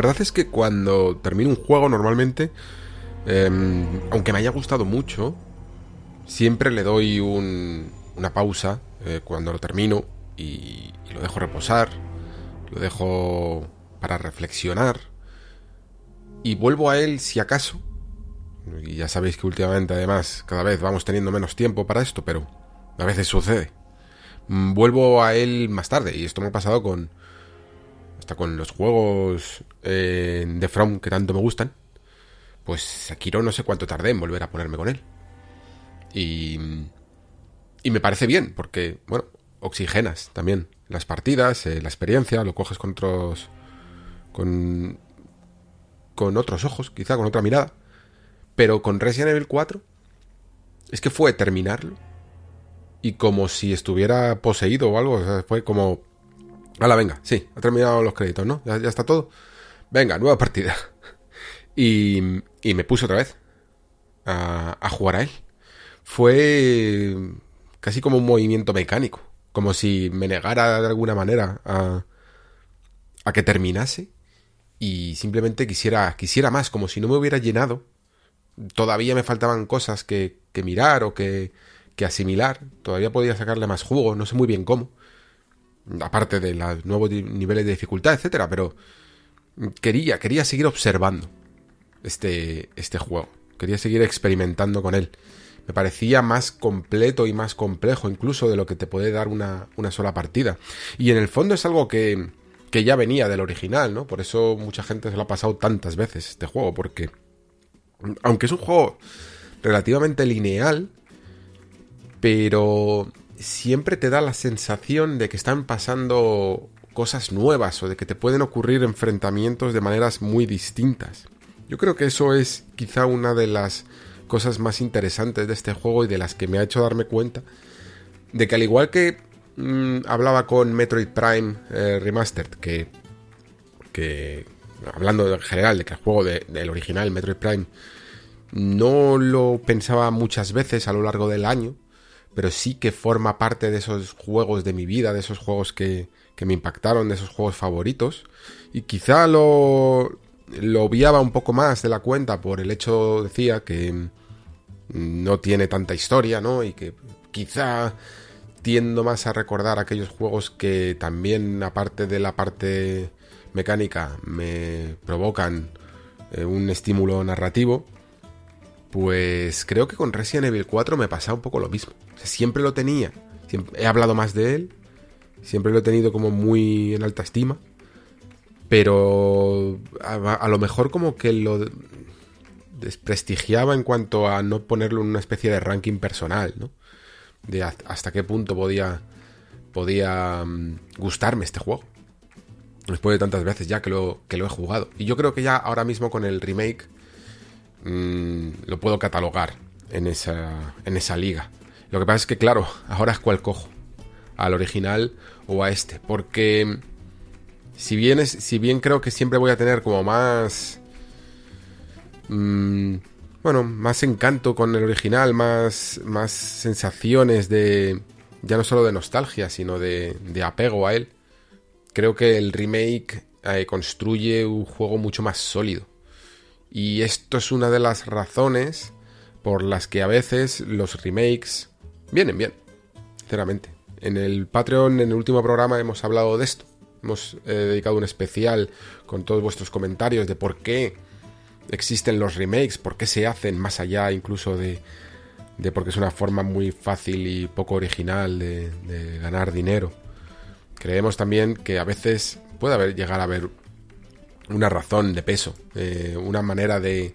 Verdad es que cuando termino un juego normalmente, em, aunque me haya gustado mucho, siempre le doy una pausa eh, cuando lo termino y, lo dejo reposar, lo dejo para reflexionar y vuelvo a él si acaso. Y ya sabéis que últimamente además cada vez vamos teniendo menos tiempo para esto, pero a veces sucede. Mm, vuelvo a él más tarde y esto me ha pasado con con los juegos eh, de From que tanto me gustan. Pues Sekiro no sé cuánto tardé en volver a ponerme con él. Y, y me parece bien, porque, bueno, oxigenas también las partidas, eh, la experiencia, lo coges con otros. con. con otros ojos, quizá con otra mirada. Pero con Resident Evil 4, es que fue terminarlo. Y como si estuviera poseído o algo, fue como. Hala, venga, sí, ha terminado los créditos, ¿no? Ya, ya está todo. Venga, nueva partida. Y, me puse otra vez a, a jugar a él fue casi como un movimiento mecánico, como si me negara de alguna manera a, a que terminase y simplemente quisiera, quisiera más, como si no me hubiera llenado. Todavía me faltaban cosas que, que mirar o que, que asimilar, todavía podía sacarle más jugo, no sé muy bien cómo, aparte de los nuevos niveles de dificultad, etcétera, pero quería, quería seguir observando este, este juego, quería seguir experimentando con él me parecía más completo y más complejo incluso de lo que te puede dar una, sola partida. Y en el fondo es algo que, que ya venía del original, ¿no? Por eso mucha gente se lo ha pasado tantas veces este juego, porque aunque es un juego relativamente lineal, pero siempre te da la sensación de que están pasando cosas nuevas o de que te pueden ocurrir enfrentamientos de maneras muy distintas. Yo creo que eso es quizá una de las cosas más interesantes de este juego y de las que me ha hecho darme cuenta de que al igual que mm, hablaba con Metroid Prime eh, Remastered, que, que hablando en general de que el juego del original Metroid Prime no lo pensaba muchas veces a lo largo del año, pero sí que forma parte de esos juegos de mi vida, de esos juegos que, que me impactaron, de esos juegos favoritos, y quizá lo, lo obviaba un poco más de la cuenta por el hecho, decía, que no tiene tanta historia, ¿no? Y que quizá tiendo más a recordar aquellos juegos que también, aparte de la parte mecánica, me provocan eh, un estímulo narrativo, pues creo que con Resident Evil 4 me pasa un poco lo mismo. siempre lo tenía, he hablado más de él, siempre lo he tenido como muy en alta estima, pero a lo mejor como que lo desprestigiaba en cuanto a no ponerlo en una especie de ranking personal, ¿no? De hasta qué punto podía, podía mm, gustarme este juego. Después de tantas veces ya que lo he jugado. Y yo creo que ya ahora mismo con el remake mm, lo puedo catalogar en esa, en esa liga. Lo que pasa es que, claro, ahora es cual cojo. Al original o a este. Porque si bien, es, si bien creo que siempre voy a tener como más Mm, bueno, más encanto con el original, más, más sensaciones de, ya no solo de nostalgia, sino de, apego a él. Creo que el remake eh, construye un juego mucho más sólido. Y esto es una de las razones por las que a veces los remakes vienen bien, sinceramente. En el Patreon, en el último programa, hemos hablado de esto. Hemos eh, dedicado un especial con todos vuestros comentarios de por qué existen los remakes, por qué se hacen más allá incluso de, de porque es una forma muy fácil y poco original de, ganar dinero. Creemos también que a veces puede haber, llegar a haber una razón de peso, eh, una manera de,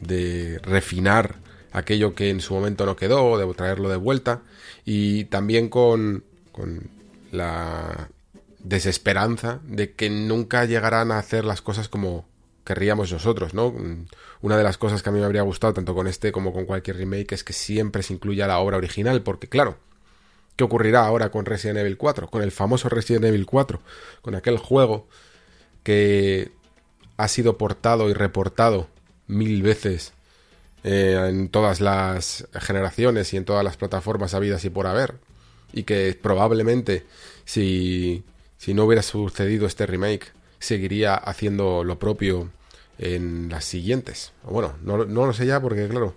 de refinar aquello que en su momento no quedó, de traerlo de vuelta, y también con, con la desesperanza de que nunca llegarán a hacer las cosas como, querríamos nosotros, ¿no? Una de las cosas que a mí me habría gustado, tanto con este como con cualquier remake, es que siempre se incluya la obra original, porque claro, ¿qué ocurrirá ahora con Resident Evil 4? Con el famoso Resident Evil 4, con aquel juego que ha sido portado y reportado mil veces eh, en todas las generaciones y en todas las plataformas habidas y por haber, y que probablemente si, si no hubiera sucedido este remake, seguiría haciendo lo propio en las siguientes. Bueno, no, no lo sé ya porque, claro,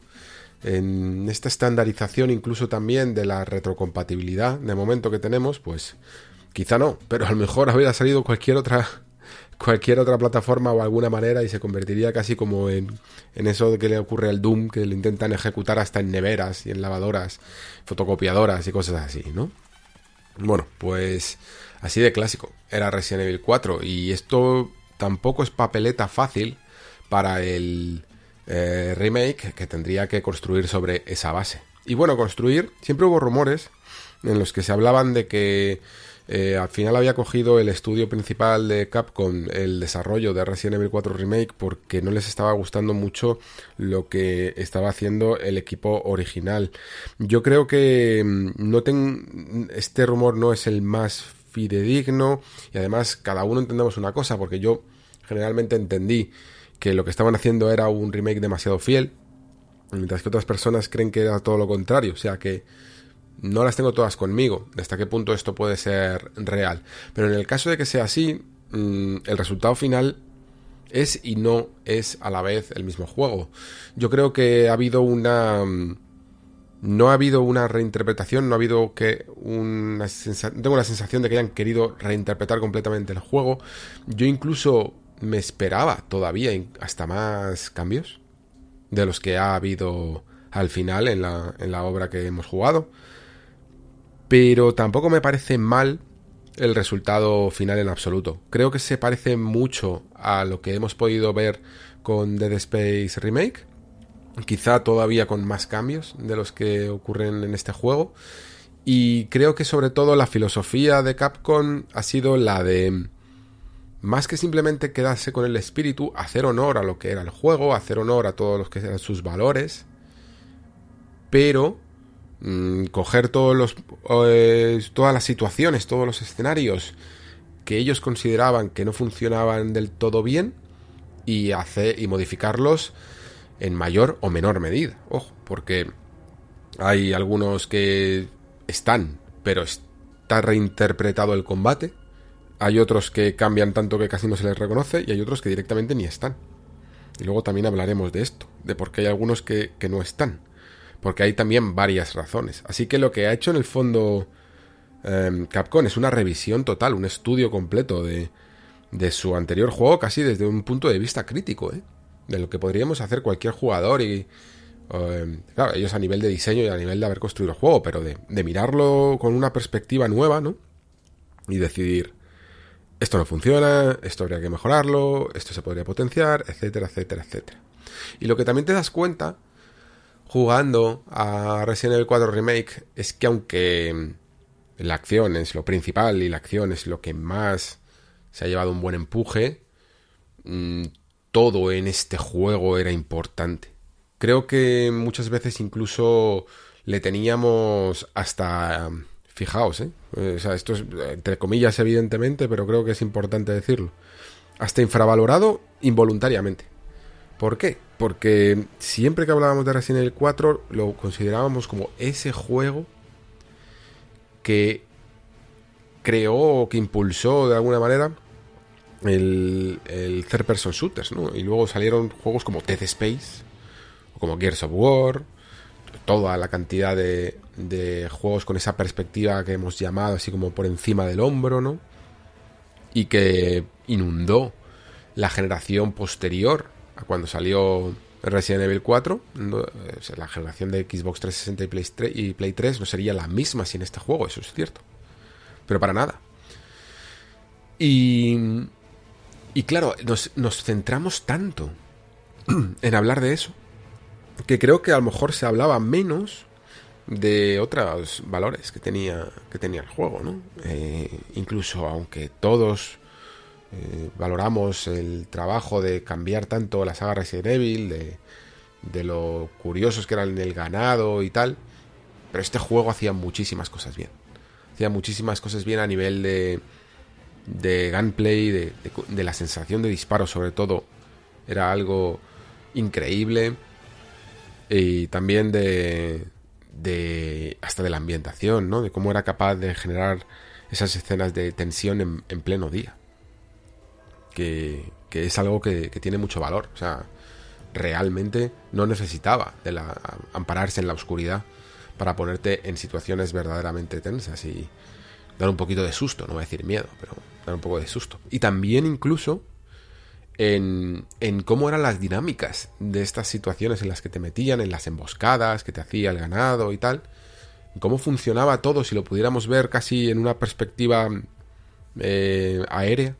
en esta estandarización incluso también de la retrocompatibilidad de momento que tenemos, pues quizá no, pero a lo mejor habría salido cualquier otra cualquier otra plataforma o alguna manera y se convertiría casi como en, en eso que le ocurre al Doom, que lo intentan ejecutar hasta en neveras y en lavadoras, fotocopiadoras y cosas así, ¿no? Bueno, pues así de clásico era Resident Evil 4 y esto tampoco es papeleta fácil para el eh, remake que tendría que construir sobre esa base. Y bueno, construir, siempre hubo rumores en los que se hablaban de que eh, al final había cogido el estudio principal de Capcom el desarrollo de Resident Evil 4 Remake porque no les estaba gustando mucho lo que estaba haciendo el equipo original. Yo creo que mm, no ten... este rumor no es el más fidedigno y además cada uno entendemos una cosa porque yo generalmente entendí que lo que estaban haciendo era un remake demasiado fiel mientras que otras personas creen que era todo lo contrario, o sea que no las tengo todas conmigo, hasta qué punto esto puede ser real. Pero en el caso de que sea así, mm, el resultado final es y no es a la vez el mismo juego. Yo creo que ha habido una... Mm, no ha habido una reinterpretación, no ha habido que una. Tengo la sensación de que hayan querido reinterpretar completamente el juego. Yo incluso me esperaba todavía hasta más cambios de los que ha habido al final en la, en la obra que hemos jugado. Pero tampoco me parece mal el resultado final en absoluto. Creo que se parece mucho a lo que hemos podido ver con Dead Space Remake. Quizá todavía con más cambios de los que ocurren en este juego. Y creo que sobre todo la filosofía de Capcom ha sido la de más que simplemente quedarse con el espíritu, hacer honor a lo que era el juego, hacer honor a todos los que eran sus valores, pero Mm, coger todos los, eh, todas las situaciones, todos los escenarios que ellos consideraban que no funcionaban del todo bien y, hacer, y modificarlos en mayor o menor medida. Ojo, porque hay algunos que están, pero está reinterpretado el combate. Hay otros que cambian tanto que casi no se les reconoce y hay otros que directamente ni están. Y luego también hablaremos de esto, de por qué hay algunos que, que no están porque hay también varias razones. Así que lo que ha hecho en el fondo em, Capcom es una revisión total, un estudio completo de, su anterior juego, casi desde un punto de vista crítico, ¿eh? de lo que podríamos hacer cualquier jugador y... Em, claro, ellos a nivel de diseño y a nivel de haber construido el juego, pero de, de mirarlo con una perspectiva nueva, ¿no? Y decidir, esto no funciona, esto habría que mejorarlo, esto se podría potenciar, etcétera, etcétera, etcétera. Y lo que también te das cuenta jugando a Resident Evil 4 Remake es que aunque la acción es lo principal y la acción es lo que más se ha llevado un buen empuje, mm, todo en este juego era importante. Creo que muchas veces incluso le teníamos hasta... Fijaos, ¿eh? Esto es entre comillas evidentemente, pero creo que es importante decirlo. Hasta infravalorado involuntariamente. ¿Por qué? Porque siempre que hablábamos de Resident Evil 4 lo considerábamos como ese juego que creó que impulsó de alguna manera el, third person shooters, ¿no? Y luego salieron juegos como Dead Space o como Gears of War, toda la cantidad de juegos con esa perspectiva que hemos llamado así como por encima del hombro, ¿no? Y que inundó la generación posterior cuando salió Resident Evil 4, la generación de Xbox 360 y Play 3, y Play 3 no sería la misma sin este juego, eso es cierto. Pero para nada. Y, y claro, nos, nos centramos tanto en hablar de eso, que creo que a lo mejor se hablaba menos de otros valores que tenía, que tenía el juego, ¿no? Eh, incluso aunque todos eh, valoramos el trabajo de cambiar tanto la saga Resident Evil, de, lo curiosos que eran el ganado y tal. Pero este juego hacía muchísimas cosas bien. Hacía muchísimas cosas bien a nivel de, de gunplay, de, de, la sensación de disparo sobre todo. Era algo increíble. Y también de, de hasta de la ambientación, ¿no? De cómo era capaz de generar esas escenas de tensión en, en pleno día. Que, es algo que, tiene mucho valor. O sea, realmente no necesitaba de la, ampararse en la oscuridad para ponerte en situaciones verdaderamente tensas y dar un poquito de susto, no voy a decir miedo, pero dar un poco de susto. Y también incluso en, cómo eran las dinámicas de estas situaciones en las que te metían, en las emboscadas que te hacía el ganado y tal, cómo funcionaba todo si lo pudiéramos ver casi en una perspectiva eh, aérea,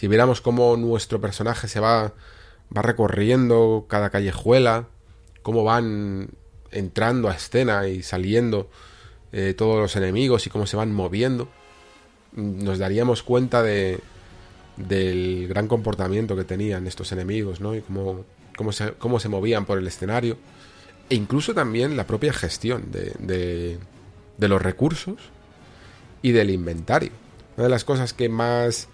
si viéramos cómo nuestro personaje se va, va recorriendo cada callejuela, cómo van entrando a escena y saliendo eh, todos los enemigos y cómo se van moviendo, nos daríamos cuenta de, del gran comportamiento que tenían estos enemigos, ¿no? Y cómo, cómo, se, cómo se movían por el escenario. E incluso también la propia gestión de, de, de los recursos y del inventario. Una de las cosas que más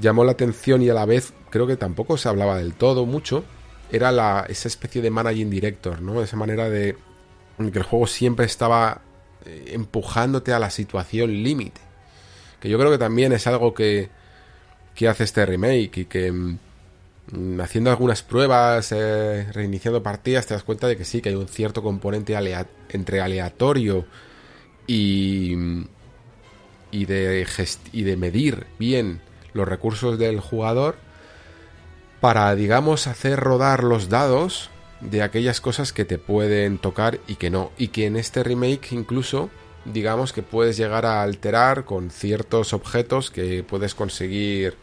llamó la atención y a la vez creo que tampoco se hablaba del todo mucho era la, esa especie de managing director, ¿no? Esa manera de que el juego siempre estaba eh, empujándote a la situación límite. Que yo creo que también es algo que, que hace este remake y que mm, haciendo algunas pruebas, eh, reiniciando partidas, te das cuenta de que sí, que hay un cierto componente entre aleatorio y, y, de y de medir bien los recursos del jugador para, digamos, hacer rodar los dados de aquellas cosas que te pueden tocar y que no. Y que en este remake incluso digamos que puedes llegar a alterar con ciertos objetos que puedes conseguir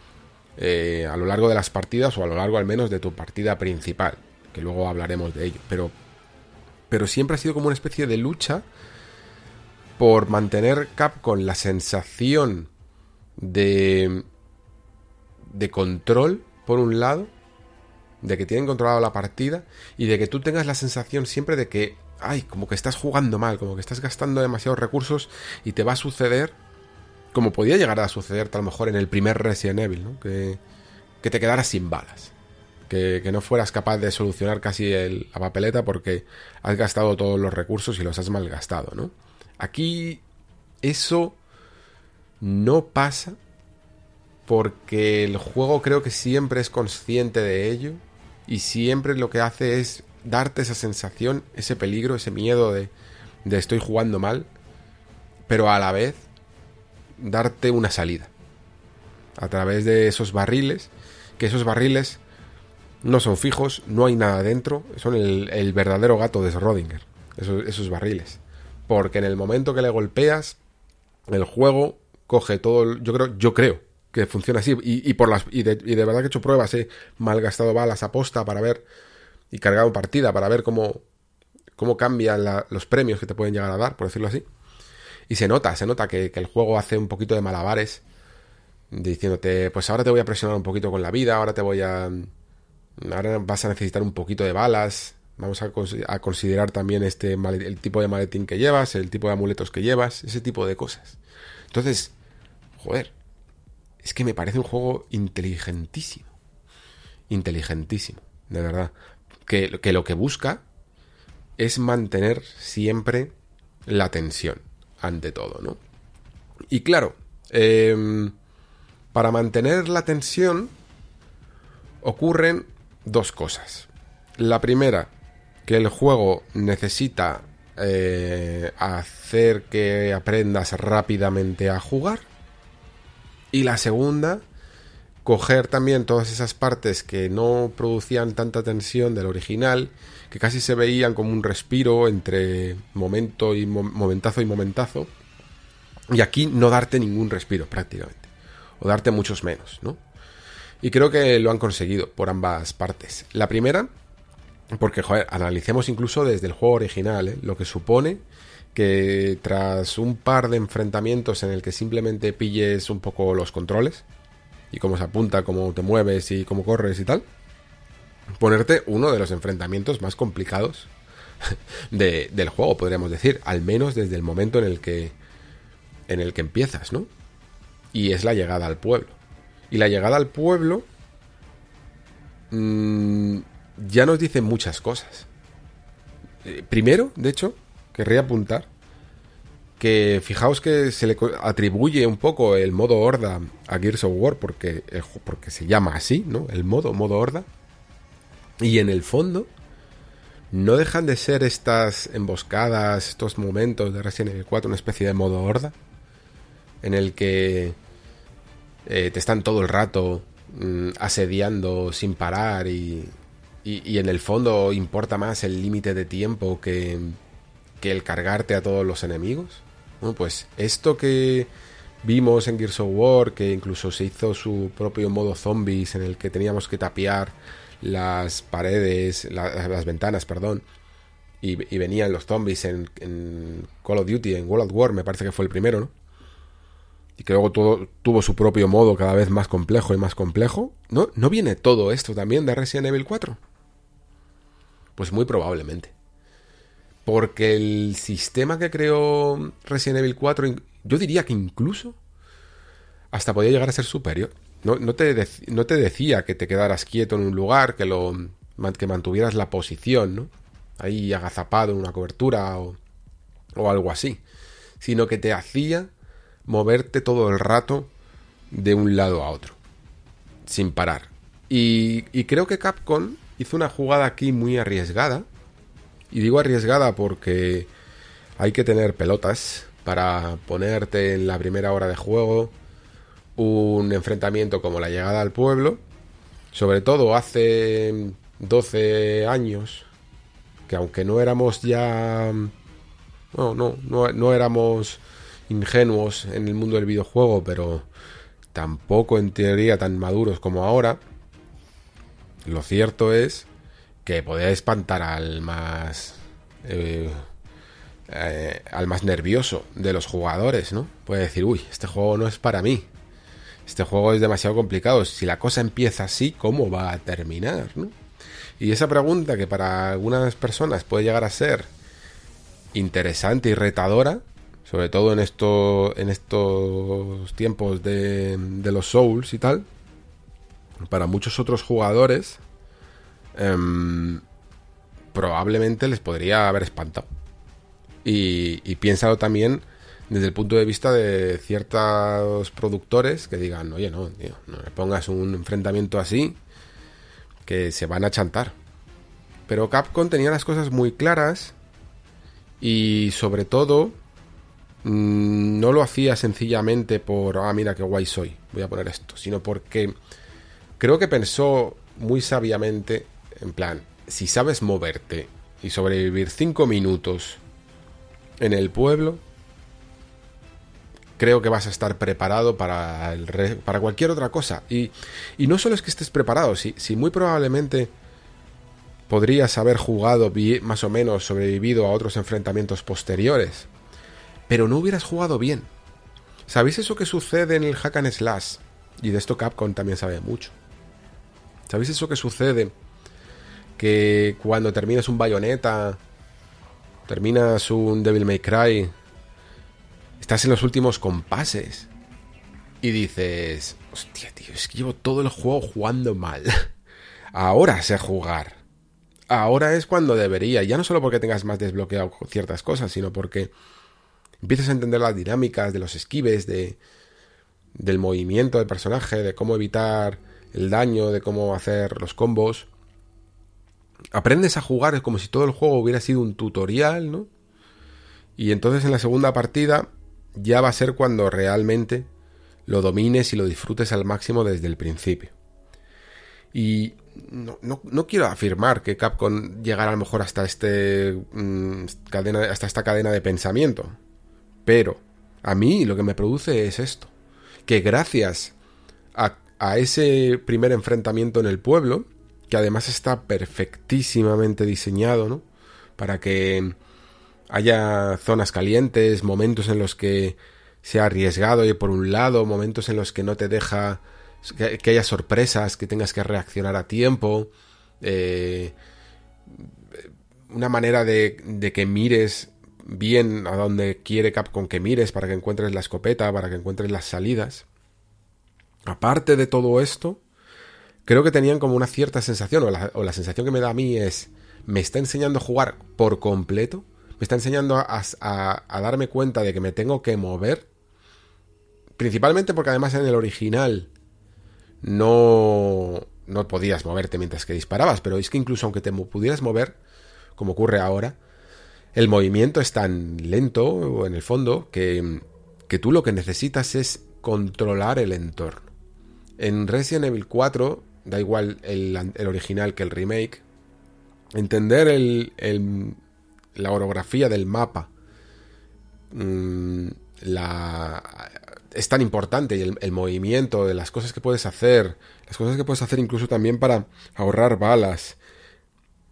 eh, a lo largo de las partidas o a lo largo al menos de tu partida principal, que luego hablaremos de ello, pero, pero siempre ha sido como una especie de lucha por mantener con la sensación de, de control, por un lado, de que tienen controlado la partida y de que tú tengas la sensación siempre de que, ay, como que estás jugando mal, como que estás gastando demasiados recursos y te va a suceder como podía llegar a suceder tal mejor en el primer Resident Evil, ¿no? que, que te quedaras sin balas. Que, que, no fueras capaz de solucionar casi el, la papeleta porque has gastado todos los recursos y los has malgastado, ¿no? Aquí eso no pasa porque el juego creo que siempre es consciente de ello y siempre lo que hace es darte esa sensación, ese peligro, ese miedo de, de estoy jugando mal, pero a la vez darte una salida. A través de esos barriles, que esos barriles no son fijos, no hay nada dentro, son el, verdadero gato de Schrödinger, esos, esos barriles. Porque en el momento que le golpeas, el juego coge todo, yo creo, yo creo que funciona así. Y, por las, y, de, verdad que he hecho pruebas, he malgastado balas a posta para ver y cargado partida para ver cómo, cómo cambian los premios que te pueden llegar a dar, por decirlo así. Y se nota, se nota que, el juego hace un poquito de malabares, diciéndote, pues ahora te voy a presionar un poquito con la vida, ahora te voy a... Ahora vas a necesitar un poquito de balas, vamos a, considerar también este el tipo de maletín que llevas, el tipo de amuletos que llevas, ese tipo de cosas. Entonces, joder, es que me parece un juego inteligentísimo. Inteligentísimo, de verdad. Que, lo que busca es mantener siempre la tensión ante todo, ¿no? Y claro, em, para mantener la tensión ocurren dos cosas. La primera, que el juego necesita eh, hacer que aprendas rápidamente a jugar. Y la segunda, coger también todas esas partes que no producían tanta tensión del original que casi se veían como un respiro entre momento y momentazo y momentazo. Y aquí no darte ningún respiro prácticamente. O darte muchos menos, ¿no? Y creo que lo han conseguido por ambas partes. La primera, porque, analicemos incluso desde el juego original, ¿eh? lo que supone que tras un par de enfrentamientos en el que simplemente pilles un poco los controles y cómo se apunta, cómo te mueves y cómo corres y tal, ponerte uno de los enfrentamientos más complicados del juego, podríamos decir, al menos desde el momento en el que en el que empiezas, ¿no? Y es la llegada al pueblo. Y la llegada al pueblo mmm, ya nos dice muchas cosas. Eh, primero, de hecho, querría apuntar que fijaos que se le atribuye un poco el modo horda a Gears of War porque, porque se llama así, ¿no? El modo, modo horda. Y en el fondo no dejan de ser estas emboscadas, estos momentos de Resident Evil 4 una especie de modo horda en el que eh, te están todo el rato mm, asediando sin parar y, y, en el fondo importa más el límite de tiempo que, que el cargarte a todos los enemigos. Pues esto que vimos en Gears of War, que incluso se hizo su propio modo zombies en el que teníamos que tapiar las paredes, las ventanas, perdón, y, venían los zombies en, en, Call of Duty, en World of War, me parece que fue el primero, ¿no? Y que luego todo, tuvo su propio modo cada vez más complejo y más complejo. ¿No, ¿No viene todo esto también de Resident Evil 4? Pues muy probablemente. Porque el sistema que creó Resident Evil 4, yo diría que incluso hasta podía llegar a ser superior. No, te, no te decía que te quedaras quieto en un lugar, que, lo, que mantuvieras la posición, ¿no? Ahí agazapado en una cobertura o, o algo así. Sino que te hacía moverte todo el rato de un lado a otro. Sin parar. Y, y creo que Capcom hizo una jugada aquí muy arriesgada. Y digo arriesgada porque hay que tener pelotas para ponerte en la primera hora de juego un enfrentamiento como la llegada al pueblo. Sobre todo hace 12 años, que aunque no éramos ya... No, no, no, no éramos ingenuos en el mundo del videojuego, pero tampoco en teoría tan maduros como ahora. Lo cierto es que podía espantar al más eh, eh, al más nervioso de los jugadores, ¿no? Puede decir, uy, este juego no es para mí. Este juego es demasiado complicado. Si la cosa empieza así, ¿cómo va a terminar? ¿no? Y esa pregunta que para algunas personas puede llegar a ser interesante y retadora, sobre todo en, esto, en estos tiempos de, de los Souls y tal, para muchos otros jugadores, em, probablemente les podría haber espantado. Y, piénsalo también desde el punto de vista de ciertos productores que digan, oye, no, tío, no me pongas un enfrentamiento así, que se van a chantar. Pero Capcom tenía las cosas muy claras y sobre todo mm, no lo hacía sencillamente por, ah, mira qué guay soy, voy a poner esto, sino porque creo que pensó muy sabiamente, en plan, si sabes moverte y sobrevivir 5 minutos en el pueblo, creo que vas a estar preparado para, para cualquier otra cosa. Y, y, no solo es que estés preparado, si, si muy probablemente podrías haber jugado más o menos, sobrevivido a otros enfrentamientos posteriores, pero no hubieras jugado bien. ¿Sabéis eso que sucede en el hack and slash? Y de esto Capcom también sabe mucho. ¿Sabéis eso que sucede? Que cuando terminas un bayoneta, terminas un Devil May Cry, estás en los últimos compases y dices, hostia, tío, es que llevo todo el juego jugando mal. Ahora sé jugar. Ahora es cuando debería, ya no solo porque tengas más desbloqueado ciertas cosas, sino porque empiezas a entender las dinámicas de los esquives, de, del movimiento del personaje, de cómo evitar el daño, de cómo hacer los combos. Aprendes a jugar como si todo el juego hubiera sido un tutorial, ¿no? Y entonces en la segunda partida ya va a ser cuando realmente lo domines y lo disfrutes al máximo desde el principio. Y no, no, quiero afirmar que Capcom llegara a lo mejor hasta, este, mm, cadena, hasta esta cadena de pensamiento. Pero a mí lo que me produce es esto. Que gracias a ese primer enfrentamiento en el pueblo, que además está perfectísimamente diseñado, ¿no? Para que haya zonas calientes, momentos en los que sea arriesgado y por un lado, momentos en los que no te deja que, haya sorpresas, que tengas que reaccionar a tiempo, eh, una manera de, de que mires bien a donde quiere Capcom que mires para que encuentres la escopeta, para que encuentres las salidas aparte de todo esto, creo que tenían como una cierta sensación, o la, sensación que me da a mí es, me está enseñando a jugar por completo, me está enseñando a, darme cuenta de que me tengo que mover. Principalmente porque además en el original no, no podías moverte mientras que disparabas, pero es que incluso aunque te pudieras mover, como ocurre ahora, el movimiento es tan lento en el fondo que, que tú lo que necesitas es controlar el entorno. En Resident Evil 4, da igual el, original que el remake, entender el, la orografía del mapa mm, la, es tan importante y el, movimiento de las cosas que puedes hacer, las cosas que puedes hacer incluso también para ahorrar balas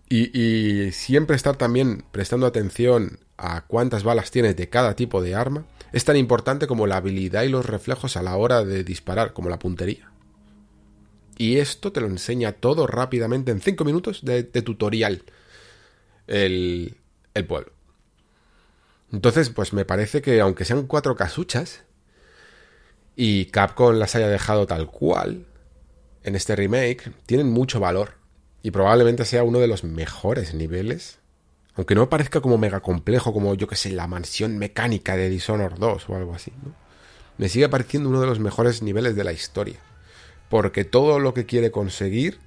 y, y siempre estar también prestando atención a cuántas balas tienes de cada tipo de arma, es tan importante como la habilidad y los reflejos a la hora de disparar, como la puntería. Y esto te lo enseña todo rápidamente en 5 minutos de, tutorial el, el pueblo. Entonces, pues me parece que aunque sean cuatro casuchas y Capcom las haya dejado tal cual en este remake, tienen mucho valor y probablemente sea uno de los mejores niveles. Aunque no parezca como mega complejo, como yo que sé, la mansión mecánica de Dishonored 2 o algo así. Me sigue pareciendo uno de los mejores niveles de la historia. Porque todo lo que quiere conseguir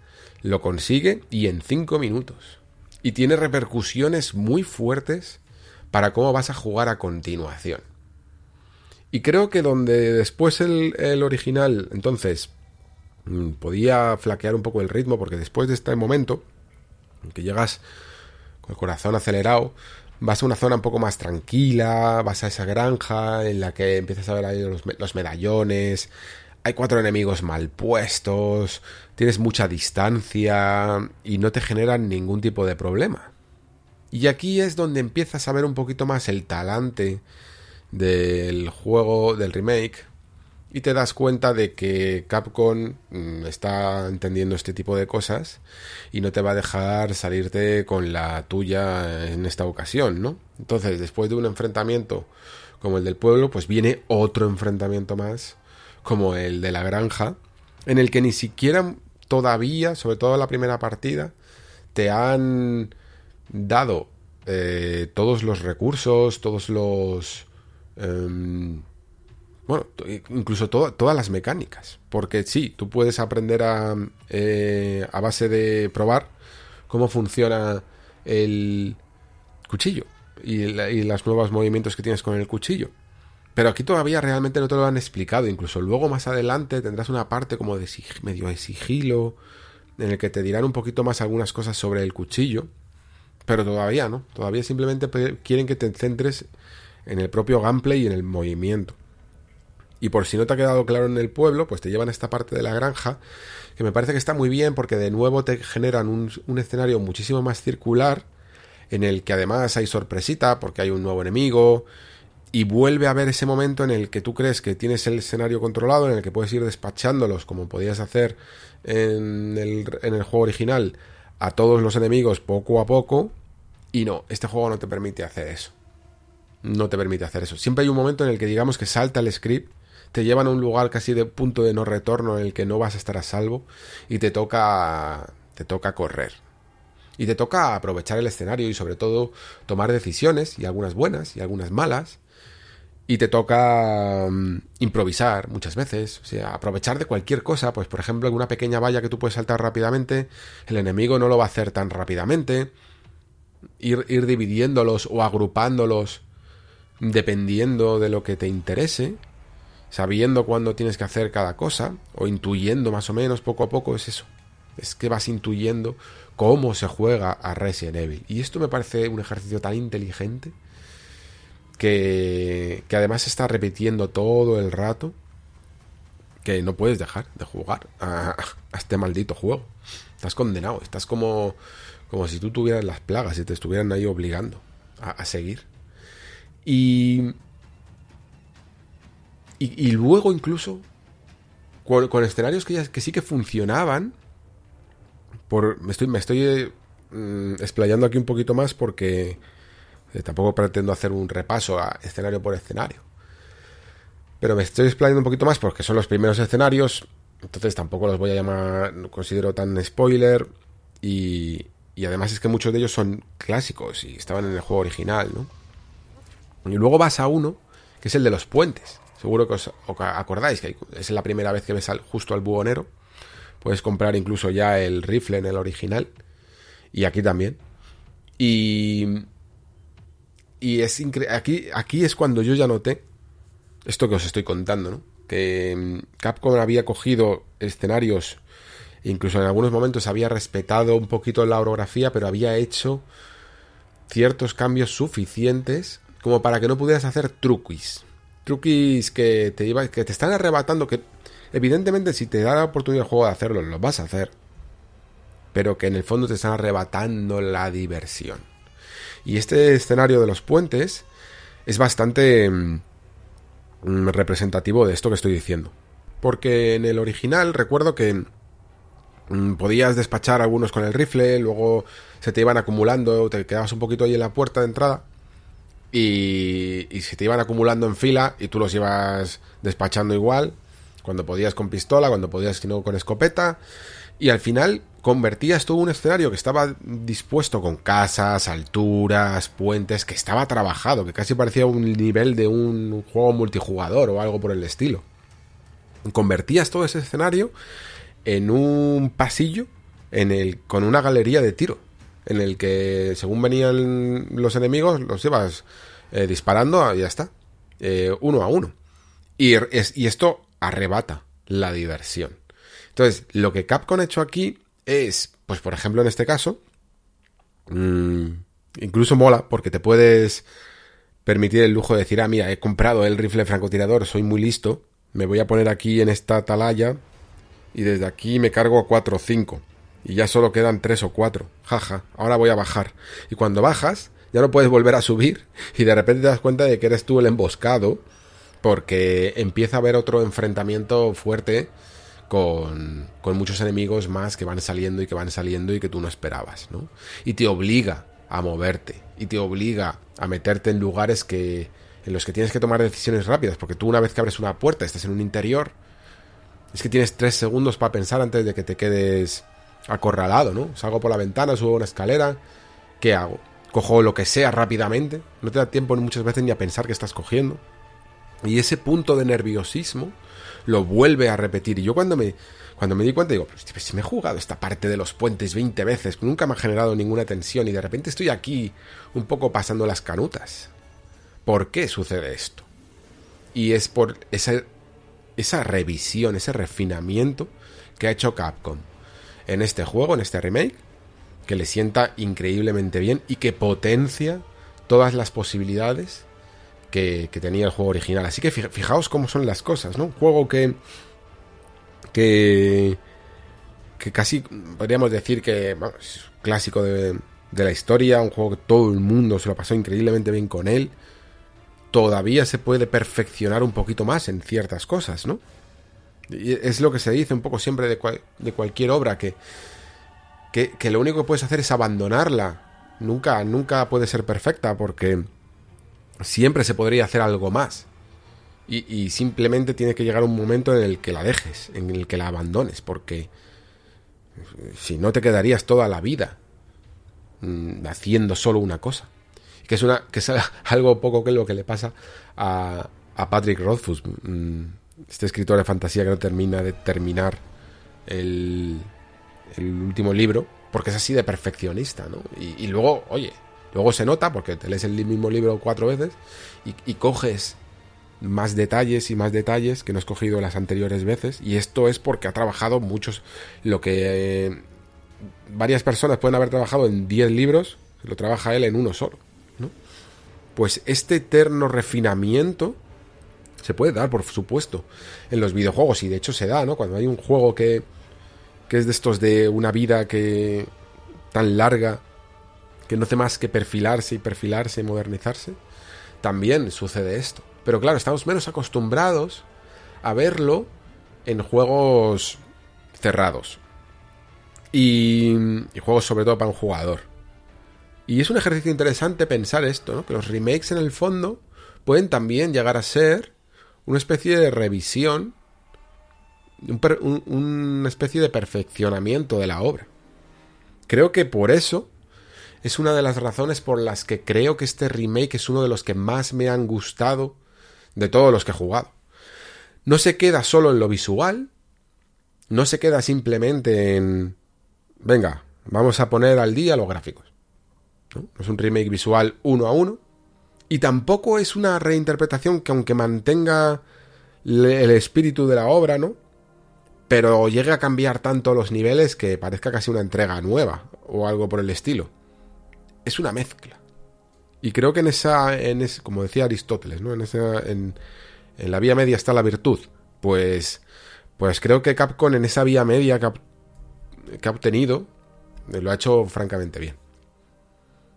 lo consigue y en 5 minutos y tiene repercusiones muy fuertes para cómo vas a jugar a continuación. Y creo que donde después el, original, entonces, mm, podía flaquear un poco el ritmo, porque después de este momento, que llegas con el corazón acelerado, vas a una zona un poco más tranquila, vas a esa granja en la que empiezas a ver ahí los medallones, hay cuatro enemigos mal puestos, tienes mucha distancia y no te generan ningún tipo de problema. Y aquí es donde empiezas a ver un poquito más el talante del juego, del remake, y te das cuenta de que Capcom mm, está entendiendo este tipo de cosas y no te va a dejar salirte con la tuya en esta ocasión, ¿no? Entonces, después de un enfrentamiento como el del pueblo, pues viene otro enfrentamiento más como el de la granja, en el que ni siquiera todavía, sobre todo en la primera partida, te han dado eh, todos los recursos, todos los... Em, bueno, incluso todas las mecánicas. Porque sí, tú puedes aprender a, eh, a base de probar cómo funciona el cuchillo y, y los nuevos movimientos que tienes con el cuchillo. Pero aquí todavía realmente no te lo han explicado. Incluso luego más adelante tendrás una parte como de medio de sigilo, en el que te dirán un poquito más algunas cosas sobre el cuchillo. Pero todavía no. Todavía simplemente quieren que te centres en el propio gameplay y en el movimiento. Y por si no te ha quedado claro en el pueblo, pues te llevan a esta parte de la granja, que me parece que está muy bien porque de nuevo te generan un, un escenario muchísimo más circular, en el que además hay sorpresita, porque hay un nuevo enemigo, y vuelve a haber ese momento en el que tú crees que tienes el escenario controlado, en el que puedes ir despachándolos como podías hacer en el, en el juego original a todos los enemigos poco a poco. Y no, este juego no te permite hacer eso. No te permite hacer eso. Siempre hay un momento en el que digamos que salta el script, te llevan a un lugar casi de punto de no retorno en el que no vas a estar a salvo y te toca te toca correr. Y te toca aprovechar el escenario y sobre todo tomar decisiones, y algunas buenas y algunas malas, y te toca mm, improvisar muchas veces, o sea, aprovechar de cualquier cosa, pues por ejemplo, en una pequeña valla que tú puedes saltar rápidamente, el enemigo no lo va a hacer tan rápidamente, ir, ir dividiéndolos o agrupándolos dependiendo de lo que te interese, sabiendo cuándo tienes que hacer cada cosa, o intuyendo más o menos poco a poco, es eso, es que vas intuyendo cómo se juega a Resident Evil. Y esto me parece un ejercicio tan inteligente que, que además está repitiendo todo el rato que no puedes dejar de jugar a, este maldito juego. Estás condenado, estás como, como si tú tuvieras las plagas y te estuvieran ahí obligando a, seguir. Y, y, luego incluso con, escenarios que, ya, sí que funcionaban, por, me estoy, me estoy mm, explayando aquí un poquito más porque eh, tampoco pretendo hacer un repaso a escenario por escenario. Pero me estoy explayando un poquito más porque son los primeros escenarios. Entonces tampoco los voy a llamar, considero tan spoiler. Y, y además es que muchos de ellos son clásicos y estaban en el juego original, ¿no? Y luego vas a uno, que es el de los puentes. Seguro que os, acordáis que es la primera vez que ves justo al buhonero. Puedes comprar incluso ya el rifle en el original. Y aquí también. Y. Y es Aquí, aquí es cuando yo ya noté esto que os estoy contando, ¿no? Que mm, Capcom había cogido escenarios, incluso en algunos momentos había respetado un poquito la orografía, pero había hecho ciertos cambios suficientes como para que no pudieras hacer truquis. Truquis que te, iba, que te están arrebatando, que evidentemente si te da la oportunidad del juego de hacerlo, lo vas a hacer. Pero que en el fondo te están arrebatando la diversión. Y este escenario de los puentes es bastante mm, representativo de esto que estoy diciendo. Porque en el original recuerdo que mm, podías despachar algunos con el rifle, luego se te iban acumulando, te quedabas un poquito ahí en la puerta de entrada y, y se te iban acumulando en fila y tú los ibas despachando igual, cuando podías con pistola, cuando podías no con escopeta, y al final convertías todo un escenario que estaba dispuesto con casas, alturas, puentes, que estaba trabajado, que casi parecía un nivel de un juego multijugador o algo por el estilo. Convertías todo ese escenario en un pasillo en el, con una galería de tiro en el que según venían los enemigos los ibas eh, disparando y ya está, eh, uno a uno. Y, y esto arrebata la diversión. Entonces, lo que Capcom ha hecho aquí es, pues por ejemplo en este caso, mmm, incluso mola porque te puedes permitir el lujo de decir, ah, mira, he comprado el rifle francotirador, soy muy listo, me voy a poner aquí en esta atalaya y desde aquí me cargo a 4 o 5 y ya solo quedan tres o cuatro. Jaja, ahora voy a bajar. Y cuando bajas, ya no puedes volver a subir y de repente te das cuenta de que eres tú el emboscado porque empieza a haber otro enfrentamiento fuerte con, muchos enemigos más que van saliendo y que van saliendo y que tú no esperabas, ¿no? Y te obliga a moverte y te obliga a meterte en lugares que en los que tienes que tomar decisiones rápidas, porque tú una vez que abres una puerta, estás en un interior, es que tienes tres segundos para pensar antes de que te quedes acorralado, ¿no? Salgo por la ventana, subo una escalera, ¿qué hago? Cojo lo que sea rápidamente, no te da tiempo muchas veces ni a pensar que estás cogiendo. Y ese punto de nerviosismo lo vuelve a repetir. Y yo cuando me, cuando me di cuenta digo, pues, si me he jugado esta parte de los puentes 20 veces, nunca me ha generado ninguna tensión y de repente estoy aquí un poco pasando las canutas. ¿Por qué sucede esto? Y es por esa, esa revisión, ese refinamiento que ha hecho Capcom en este juego, en este remake, que le sienta increíblemente bien y que potencia todas las posibilidades que, tenía el juego original. Así que fijaos cómo son las cosas, ¿no? Un juego que. que. que casi podríamos decir que es clásico de, de la historia, un juego que todo el mundo se lo pasó increíblemente bien con él. Todavía se puede perfeccionar un poquito más en ciertas cosas, ¿no? es lo que se dice un poco siempre de, de cualquier obra, que, que, lo único que puedes hacer es abandonarla. Nunca, nunca puede ser perfecta porque siempre se podría hacer algo más. Y, y, simplemente tiene que llegar un momento en el que la dejes, en el que la abandones, porque si no te quedarías toda la vida mm, haciendo solo una cosa. Que es, una, que es algo poco que lo que le pasa a, a Patrick Rothfuss. Mm, este escritor de fantasía que no termina de terminar el, el último libro, porque es así de perfeccionista, ¿no? Y, luego, oye, luego se nota, porque te lees el mismo libro cuatro veces y, coges más detalles y más detalles que no has cogido las anteriores veces, y esto es porque ha trabajado muchos, lo que eh, varias personas pueden haber trabajado en 10 libros, lo trabaja él en uno solo. Pues este eterno refinamiento se puede dar, por supuesto, en los videojuegos, y de hecho se da, ¿no? Cuando hay un juego que, que es de estos de una vida que tan larga, que no hace más que perfilarse y perfilarse y modernizarse, también sucede esto. Pero claro, estamos menos acostumbrados a verlo en juegos cerrados. Y, juegos sobre todo para un jugador. Y es un ejercicio interesante pensar esto, ¿no? Que los remakes en el fondo pueden también llegar a ser una especie de revisión, una especie de perfeccionamiento de la obra. Creo que por eso es una de las razones por las que creo que este remake es uno de los que más me han gustado de todos los que he jugado. No se queda solo en lo visual, no se queda simplemente en... Venga, vamos a poner al día los gráficos. ¿no? es un remake visual uno a uno. Y tampoco es una reinterpretación que aunque mantenga el espíritu de la obra, ¿no? Pero llegue a cambiar tanto los niveles que parezca casi una entrega nueva o algo por el estilo. Es una mezcla. Y creo que en esa, en como decía Aristóteles, ¿no? En, esa, en, la vía media está la virtud. Pues, pues creo que Capcom en esa vía media que ha, que ha obtenido eh, lo ha hecho francamente bien.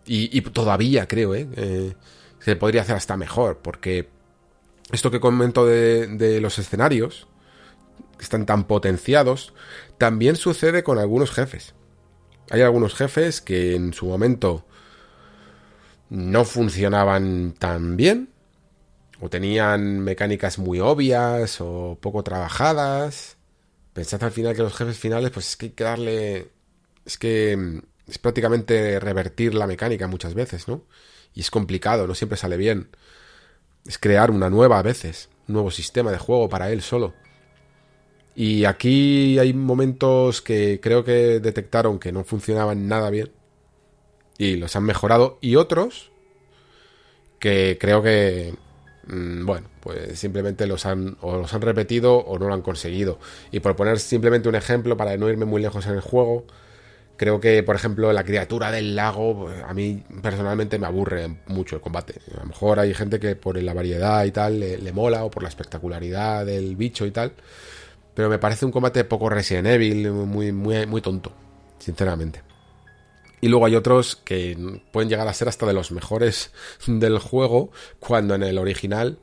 Y, y todavía creo, ¿eh? ¿eh? Se podría hacer hasta mejor, porque esto que comento de, de los escenarios, que están tan potenciados, también sucede con algunos jefes. Hay algunos jefes que en su momento no funcionaban tan bien, o tenían mecánicas muy obvias o poco trabajadas. Pensad al final que los jefes finales, pues es que hay que darle. Es que mm, es prácticamente revertir la mecánica muchas veces, ¿no? Y es complicado, no siempre sale bien. Es crear una nueva a veces, un nuevo sistema de juego para él solo. Y aquí hay momentos que creo que detectaron que no funcionaban nada bien y los han mejorado y otros que creo que mm, bueno, pues simplemente los han o los han repetido o no lo han conseguido. Y por poner simplemente un ejemplo para no irme muy lejos en el juego, creo que por ejemplo la criatura del lago a mí personalmente me aburre mucho el combate. A lo mejor hay gente que por la variedad y tal le, le mola o por la espectacularidad del bicho y tal, pero me parece un combate poco Resident Evil, muy muy muy tonto, sinceramente. Y luego hay otros que pueden llegar a ser hasta de los mejores del juego, cuando en el original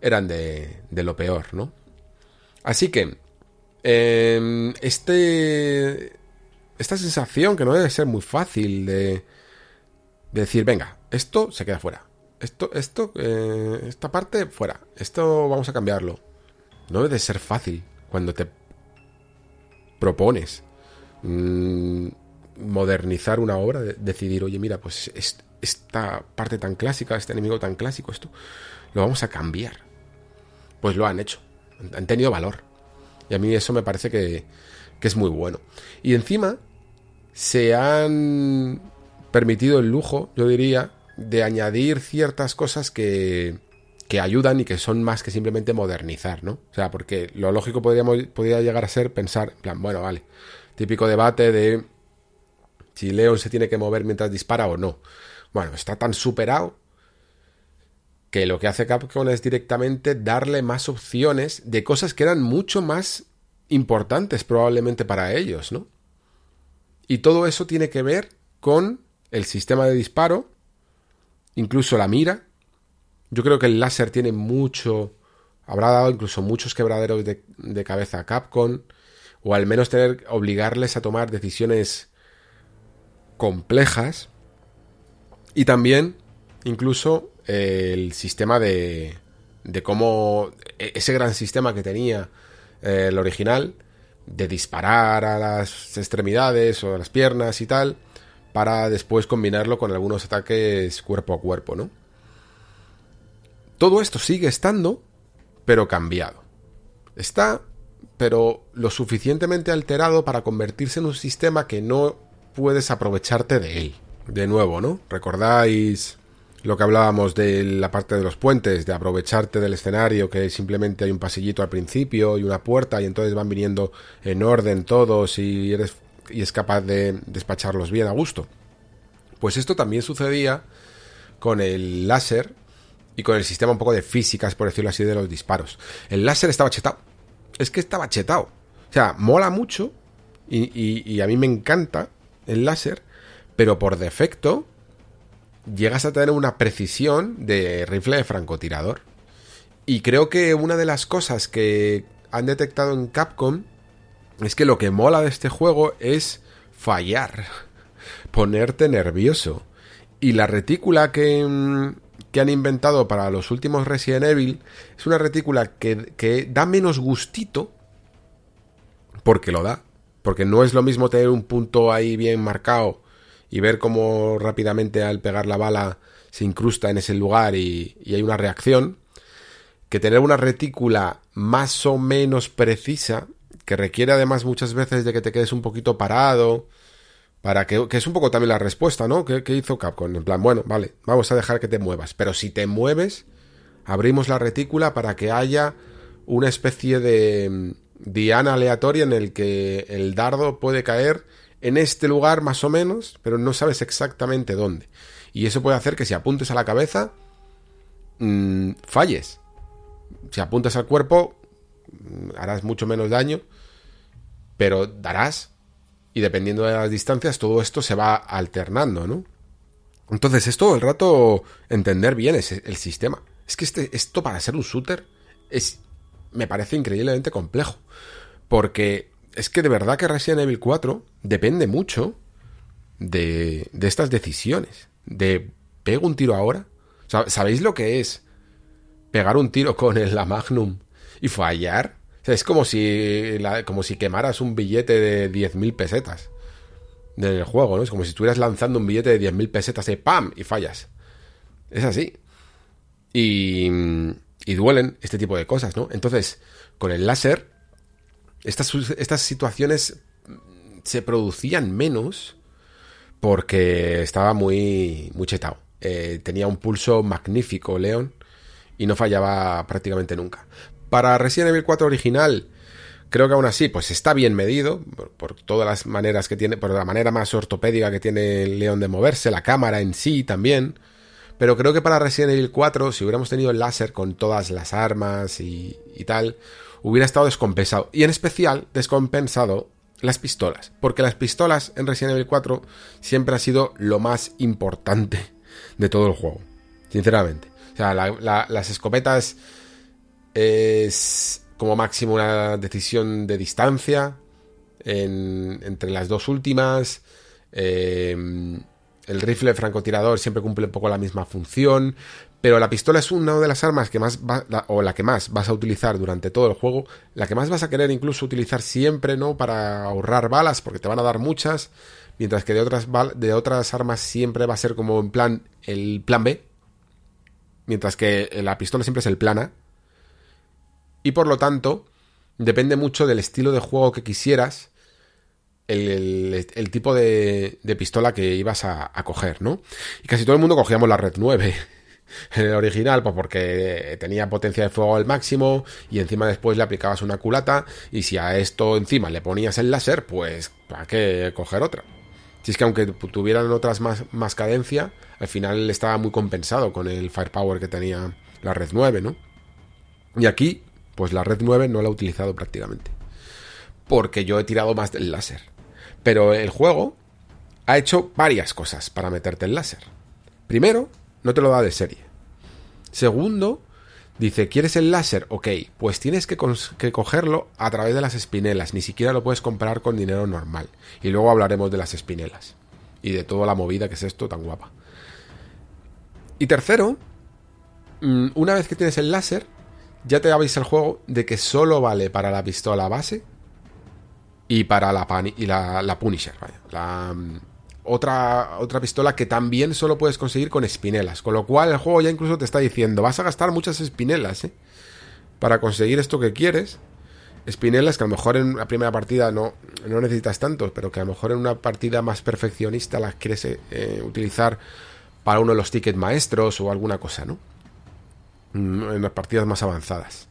eran de, de lo peor, ¿no? Así que, eh, este, esta sensación que no debe ser muy fácil de, de decir, venga, esto se queda fuera. Esto, esto, eh, esta parte fuera. Esto vamos a cambiarlo. No debe ser fácil cuando te propones. Mmm, modernizar una obra, de decidir, oye, mira, pues esta parte tan clásica, este enemigo tan clásico, esto lo vamos a cambiar. Pues lo han hecho, han tenido valor. Y a mí eso me parece que, que es muy bueno. Y encima se han permitido el lujo, yo diría, de añadir ciertas cosas que, que ayudan y que son más que simplemente modernizar, ¿no? O sea, porque lo lógico podríamos, podría llegar a ser pensar, en plan, bueno, vale, típico debate de si Leon se tiene que mover mientras dispara o no. Bueno, está tan superado que lo que hace Capcom es directamente darle más opciones de cosas que eran mucho más importantes probablemente para ellos, ¿no? Y todo eso tiene que ver con el sistema de disparo, incluso la mira. Yo creo que el láser tiene mucho, habrá dado incluso muchos quebraderos de, de cabeza a Capcom, o al menos tener, obligarles a tomar decisiones complejas y también incluso eh, el sistema de, de cómo e, ese gran sistema que tenía eh, el original de disparar a las extremidades o a las piernas y tal para después combinarlo con algunos ataques cuerpo a cuerpo, ¿no? Todo esto sigue estando, pero cambiado. Está, pero lo suficientemente alterado para convertirse en un sistema que no puedes aprovecharte de él. De nuevo, ¿no? ¿Recordáis lo que hablábamos de la parte de los puentes, de aprovecharte del escenario, que simplemente hay un pasillito al principio y una puerta y entonces van viniendo en orden todos y eres y es capaz de despacharlos bien a gusto. Pues esto también sucedía con el láser y con el sistema un poco de físicas, por decirlo así, de los disparos. El láser estaba chetado. Es que estaba chetado. O sea, mola mucho y, y, y a mí me encanta el láser, pero por defecto llegas a tener una precisión de rifle de francotirador. Y creo que una de las cosas que han detectado en Capcom es que lo que mola de este juego es fallar, ponerte nervioso. Y la retícula que, mm, que han inventado para los últimos Resident Evil es una retícula que, que da menos gustito, porque lo da, porque no es lo mismo tener un punto ahí bien marcado y ver cómo rápidamente al pegar la bala se incrusta en ese lugar y, hay una reacción, que tener una retícula más o menos precisa, que requiere además muchas veces de que te quedes un poquito parado, para que, que es un poco también la respuesta, ¿no? ¿Qué, ¿Qué, hizo Capcom? En plan, bueno, vale, vamos a dejar que te muevas, pero si te mueves, abrimos la retícula para que haya una especie de diana aleatoria en el que el dardo puede caer en este lugar más o menos, pero no sabes exactamente dónde. Y eso puede hacer que si apuntes a la cabeza, mmm, falles. Si apuntas al cuerpo, mm, harás mucho menos daño, pero darás. Y dependiendo de las distancias, todo esto se va alternando, ¿no? Entonces es todo el rato entender bien ese, el sistema. Es que este, esto para ser un shooter es, me parece increíblemente complejo. Porque es que de verdad que Resident Evil 4 depende mucho de, de estas decisiones. De pego un tiro ahora. ¿Sabéis lo que es pegar un tiro con el, la Magnum y fallar? Es como si, como si quemaras un billete de 10.000 pesetas del juego, ¿no? Es como si estuvieras lanzando un billete de 10.000 pesetas y ¡pam! y fallas. Es así. Y, y duelen este tipo de cosas, ¿no? Entonces, con el láser estas, estas situaciones se producían menos porque estaba muy, muy chetado. Eh, tenía un pulso magnífico, León, y no fallaba prácticamente nunca. Para Resident Evil 4 original, creo que aún así, pues está bien medido, por, todas las maneras que tiene, por la manera más ortopédica que tiene León de moverse, la cámara en sí también. Pero creo que para Resident Evil 4, si hubiéramos tenido el láser con todas las armas y, y tal, hubiera estado descompensado. Y en especial descompensado las pistolas. Porque las pistolas en Resident Evil 4 siempre ha sido lo más importante de todo el juego. Sinceramente. O sea, las escopetas es como máximo una decisión de distancia entre las dos últimas. Eh, el rifle francotirador siempre cumple un poco la misma función, pero la pistola es una de las armas que más va, o la que más vas a utilizar durante todo el juego, la que más vas a querer incluso utilizar siempre, ¿no? Para ahorrar balas, porque te van a dar muchas, mientras que de otras, de otras armas siempre va a ser como en plan el plan B, mientras que la pistola siempre es el plan A. Y por lo tanto, depende mucho del estilo de juego que quisieras, el, tipo de, pistola que ibas a, coger, ¿no? Y casi todo el mundo cogíamos la Red 9 en el original, pues porque tenía potencia de fuego al máximo y encima después le aplicabas una culata y si a esto encima le ponías el láser, pues ¿para qué coger otra? Si es que aunque tuvieran otras más, más cadencia, al final estaba muy compensado con el firepower que tenía la red 9, ¿no? Y aquí, pues la red 9 no la he utilizado prácticamente. Porque yo he tirado más del láser. Pero el juego ha hecho varias cosas para meterte el láser. Primero, no te lo da de serie. Segundo, dice, ¿quieres el láser? Ok, pues tienes que, cogerlo a través de las espinelas, ni siquiera lo puedes comprar con dinero normal. Y luego hablaremos de las espinelas y de toda la movida que es esto tan guapa. Y tercero, mm, una vez que tienes el láser, ya te avisa el juego de que solo vale para la pistola base y para la, y la, Punisher, la, mm, otra, otra pistola que también solo puedes conseguir con espinelas. Con lo cual el juego ya incluso te está diciendo, vas a gastar muchas espinelas, ¿eh? Para conseguir esto que quieres. Espinelas que a lo mejor en la primera partida no, no necesitas tantos, pero que a lo mejor en una partida más perfeccionista las quieres eh, utilizar para uno de los tickets maestros o alguna cosa, ¿no? Mm, en las partidas más avanzadas.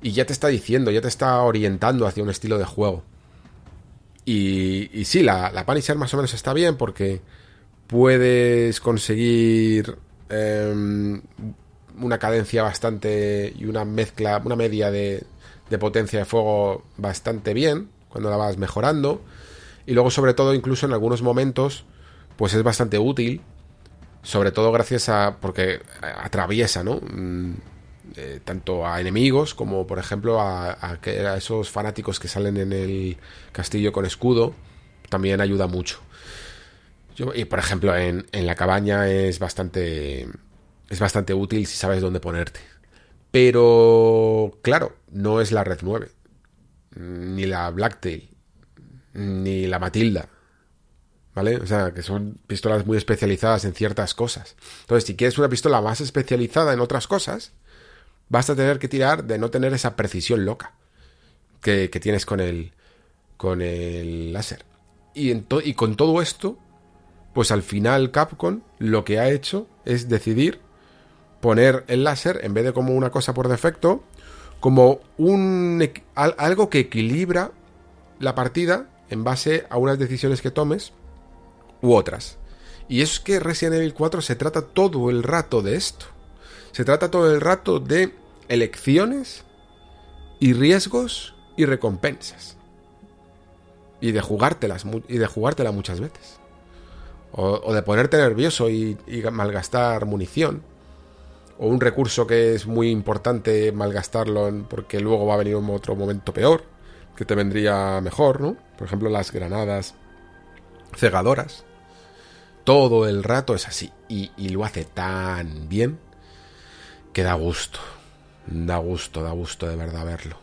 Y ya te está diciendo, ya te está orientando hacia un estilo de juego. Y, y sí, la, la más o menos está bien porque puedes conseguir em, una cadencia bastante y una mezcla, una media de, de potencia de fuego bastante bien cuando la vas mejorando. Y luego, sobre todo, incluso en algunos momentos, pues es bastante útil. Sobre todo gracias a. porque atraviesa, ¿no? Eh, tanto a enemigos como por ejemplo a, esos fanáticos que salen en el castillo con escudo también ayuda mucho y por ejemplo en, en, la cabaña es bastante es bastante útil si sabes dónde ponerte pero claro no es la red 9 ni la Blacktail ni la Matilda. ¿Vale? O sea, que son pistolas muy especializadas en ciertas cosas. Entonces, si quieres una pistola más especializada en otras cosas, vas a tener que tirar de no tener esa precisión loca que, tienes con el, con el láser. Y, y con todo esto, pues al final Capcom lo que ha hecho es decidir poner el láser, en vez de como una cosa por defecto, como un algo que equilibra la partida en base a unas decisiones que tomes u otras. Y es que Resident Evil 4 se trata todo el rato de esto. Se trata todo el rato de elecciones y riesgos y recompensas. Y de jugártelas, y de jugártela muchas veces. O, de ponerte nervioso y, malgastar munición. O un recurso que es muy importante malgastarlo porque luego va a venir otro momento peor que te vendría mejor, ¿no? Por ejemplo, las granadas cegadoras. Todo el rato es así. Y, lo hace tan bien que da gusto. Da gusto, da gusto de verdad verlo.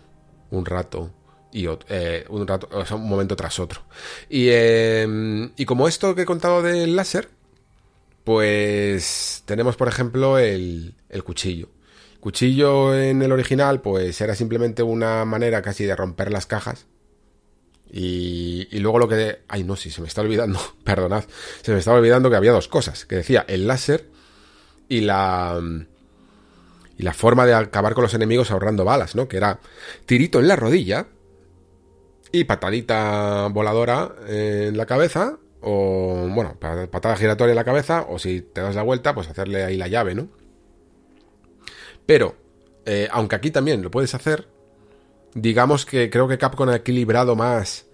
Un rato y eh, un momento tras otro. Y, em, y como esto que he contado del láser, pues tenemos, por ejemplo, el, el cuchillo. Cuchillo en el original, pues era simplemente una manera casi de romper las cajas. Y, y luego lo que... Ay, no, sí, se me está olvidando, perdonad. Se me estaba olvidando que había dos cosas. Que decía el láser y la... Y la forma de acabar con los enemigos ahorrando balas, ¿no? Que era tirito en la rodilla y patadita voladora en la cabeza. O, bueno, patada giratoria en la cabeza. O si te das la vuelta, pues hacerle ahí la llave, ¿no? Pero, eh, aunque aquí también lo puedes hacer, digamos que creo que Capcom ha equilibrado más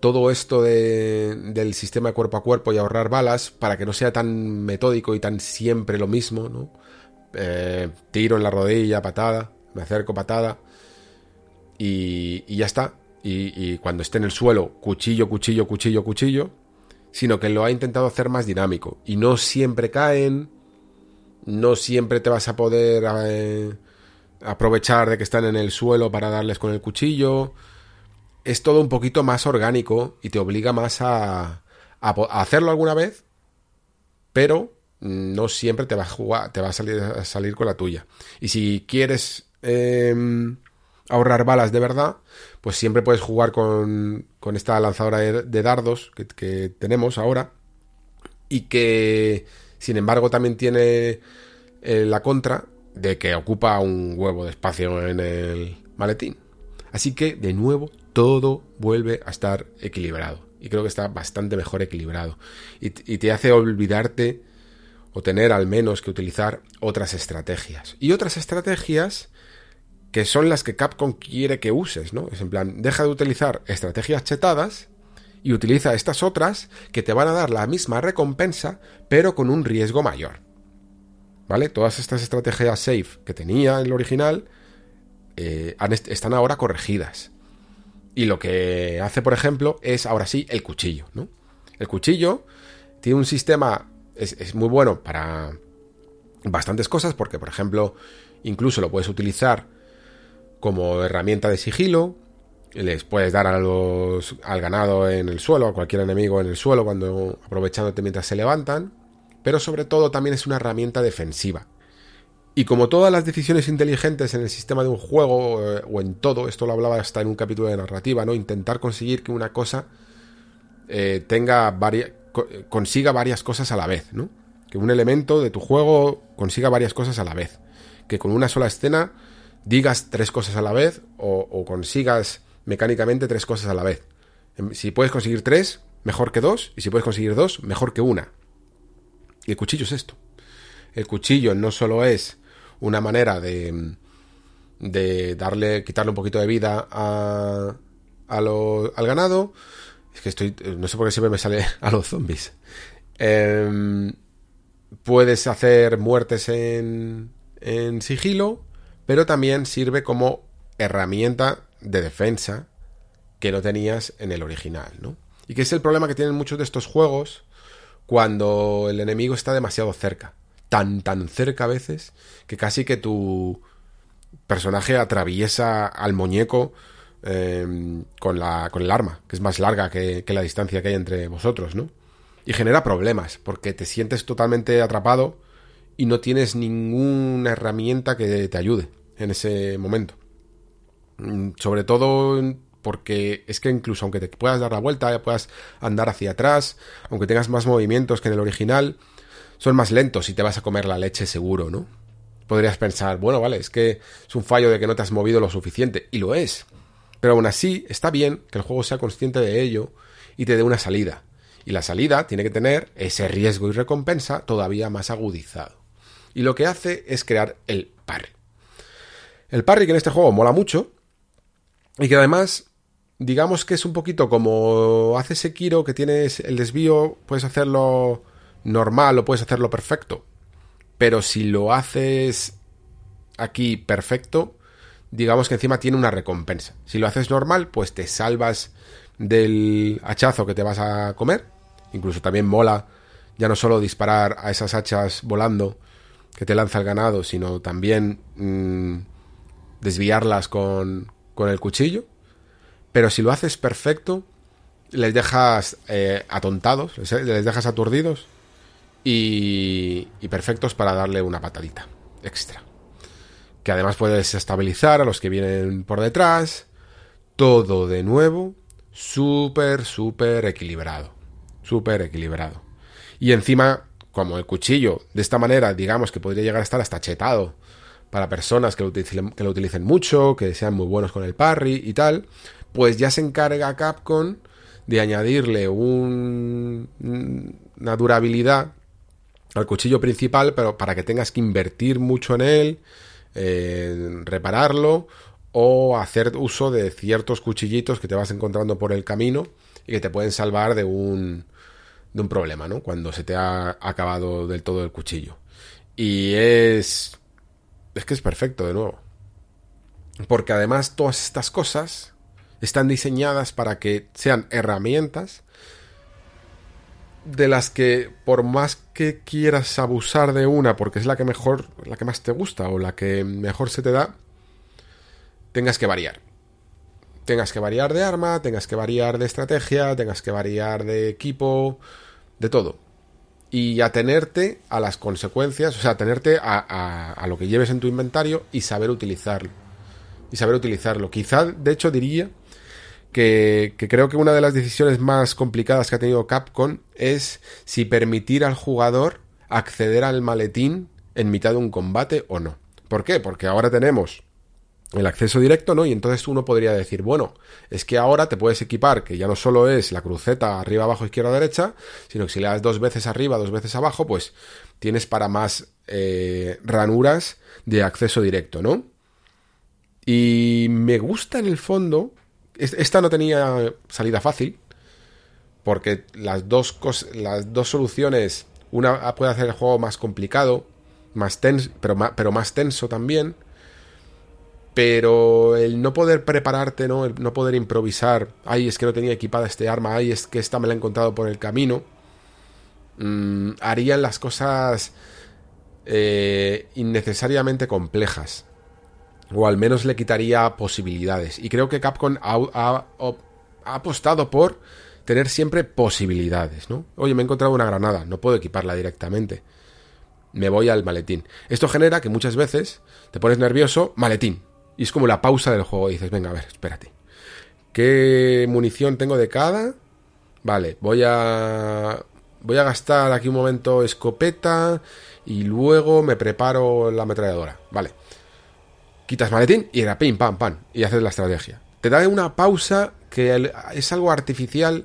todo esto del sistema de cuerpo a cuerpo y ahorrar balas para que no sea tan metódico y tan siempre lo mismo, ¿no? Eh, tiro en la rodilla, patada, me acerco, patada y, ya está. Y, y, cuando esté en el suelo, cuchillo, cuchillo, cuchillo, cuchillo, sino que lo ha intentado hacer más dinámico y no siempre caen, no siempre te vas a poder eh, aprovechar de que están en el suelo para darles con el cuchillo. Es todo un poquito más orgánico y te obliga más a, hacerlo alguna vez, pero no siempre te va a jugar, te va a salir, salir con la tuya. Y si quieres em, ahorrar balas de verdad, pues siempre puedes jugar con, con esta lanzadora de, dardos que, que tenemos ahora y que sin embargo, también tiene eh, la contra de que ocupa un huevo de espacio en el maletín. Así que, de nuevo, todo vuelve a estar equilibrado. Y creo que está bastante mejor equilibrado. Y, te hace olvidarte o tener al menos que utilizar otras estrategias. Y otras estrategias que son las que Capcom quiere que uses, ¿no? Es en plan, deja de utilizar estrategias chetadas y utiliza estas otras que te van a dar la misma recompensa, pero con un riesgo mayor. ¿Vale? Todas estas estrategias safe que tenía en el original eh, están ahora corregidas. Y lo que hace, por ejemplo, es ahora sí el cuchillo, ¿no? El cuchillo tiene un sistema, es, es muy bueno para bastantes cosas, porque, por ejemplo, incluso lo puedes utilizar como herramienta de sigilo, les puedes dar al ganado en el suelo, a cualquier enemigo en el suelo, cuando aprovechándote mientras se levantan, pero sobre todo también es una herramienta defensiva. Y como todas las decisiones inteligentes en el sistema de un juego eh, o en todo, esto lo hablaba hasta en un capítulo de narrativa, ¿no? Intentar conseguir que una cosa eh, tenga varias, consiga varias cosas a la vez, ¿no? Que un elemento de tu juego consiga varias cosas a la vez. Que con una sola escena digas tres cosas a la vez o consigas mecánicamente tres cosas a la vez. Em, si puedes conseguir tres, mejor que dos, y si puedes conseguir dos, mejor que una. Y el cuchillo es esto. El cuchillo no solo es una manera de, de darle, quitarle un poquito de vida a, a lo, al ganado. Es que estoy, no sé por qué siempre me sale a los zombies. Em, puedes hacer muertes en, en sigilo, pero también sirve como herramienta de defensa que no tenías en el original, ¿no? Y que es el problema que tienen muchos de estos juegos cuando el enemigo está demasiado cerca. Tan, tan cerca a veces que casi que tu personaje atraviesa al muñeco em, con, la, con el arma, que es más larga que, que la distancia que hay entre vosotros, ¿no? Y genera problemas, porque te sientes totalmente atrapado y no tienes ninguna herramienta que te ayude en ese momento. Mm, sobre todo porque es que incluso aunque te puedas dar la vuelta, puedas andar hacia atrás, aunque tengas más movimientos que en el original, son más lentos y te vas a comer la leche seguro, ¿no? Podrías pensar, bueno, vale, es que es un fallo de que no te has movido lo suficiente, y lo es. Pero aún así, está bien que el juego sea consciente de ello y te dé una salida. Y la salida tiene que tener ese riesgo y recompensa todavía más agudizado. Y lo que hace es crear el parry. El parry que en este juego mola mucho y que además digamos que es un poquito como hace Sekiro que tienes el desvío, puedes hacerlo normal o puedes hacerlo perfecto. Pero si lo haces aquí perfecto, digamos que encima tiene una recompensa. Si lo haces normal, pues te salvas del hachazo que te vas a comer. Incluso también mola ya no solo disparar a esas hachas volando, que te lanza el ganado, sino también mm, desviarlas con, con el cuchillo. Pero si lo haces perfecto, les dejas eh, atontados, les dejas aturdidos y, y perfectos para darle una patadita extra. Que además puedes estabilizar a los que vienen por detrás. Todo de nuevo, súper, súper equilibrado. Súper equilibrado. Y encima como el cuchillo, de esta manera, digamos que podría llegar a estar hasta chetado para personas que lo utilicen, que lo utilicen mucho, que sean muy buenos con el parry y tal, pues ya se encarga Capcom de añadirle un, una durabilidad al cuchillo principal, pero para que tengas que invertir mucho en él, repararlo o hacer uso de ciertos cuchillitos que te vas encontrando por el camino y que te pueden salvar de un de un problema, ¿no? Cuando se te ha acabado del todo el cuchillo. Y es... Es que es perfecto, de nuevo. Porque además todas estas cosas están diseñadas para que sean herramientas de las que por más que quieras abusar de una porque es la que mejor, la que más te gusta o la que mejor se te da, tengas que variar. Tengas que variar de arma, tengas que variar de estrategia, tengas que variar de equipo, de todo. Y atenerte a las consecuencias, o sea, atenerte a, a, lo que lleves en tu inventario y saber utilizarlo. Y saber utilizarlo. Quizá, de hecho, diría que, creo que una de las decisiones más complicadas que ha tenido Capcom es si permitir al jugador acceder al maletín en mitad de un combate o no. ¿Por qué? Porque ahora tenemos el acceso directo, ¿no? Y entonces uno podría decir, bueno, es que ahora te puedes equipar, que ya no solo es la cruceta arriba, abajo, izquierda, derecha, sino que si le das dos veces arriba, dos veces abajo, pues tienes para más eh, ranuras de acceso directo, ¿no? Y me gusta en el fondo, esta no tenía salida fácil, porque las dos, soluciones, una puede hacer el juego más complicado, más tenso, pero más tenso también, pero el no poder prepararte, ¿no? El no poder improvisar, ay, es que no tenía equipada este arma, ay, es que esta me la he encontrado por el camino, mmm, harían las cosas eh, innecesariamente complejas. O al menos le quitaría posibilidades. Y creo que Capcom ha, apostado por tener siempre posibilidades, ¿no? Oye, me he encontrado una granada, no puedo equiparla directamente. Me voy al maletín. Esto genera que muchas veces te pones nervioso, maletín, y es como la pausa del juego. Dices, venga, a ver, espérate. ¿Qué munición tengo de cada? Vale, voy a. Voy a gastar aquí un momento escopeta. Y luego me preparo la ametralladora. Vale. Quitas maletín y era pim, pam, pam. Y haces la estrategia. Te da una pausa que es algo artificial.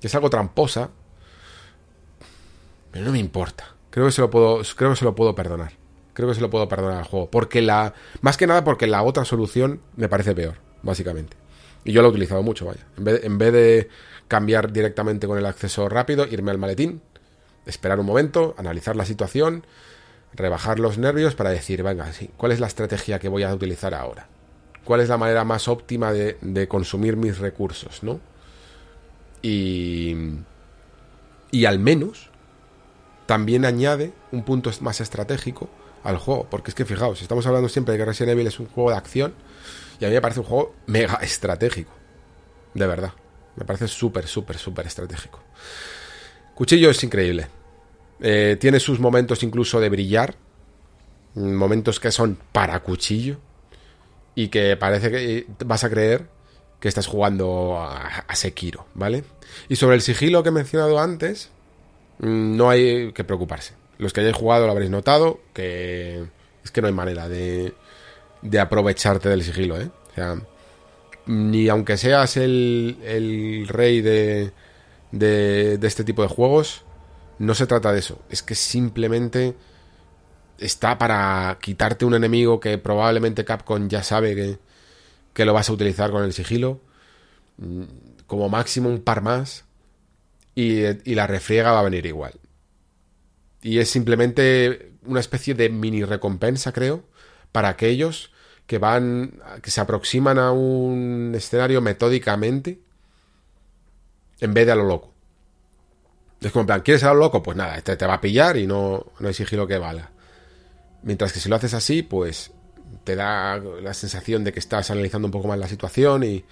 Que es algo tramposa. Pero no me importa. Creo que se lo puedo. Creo que se lo puedo perdonar creo que se lo puedo perdonar al juego. Porque la. Más que nada porque la otra solución me parece peor, básicamente. Y yo lo he utilizado mucho, vaya. En vez de cambiar directamente con el acceso rápido, irme al maletín, esperar un momento, analizar la situación, rebajar los nervios para decir, venga, sí, ¿cuál es la estrategia que voy a utilizar ahora? ¿Cuál es la manera más óptima de, consumir mis recursos, no? Y. Y al menos también añade un punto más estratégico al juego. Porque es que fijaos, estamos hablando siempre de que Resident Evil es un juego de acción Y a mí me parece un juego mega estratégico. De verdad. Me parece súper, súper, súper estratégico. Cuchillo es increíble. Eh, tiene sus momentos incluso de brillar. Momentos que son para cuchillo. Y que parece que vas a creer que estás jugando a, a Sekiro, ¿vale? Y sobre el sigilo que he mencionado antes, mm, no hay que preocuparse. Los que hayáis jugado lo habréis notado, que es que no hay manera de, de aprovecharte del sigilo, ¿eh? O sea, ni aunque seas el, el rey de, de, de este tipo de juegos, no se trata de eso. Es que simplemente está para quitarte un enemigo que probablemente Capcom ya sabe que, lo vas a utilizar con el sigilo. Mm, como máximo un par más. Y, y, la refriega va a venir igual. Y es simplemente una especie de mini recompensa, creo, para aquellos que van, que se aproximan a un escenario metódicamente en vez de a lo loco. Es como en plan, ¿quieres lo loco? Pues nada, este te va a pillar y no, no hay sigilo que valga. Mientras que si lo haces así, pues te da la sensación de que estás analizando un poco más la situación y,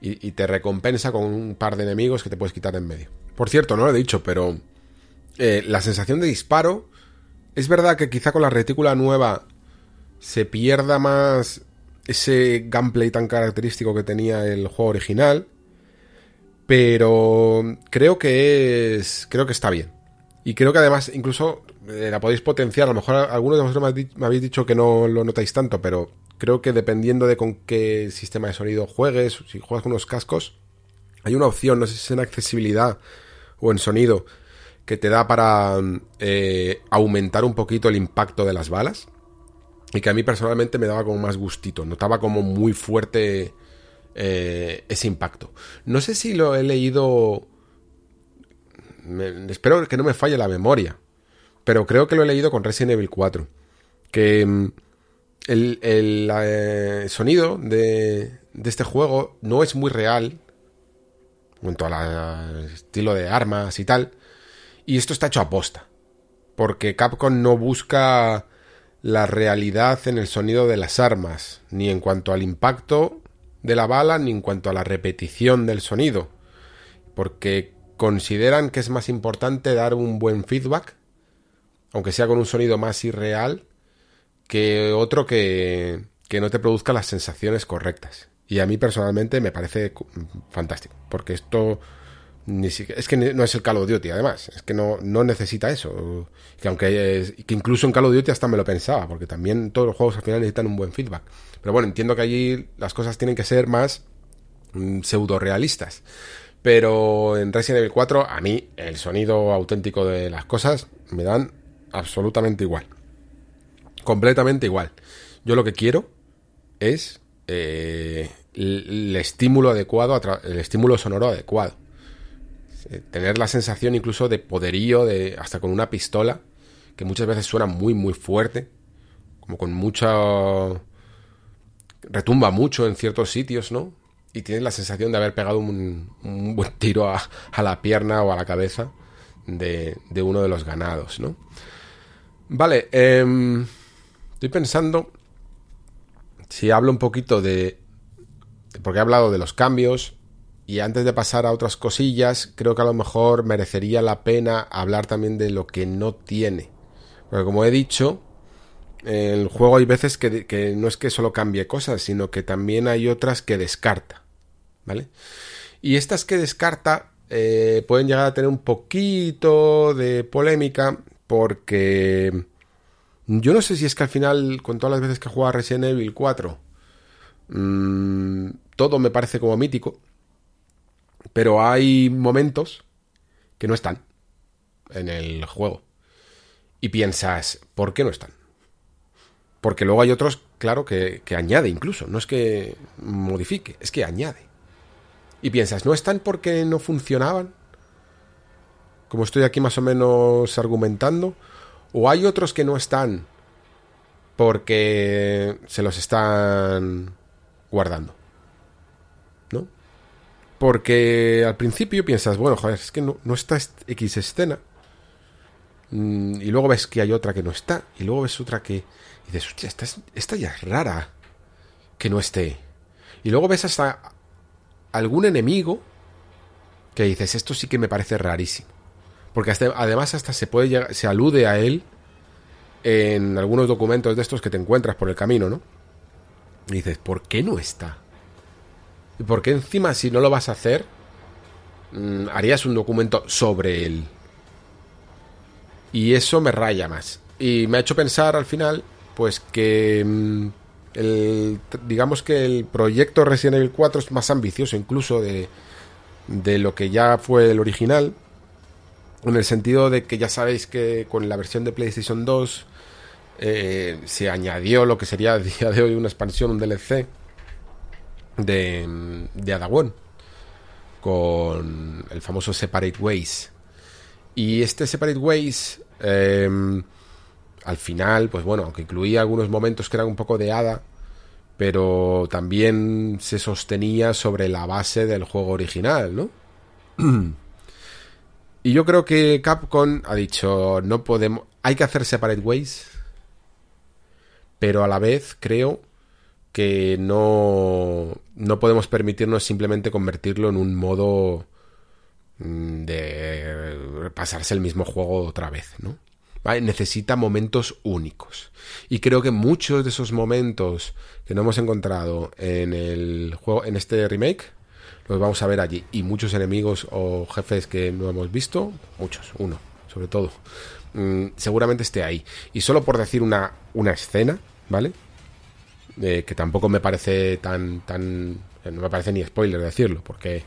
y, te recompensa con un par de enemigos que te puedes quitar en medio. Por cierto, no lo he dicho, pero eh, la sensación de disparo, es verdad que quizá con la retícula nueva se pierda más ese gameplay tan característico que tenía el juego original, pero creo que es, creo que está bien. Y creo que además incluso eh, la podéis potenciar. A lo mejor algunos de vosotros me habéis dicho que no lo notáis tanto, pero creo que dependiendo de con qué sistema de sonido juegues, si juegas con unos cascos, hay una opción, no sé si es en accesibilidad o en sonido, que te da para eh, aumentar un poquito el impacto de las balas. Y que a mí personalmente me daba como más gustito. Notaba como muy fuerte eh, ese impacto. No sé si lo he leído. Espero que no me falle la memoria. Pero creo que lo he leído con Resident Evil 4. Que mm, el, el eh, sonido de, de, este juego no es muy real. En cuanto al estilo de armas y tal. Y esto está hecho a posta. Porque Capcom no busca la realidad en el sonido de las armas. Ni en cuanto al impacto de la bala, ni en cuanto a la repetición del sonido. Porque consideran que es más importante dar un buen feedback aunque sea con un sonido más irreal, que otro que, que no te produzca las sensaciones correctas. Y a mí personalmente me parece fantástico, porque esto ni siquiera, es que no es el Call of Duty, además, es que no, no necesita eso. Que aunque que incluso en Call of Duty hasta me lo pensaba, porque también todos los juegos al final necesitan un buen feedback. Pero bueno, entiendo que allí las cosas tienen que ser más mm, pseudo realistas. Pero en Resident Evil 4, a mí el sonido auténtico de las cosas me dan absolutamente igual. Completamente igual. Yo lo que quiero es eh, el, el, estímulo adecuado, el estímulo sonoro adecuado. Tener la sensación incluso de poderío, de hasta con una pistola, que muchas veces suena muy, muy fuerte, como con mucha... retumba mucho en ciertos sitios, ¿no? Y tienes la sensación de haber pegado un, un buen tiro a, la pierna o a la cabeza de, de uno de los ganados, ¿no? Vale, eh, estoy pensando si hablo un poquito de... Porque he hablado de los cambios y antes de pasar a otras cosillas, creo que a lo mejor merecería la pena hablar también de lo que no tiene. Porque como he dicho, en el juego hay veces que, no es que solo cambie cosas, sino que también hay otras que descarta. ¿Vale? Y estas que descarta eh, pueden llegar a tener un poquito de polémica porque yo no sé si es que al final, con todas las veces que juega Resident Evil 4, mmm, todo me parece como mítico, pero hay momentos que no están en el juego. Y piensas, ¿por qué no están? Porque luego hay otros, claro, que, que añade incluso, no es que modifique, es que añade. Y piensas, ¿no están porque no funcionaban? como estoy aquí más o menos argumentando, o hay otros que no están porque se los están guardando. Porque al principio piensas, bueno, joder, es que no, no está X escena. Mm, y luego ves que hay otra que no está. Y luego ves otra que... Y dices, hostia, esta, esta ya es rara que no esté. Y luego ves hasta algún enemigo que dices, esto sí que me parece rarísimo. Porque además hasta se puede llegar, se alude a él en algunos documentos de estos que te encuentras por el camino, ¿no? Y dices, ¿por qué no está? ¿Y por qué encima si no lo vas a hacer, mm, harías un documento sobre él? Y eso me raya más. Y me ha hecho pensar al final, pues que mm, el, digamos que el proyecto Resident Evil 4 es más ambicioso incluso de, de lo que ya fue el original. En el sentido de que ya sabéis que con la versión de PlayStation 2 eh, se añadió lo que sería a día de hoy una expansión, un DLC de, de Adawan con el famoso Separate Ways. Y este Separate Ways, em, al final, pues bueno, aunque incluía algunos momentos que eran un poco de hada, pero también se sostenía sobre la base del juego original, ¿no? y yo creo que Capcom ha dicho, no podemos, hay que hacer Separate Ways, pero a la vez creo que no, no podemos permitirnos simplemente convertirlo en un modo mm, de pasarse el mismo juego otra vez, ¿no? Necesita momentos únicos. Y creo que muchos de esos momentos que no hemos encontrado en el juego, en este remake, los vamos a ver allí. Y muchos enemigos o jefes que no hemos visto, muchos, uno, sobre todo, mm, seguramente esté ahí. Y solo por decir una, una escena, ¿vale? Eh, que tampoco me parece tan, tan, no me parece ni spoiler decirlo, porque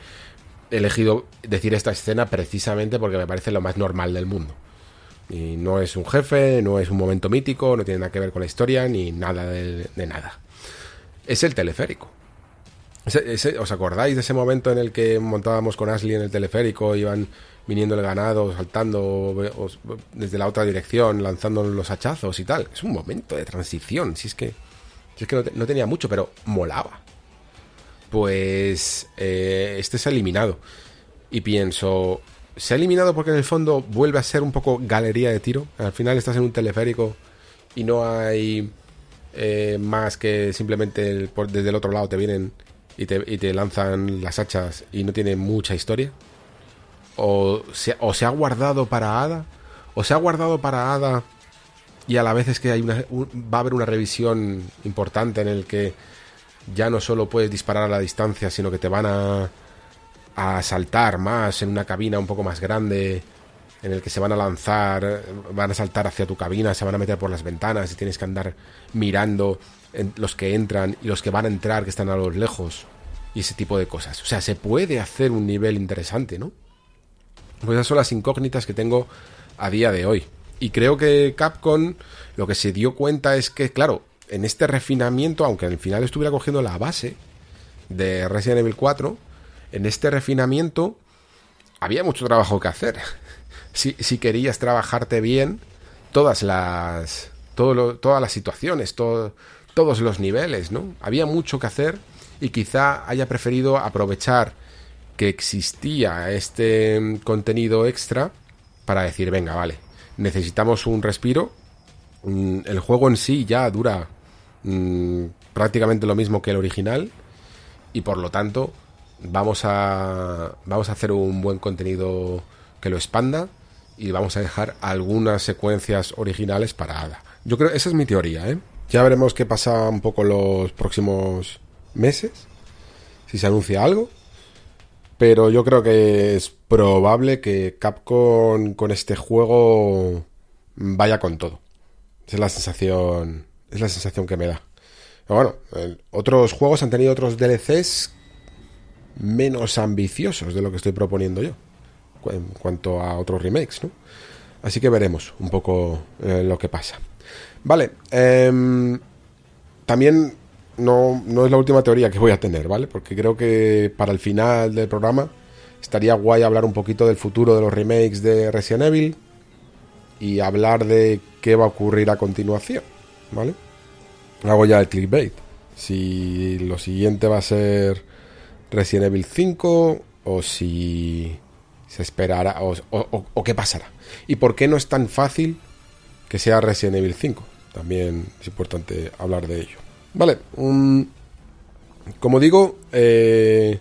he elegido decir esta escena precisamente porque me parece lo más normal del mundo. Y no es un jefe, no es un momento mítico, no tiene nada que ver con la historia, ni nada de, nada. Es el teleférico. ¿Os acordáis de ese momento en el que montábamos con Ashley en el teleférico, iban viniendo el ganado, saltando desde la otra dirección, lanzando los hachazos y tal? Es un momento de transición, si es que, si es que no, tenía mucho, pero molaba. Pues eh, este se ha eliminado. Y pienso, se ha eliminado porque en el fondo vuelve a ser un poco galería de tiro. Al final estás en un teleférico y no hay eh, más que simplemente desde el otro lado te vienen y te, lanzan las hachas y no tiene mucha historia. O se, o se ha guardado para Ada. O se ha guardado para Ada y a la vez es que hay una, va a haber una revisión importante en el que ya no solo puedes disparar a la distancia, sino que te van a a saltar más en una cabina un poco más grande en el que se van a lanzar, van a saltar hacia tu cabina, se van a meter por las ventanas y tienes que andar mirando los que entran y los que van a entrar que están a los lejos y ese tipo de cosas. O sea, se puede hacer un nivel interesante, ¿no? Pues esas son las incógnitas que tengo a día de hoy. Y creo que Capcom lo que se dio cuenta es que, claro, en este refinamiento, aunque al final estuviera cogiendo la base de Resident Evil 4, en este refinamiento había mucho trabajo que hacer. Si, querías trabajarte bien, todas las, todas las situaciones, todos los niveles, ¿no? Había mucho que hacer y quizá haya preferido aprovechar que existía este contenido extra para decir, venga, vale, necesitamos un respiro. Mm, el juego en sí ya dura mm, prácticamente lo mismo que el original y por lo tanto vamos a, vamos a hacer un buen contenido que lo expanda y vamos a dejar algunas secuencias originales para Ada. Yo creo, esa es mi teoría, ¿eh? Ya veremos qué pasa un poco los próximos meses, si se anuncia algo. Pero yo creo que es probable que Capcom con este juego vaya con todo. Esa es la sensación, es la sensación que me da. Pero bueno, otros juegos han tenido otros DLCs menos ambiciosos de lo que estoy proponiendo yo en cuanto a otros remakes, ¿no? Así que veremos un poco eh, lo que pasa. Vale, em, también no, no, es la última teoría que voy a tener, ¿vale? Porque creo que para el final del programa estaría guay hablar un poquito del futuro de los remakes de Resident Evil y hablar de qué va a ocurrir a continuación, ¿vale? Hago ya el clickbait. Si lo siguiente va a ser Resident Evil 5 o si se esperará o, qué pasará. Y por qué no es tan fácil que sea Resident Evil 5. También es importante hablar de ello. Vale, Como digo, eh,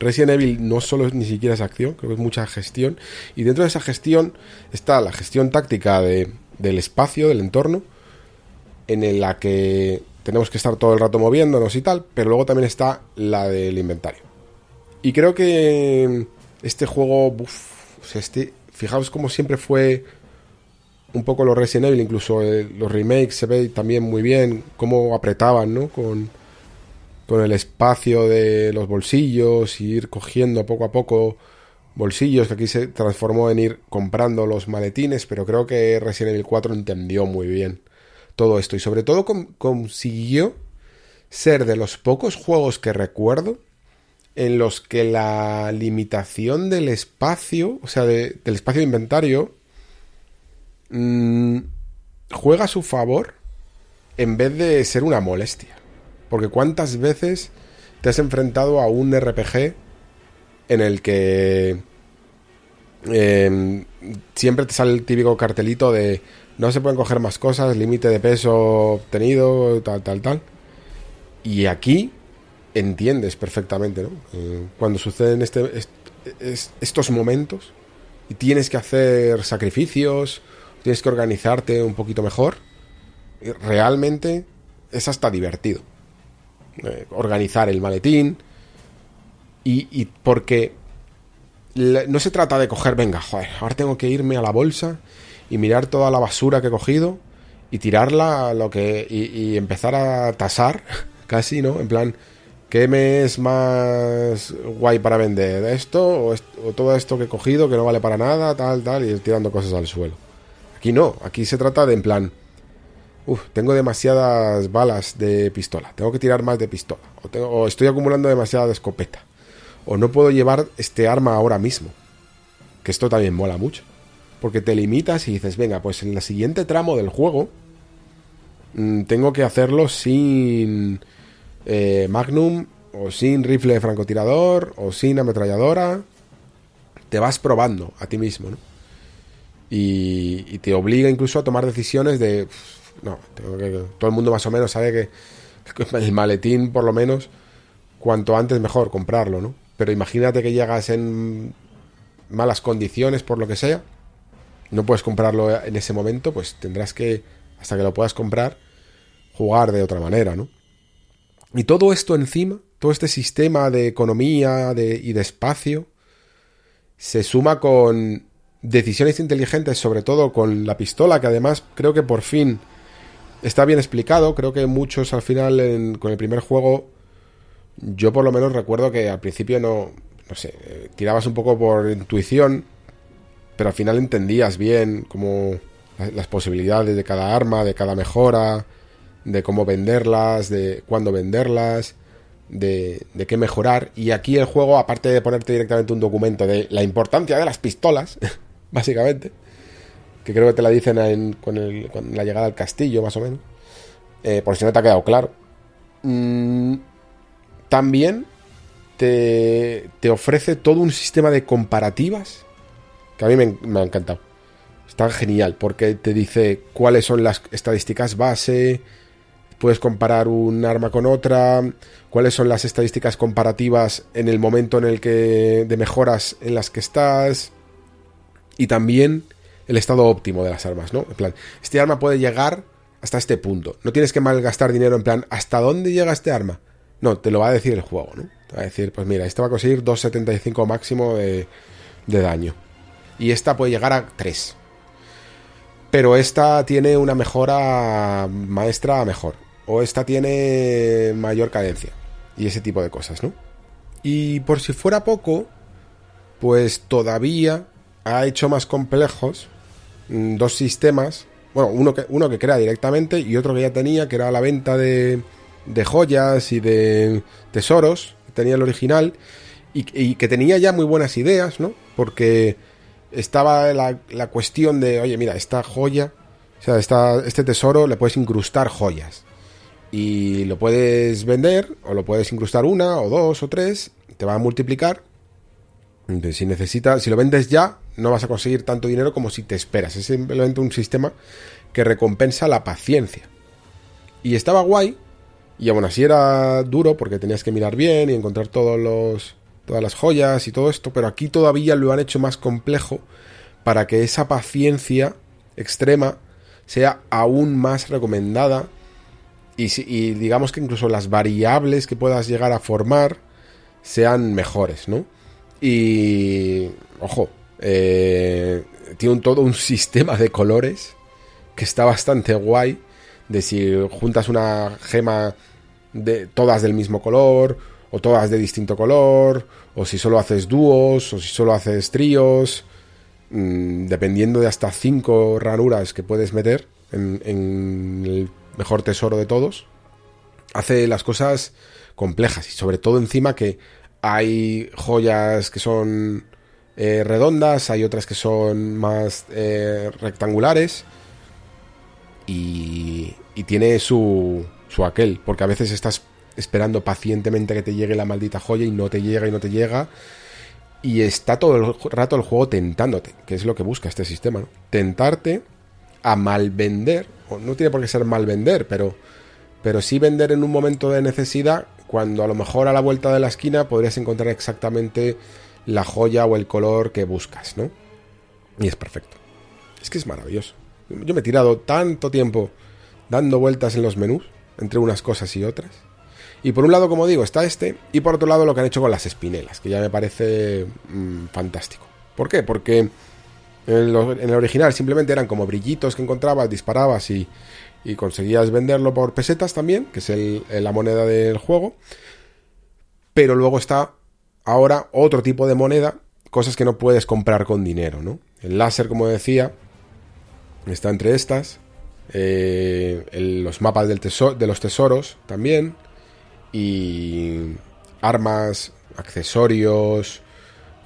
Resident Evil no solo es ni siquiera es acción, creo que es mucha gestión. Y dentro de esa gestión está la gestión táctica de, del espacio, del entorno, en la que tenemos que estar todo el rato moviéndonos y tal, pero luego también está la del inventario. Y creo que este juego, uff, este, fijaos como siempre fue un poco los Resident Evil, incluso eh, los remakes se ve también muy bien cómo apretaban, ¿no? Con, con el espacio de los bolsillos y ir cogiendo poco a poco bolsillos, que aquí se transformó en ir comprando los maletines, pero creo que Resident Evil 4 entendió muy bien todo esto y sobre todo consiguió ser de los pocos juegos que recuerdo en los que la limitación del espacio, o sea, del espacio de inventario, mmm, juega a su favor en vez de ser una molestia. Porque cuántas veces te has enfrentado a un RPG en el que eh, siempre te sale el típico cartelito de no se pueden coger más cosas, límite de peso obtenido, tal, tal, tal. Y aquí entiendes perfectamente, ¿no? Eh, cuando suceden este, estos momentos y tienes que hacer sacrificios, tienes que organizarte un poquito mejor, realmente es hasta divertido. Eh, organizar el maletín y, porque no se trata de coger, venga, joder, ahora tengo que irme a la bolsa y mirar toda la basura que he cogido y tirarla a lo que y, empezar a tasar casi, ¿no? En plan, ¿qué me es más guay para vender? ¿Esto o, o, todo esto que he cogido que no vale para nada, tal, tal, y ir tirando cosas al suelo? Aquí no, aquí se trata de en plan, uff, tengo demasiadas balas de pistola, tengo que tirar más de pistola, o, estoy acumulando demasiada de escopeta, o no puedo llevar este arma ahora mismo, que esto también mola mucho. Porque te limitas y dices, venga, pues en el siguiente tramo del juego mmm, tengo que hacerlo sin eh, Magnum o sin rifle de francotirador o sin ametralladora. Te vas probando a ti mismo, ¿no? Y, y te obliga incluso a tomar decisiones de... No, tengo que, todo el mundo más o menos sabe que, el maletín, por lo menos, cuanto antes mejor comprarlo, ¿no? Pero imagínate que llegas en malas condiciones por lo que sea no puedes comprarlo en ese momento, pues tendrás que, hasta que lo puedas comprar, jugar de otra manera, ¿no? Y todo esto encima, todo este sistema de economía y de espacio, se suma con decisiones inteligentes, sobre todo con la pistola, que además creo que por fin está bien explicado. Creo que muchos al final, con el primer juego, yo por lo menos recuerdo que al principio no, no sé, eh, tirabas un poco por intuición pero al final entendías bien cómo las posibilidades de cada arma, de cada mejora, de cómo venderlas, de cuándo venderlas, de, de, qué mejorar. Y aquí el juego, aparte de ponerte directamente un documento de la importancia de las pistolas, básicamente, que creo que te la dicen con, el, con, la llegada al castillo, más o menos, eh, por si no te ha quedado claro, mmm, también te, te ofrece todo un sistema de comparativas que a mí me, me ha encantado. Está genial porque te dice cuáles son las estadísticas base, puedes comparar un arma con otra, cuáles son las estadísticas comparativas en el momento en el que de mejoras en las que estás y también el estado óptimo de las armas, ¿no? En plan, este arma puede llegar hasta este punto. No tienes que malgastar dinero en plan, ¿hasta dónde llega este arma? No, te lo va a decir el juego, ¿no? Te va a decir, pues mira, este va a conseguir 2.75 máximo de, de daño y esta puede llegar a 3. Pero esta tiene una mejora maestra mejor. O esta tiene mayor cadencia. Y ese tipo de cosas, ¿no? Y por si fuera poco, pues todavía ha hecho más complejos mm, dos sistemas. Bueno, uno que, uno que crea directamente y otro que ya tenía, que era la venta de, de joyas y de tesoros. Tenía el original. Y, que tenía ya muy buenas ideas, ¿no? Porque estaba la, la, cuestión de, oye, mira, esta joya, o sea, esta, este tesoro le puedes incrustar joyas. Y lo puedes vender, o lo puedes incrustar una, o dos, o tres, te va a multiplicar. Entonces, si necesitas, si lo vendes ya, no vas a conseguir tanto dinero como si te esperas. Es simplemente un sistema que recompensa la paciencia. Y estaba guay, Y aún así era duro porque tenías que mirar bien y encontrar todos los, todas las joyas y todo esto, pero aquí todavía lo han hecho más complejo para que esa paciencia extrema sea aún más recomendada y, y, digamos que incluso las variables que puedas llegar a formar sean mejores, ¿no? Y, ojo, eh, tiene un, todo un sistema de colores que está bastante guay, de si juntas una gema de todas del mismo color, o todas de distinto color, o si solo haces dúos, o si solo haces tríos, mm, dependiendo de hasta cinco ranuras que puedes meter en el mejor tesoro de todos, hace las cosas complejas y sobre todo encima que hay joyas que son eh, redondas, hay otras que son más eh, rectangulares y, y tiene su, su aquel, porque a veces estás esperando pacientemente que te llegue la maldita joya y no te llega y no te llega. Y está todo el rato el juego tentándote, que es lo que busca este sistema. Tentarte a mal vender, o no tiene por qué ser mal vender, pero, pero sí vender en un momento de necesidad, cuando a lo mejor a la vuelta de la esquina podrías encontrar exactamente la joya o el color que buscas, ¿no? Y es perfecto. Es que es maravilloso. Yo me he tirado tanto tiempo dando vueltas en los menús, entre unas cosas y otras. Y por un lado, como digo, está este, y por otro lado lo que han hecho con las espinelas, que ya me parece mmm, fantástico. ¿Por qué? Porque en el, original simplemente eran como brillitos que encontrabas, disparabas y, conseguías venderlo por pesetas también, que es la moneda del juego. Pero luego está ahora otro tipo de moneda, cosas que no puedes comprar con dinero, ¿no? El láser, como decía, está entre estas. Eh, los mapas del de los tesoros también. Y armas, accesorios,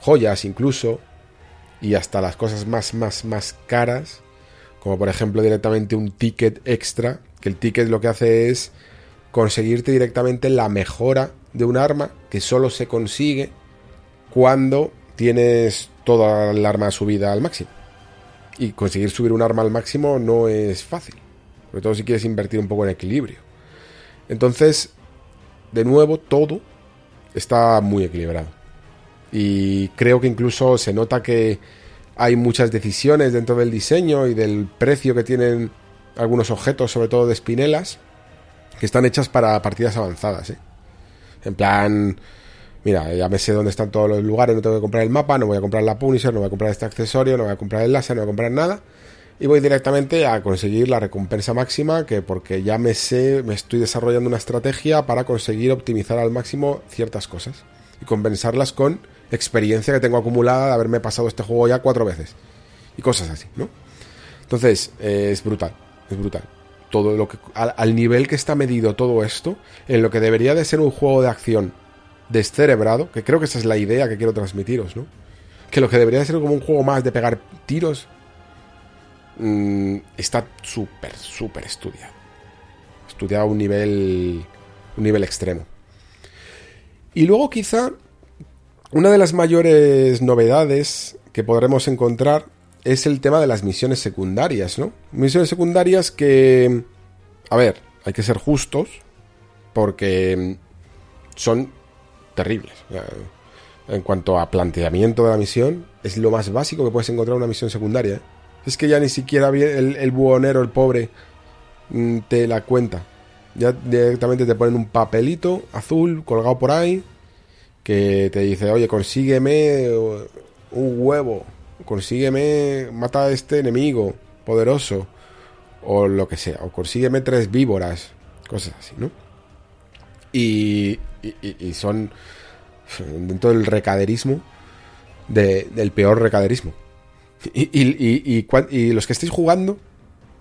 joyas incluso. Y hasta las cosas más, más, más caras. Como por ejemplo directamente un ticket extra. Que el ticket lo que hace es conseguirte directamente la mejora de un arma que solo se consigue cuando tienes toda el arma subida al máximo. Y conseguir subir un arma al máximo no es fácil. Sobre todo si quieres invertir un poco en equilibrio. Entonces, de nuevo, todo está muy equilibrado. Y creo que incluso se nota que hay muchas decisiones dentro del diseño y del precio que tienen algunos objetos, sobre todo de espinelas, que están hechas para partidas avanzadas. ¿eh? En plan, mira, ya me sé dónde están todos los lugares, no tengo que comprar el mapa, no voy a comprar la Punisher, no voy a comprar este accesorio, no voy a comprar el láser, no voy a comprar nada. Y voy directamente a conseguir la recompensa máxima, que porque ya me sé, me estoy desarrollando una estrategia para conseguir optimizar al máximo ciertas cosas y compensarlas con experiencia que tengo acumulada de haberme pasado este juego ya cuatro veces. Y cosas así, ¿no? Entonces, eh, es brutal, es brutal. Todo lo que. Al, nivel que está medido todo esto, en lo que debería de ser un juego de acción descerebrado, que creo que esa es la idea que quiero transmitiros, ¿no? Que lo que debería de ser como un juego más de pegar tiros. Mmm, está súper, súper estudiado. Estudiado a un nivel. un nivel extremo. Y luego quizá una de las mayores novedades que podremos encontrar es el tema de las misiones secundarias, ¿no? Misiones secundarias que, a ver, hay que ser justos porque son terribles. En cuanto a planteamiento de la misión, es lo más básico que puedes encontrar en una misión secundaria. Es que ya ni siquiera el, el buhonero, el pobre, te la cuenta. Ya directamente te ponen un papelito azul colgado por ahí que te dice, oye, consígueme un huevo, consígueme, mata a este enemigo poderoso, o lo que sea, o consígueme tres víboras, cosas así, ¿no? Y, y, son dentro del recaderismo, de, del peor recaderismo. Y, los que estéis jugando,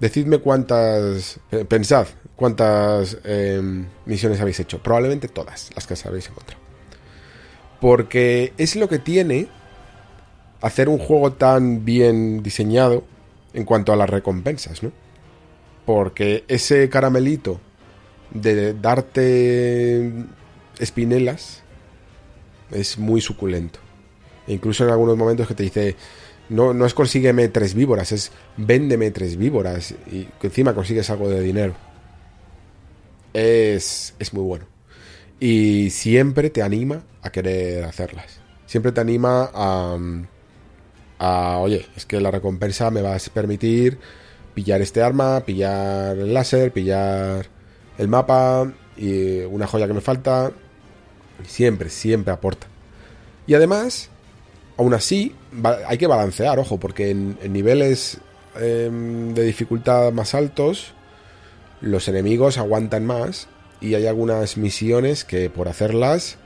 decidme cuántas, pensad cuántas eh, misiones habéis hecho. Probablemente todas las que os habéis encontrado. Porque es lo que tiene hacer un juego tan bien diseñado en cuanto a las recompensas, ¿no? Porque ese caramelito de darte espinelas es muy suculento. E incluso en algunos momentos que te dice, no, no es consígueme tres víboras, es véndeme tres víboras y encima consigues algo de dinero. es, es muy bueno. Y siempre te anima a querer hacerlas. Siempre te anima a, oye, es que la recompensa me va a permitir pillar este arma, pillar el láser, pillar el mapa y una joya que me falta. Siempre, siempre aporta. Y además, aún así, hay que balancear, ojo, porque en, niveles em, de dificultad más altos, los enemigos aguantan más y hay algunas misiones que por hacerlas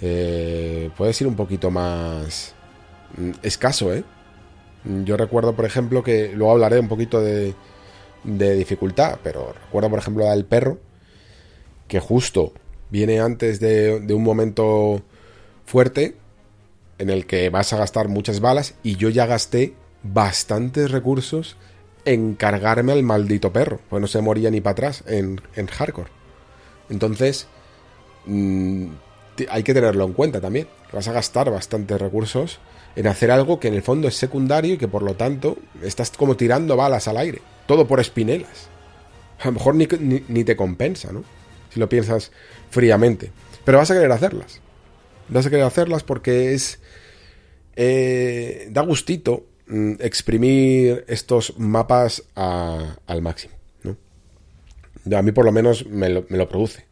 eh, puedes ir un poquito más escaso, ¿eh? Yo recuerdo, por ejemplo, que luego hablaré un poquito de, de dificultad, pero recuerdo, por ejemplo, la del perro, que justo viene antes de, de un momento fuerte en el que vas a gastar muchas balas y yo ya gasté bastantes recursos en cargarme al maldito perro, pues no se moría ni para atrás en, en hardcore. Entonces, mm, hay que tenerlo en cuenta también. Vas a gastar bastantes recursos en hacer algo que en el fondo es secundario y que por lo tanto estás como tirando balas al aire. Todo por espinelas. A lo mejor ni, ni, te compensa, ¿no? Si lo piensas fríamente. Pero vas a querer hacerlas. Vas a querer hacerlas porque es... Eh, da gustito mm, exprimir estos mapas al máximo, ¿no? A mí por lo menos me lo, me lo produce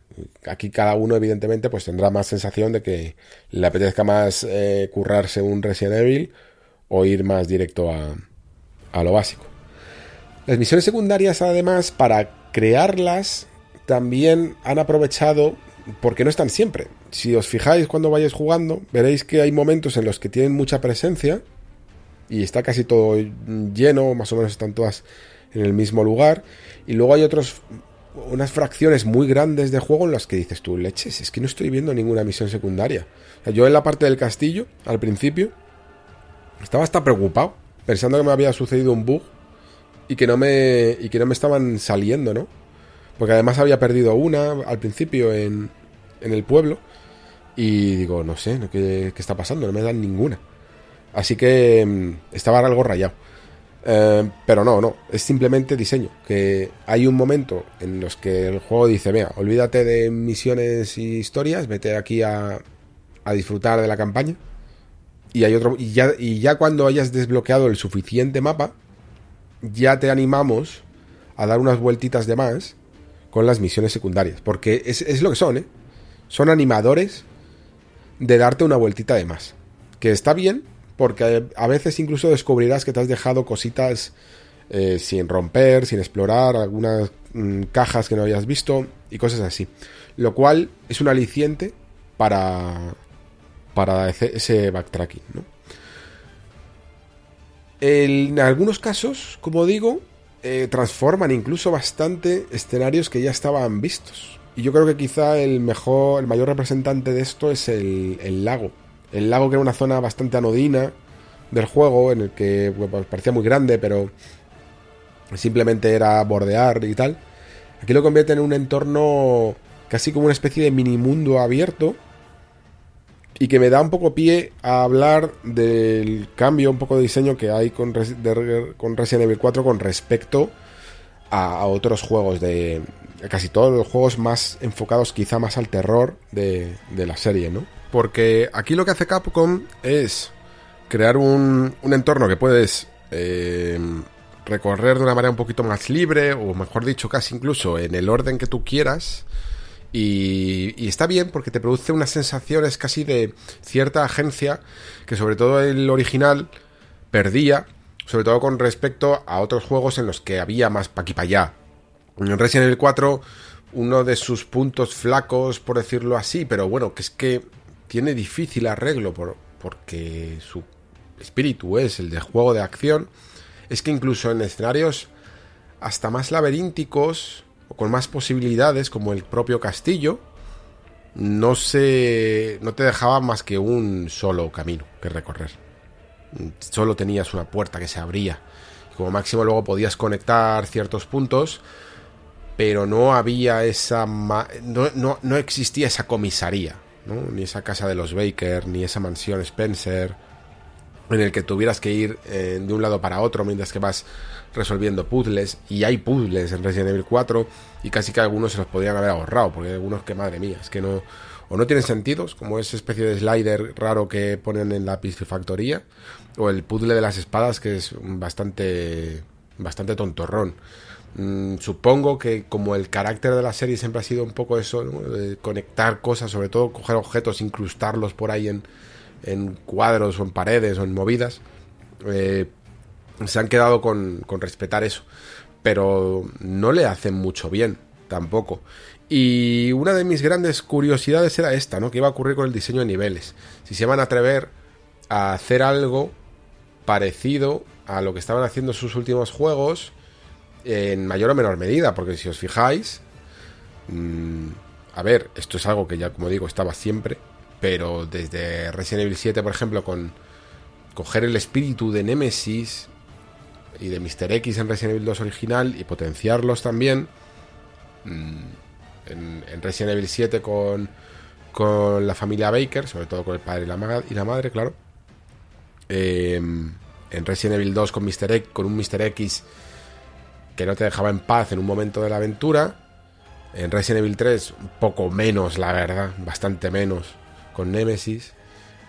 aquí cada uno evidentemente pues tendrá más sensación de que le apetezca más eh, currarse un Resident Evil o ir más directo a, a lo básico. Las misiones secundarias además para crearlas también han aprovechado porque no están siempre. Si os fijáis cuando vayáis jugando, veréis que hay momentos en los que tienen mucha presencia y está casi todo lleno, más o menos están todas en el mismo lugar. Y luego hay otros unas fracciones muy grandes de juego en las que dices tú, leches, es que no estoy viendo ninguna misión secundaria. yo en la parte del castillo, al principio, estaba hasta preocupado, pensando que me había sucedido un bug y que no me, y que no me estaban saliendo, ¿no? Porque además había perdido una al principio en, en el pueblo y digo, no sé, ¿qué, ¿qué está pasando? No me dan ninguna. Así que mm, estaba algo rayado. Eh, pero no, no, es simplemente diseño. Que hay un momento en los que el juego dice, vea, olvídate de misiones y historias, vete aquí a, a disfrutar de la campaña. Y hay otro. Y ya, y ya cuando hayas desbloqueado el suficiente mapa, ya te animamos a dar unas vueltitas de más con las misiones secundarias. Porque es, es lo que son, ¿eh? Son animadores de darte una vueltita de más. Que está bien, porque a veces incluso descubrirás que te has dejado cositas eh, sin romper, sin explorar, algunas mm, cajas que no habías visto y cosas así. Lo cual es un aliciente para, para ese backtracking. en algunos casos, como digo, eh, transforman incluso bastante escenarios que ya estaban vistos. Y yo creo que quizá el mejor, el mayor representante de esto es el lago el lago que era una zona bastante anodina del juego, en el que pues, parecía muy grande, pero simplemente era bordear y tal. Aquí lo convierte en un entorno casi como una especie de mini mundo abierto y que me da un poco pie a hablar del cambio un poco de diseño que hay con, Resident Evil 4 con respecto a, otros juegos de casi todos los juegos más enfocados quizá más al terror de, de la serie, ¿no? Porque aquí lo que hace Capcom es crear un, entorno que puedes eh, recorrer de una manera un poquito más libre, o mejor dicho, casi incluso en el orden que tú quieras. Y, y, está bien porque te produce unas sensaciones casi de cierta agencia que sobre todo el original perdía, sobre todo con respecto a otros juegos en los que había más pa' aquí pa' allá. En Resident Evil 4, uno de sus puntos flacos, por decirlo así, pero bueno, que es que tiene difícil arreglo por, porque su espíritu es el de juego de acción, es que incluso en escenarios hasta más laberínticos o con más posibilidades como el propio castillo, no se no te dejaba más que un solo camino que recorrer. Solo tenías una puerta que se abría. Como máximo luego podías conectar ciertos puntos, pero no había esa no, no, no existía esa comisaría ni esa casa de los Baker, ni esa mansión Spencer, en el que tuvieras que ir eh, de un lado para otro mientras que vas resolviendo puzzles. Y hay puzzles en Resident Evil 4 y casi que algunos se los podrían haber ahorrado, porque hay algunos que, madre mía, es que no... O no tienen sentidos, como esa especie de slider raro que ponen en la piscifactoría, o el puzzle de las espadas que es bastante, bastante tontorrón. Mm, supongo que como el carácter de la serie siempre ha sido un poco eso, conectar cosas, sobre todo coger objetos, incrustarlos por ahí en, en cuadros o en paredes o en movidas, eh, se han quedado con, con respetar eso. Pero no le hacen mucho bien, tampoco. Y una de mis grandes curiosidades era esta, ¿no? ¿Qué iba a ocurrir con el diseño de niveles? Si se van a atrever a hacer algo parecido a lo que estaban haciendo sus últimos juegos en mayor o menor medida, porque si os fijáis, mmm, a ver, esto es algo que ya como digo estaba siempre, pero desde Resident Evil 7, por ejemplo, con coger el espíritu de Nemesis y de Mr. X en Resident Evil 2 original y potenciarlos también. Mm, en, en Resident Evil 7 con, con la familia Baker, sobre todo con el padre y la, y la madre, claro. Eh, en Resident Evil 2 con Mr. X, con un Mr. X que no te dejaba en paz en un momento de la aventura. En Resident Evil 3, un poco menos, la verdad, bastante menos con Nemesis.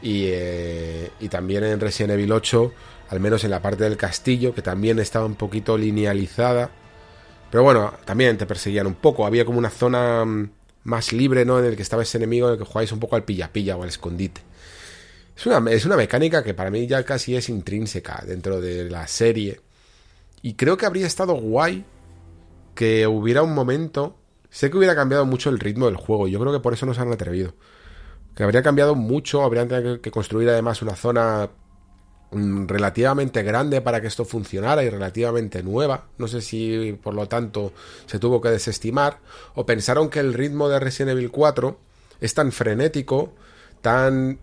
Y, eh, y también en Resident Evil 8, al menos en la parte del castillo, que también estaba un poquito linealizada. Pero bueno, también te perseguían un poco. Había como una zona mm, más libre, ¿no? En el que estaba ese enemigo, en el que jugáis un poco al pilla-pilla o al escondite. Es una, es una mecánica que para mí ya casi es intrínseca dentro de la serie. Y creo que habría estado guay que hubiera un momento. Sé que hubiera cambiado mucho el ritmo del juego. Yo creo que por eso no se han atrevido que habría cambiado mucho, habrían tenido que construir además una zona mm, relativamente grande para que esto funcionara y relativamente nueva. No sé si por lo tanto se tuvo que desestimar o pensaron que el ritmo de Resident Evil 4 es tan frenético, tan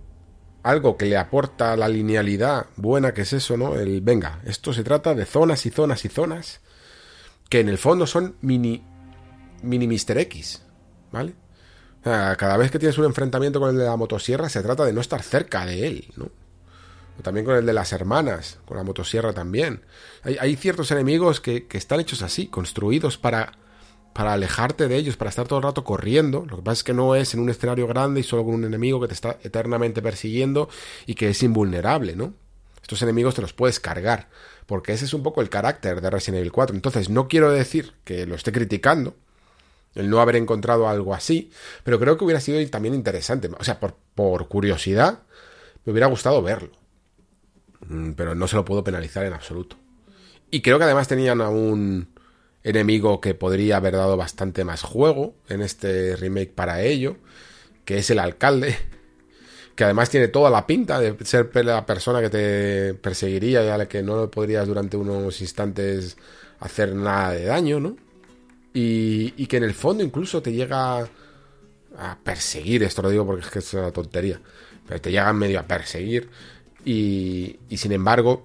algo que le aporta la linealidad buena que es eso, ¿no? El venga, esto se trata de zonas y zonas y zonas que en el fondo son mini mini Mr. X, ¿vale? cada vez que tienes un enfrentamiento con el de la motosierra, se trata de no estar cerca de él, ¿no? También con el de las hermanas, con la motosierra también. Hay, ciertos enemigos que, están hechos así, construidos para, para alejarte de ellos, para estar todo el rato corriendo. Lo que pasa es que no es en un escenario grande y solo con un enemigo que te está eternamente persiguiendo y que es invulnerable, ¿no? Estos enemigos te los puedes cargar, porque ese es un poco el carácter de Resident Evil 4. Entonces, no quiero decir que lo esté criticando, el no haber encontrado algo así, pero creo que hubiera sido también interesante. O sea, por, por curiosidad, me hubiera gustado verlo. Mm, pero no se lo puedo penalizar en absoluto. Y creo que además tenían a un enemigo que podría haber dado bastante más juego en este remake para ello, que es el alcalde, que además tiene toda la pinta de ser la persona que te perseguiría y a la que no podrías durante unos instantes hacer nada de daño, ¿no? Y, que en el fondo incluso te llega a perseguir, esto lo digo porque es que es una tontería, pero te llegan medio a perseguir y, sin embargo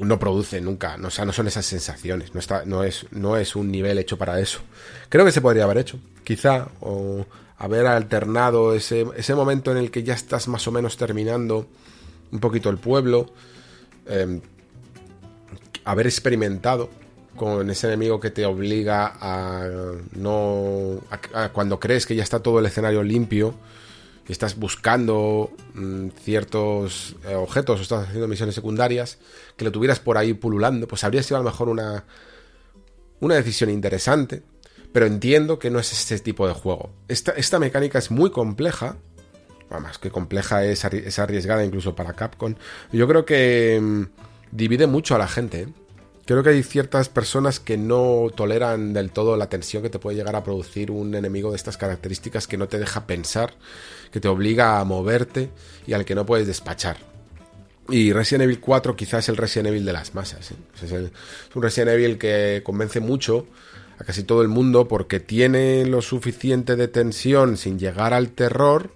no produce nunca, no, o sea, no son esas sensaciones, no, está, no, es, no es un nivel hecho para eso. Creo que se podría haber hecho, quizá, o haber alternado ese, ese momento en el que ya estás más o menos terminando un poquito el pueblo, em, haber experimentado con ese enemigo que te obliga a no. cuando crees que ya está todo el escenario limpio estás buscando mm, ciertos eh, objetos o estás haciendo misiones secundarias, que lo tuvieras por ahí pululando, pues habría sido a lo mejor una. una decisión interesante. Pero entiendo que no es ese tipo de juego. Esta, esta mecánica es muy compleja. Más que compleja es, es arriesgada incluso para Capcom. Yo creo que mm, divide mucho a la gente. ¿eh? Creo que hay ciertas personas que no toleran del todo la tensión que te puede llegar a producir un enemigo de estas características que no te deja pensar, que te obliga a moverte y al que no puedes despachar. Y Resident Evil 4 quizás es el Resident Evil de las masas. ¿eh? Es, un Resident Evil que convence mucho a casi todo el mundo porque tiene lo suficiente de tensión sin llegar al terror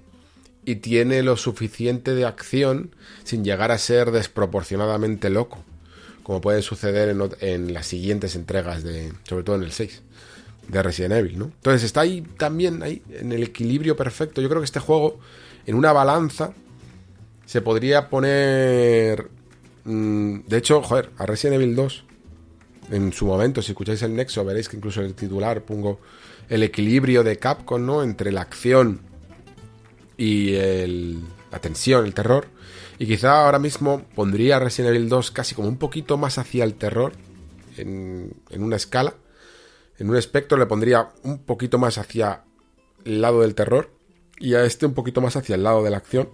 y tiene lo suficiente de acción sin llegar a ser desproporcionadamente loco como puede suceder en, las siguientes entregas de, sobre todo en el 6 de Resident Evil, ¿no? Entonces está ahí también ahí en el equilibrio perfecto. Yo creo que este juego en una balanza se podría poner... mm, de hecho, joder, a Resident Evil 2, en su momento, si escucháis el Nexo, veréis que incluso en el titular pongo el equilibrio de Capcom, ¿no? Entre la acción y el- la tensión, el terror. Y quizá ahora mismo pondría Resident Evil 2 casi como un poquito más hacia el terror en, en una escala. En un espectro le pondría un poquito más hacia el lado del terror y a este un poquito más hacia el lado de la acción,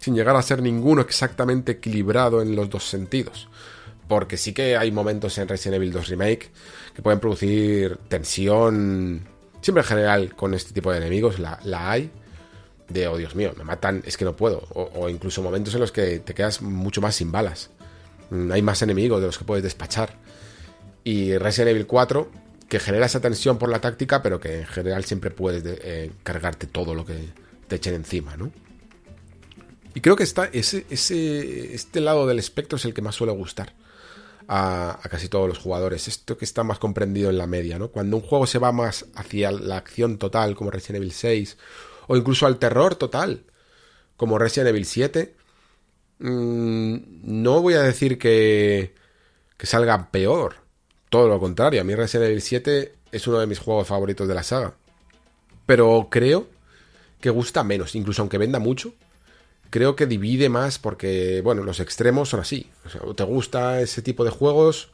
sin llegar a ser ninguno exactamente equilibrado en los dos sentidos. Porque sí que hay momentos en Resident Evil 2 Remake que pueden producir tensión, siempre en general con este tipo de enemigos, la, la hay, de, oh Dios mío, me matan, es que no puedo, o, incluso momentos en los que te quedas mucho más sin balas. Mm, Hay más enemigos de los que puedes despachar. Y Resident Evil 4, que genera esa tensión por la táctica, pero que en general siempre puedes de- eh, cargarte todo lo que te echen encima, ¿no? Y creo que está ese, ese, este lado del espectro es el que más suele gustar a, a casi todos los jugadores. Esto que está más comprendido en la media, ¿no? Cuando un juego se va más hacia la acción total, como Resident Evil 6, o incluso al terror total, como Resident Evil 7, mm, no voy a decir que, que salga peor. Todo lo contrario, a mí Resident Evil 7 es uno de mis juegos favoritos de la saga. Pero creo que gusta menos, incluso aunque venda mucho, creo que divide más porque, bueno, los extremos son así. O sea, o te gusta ese tipo de juegos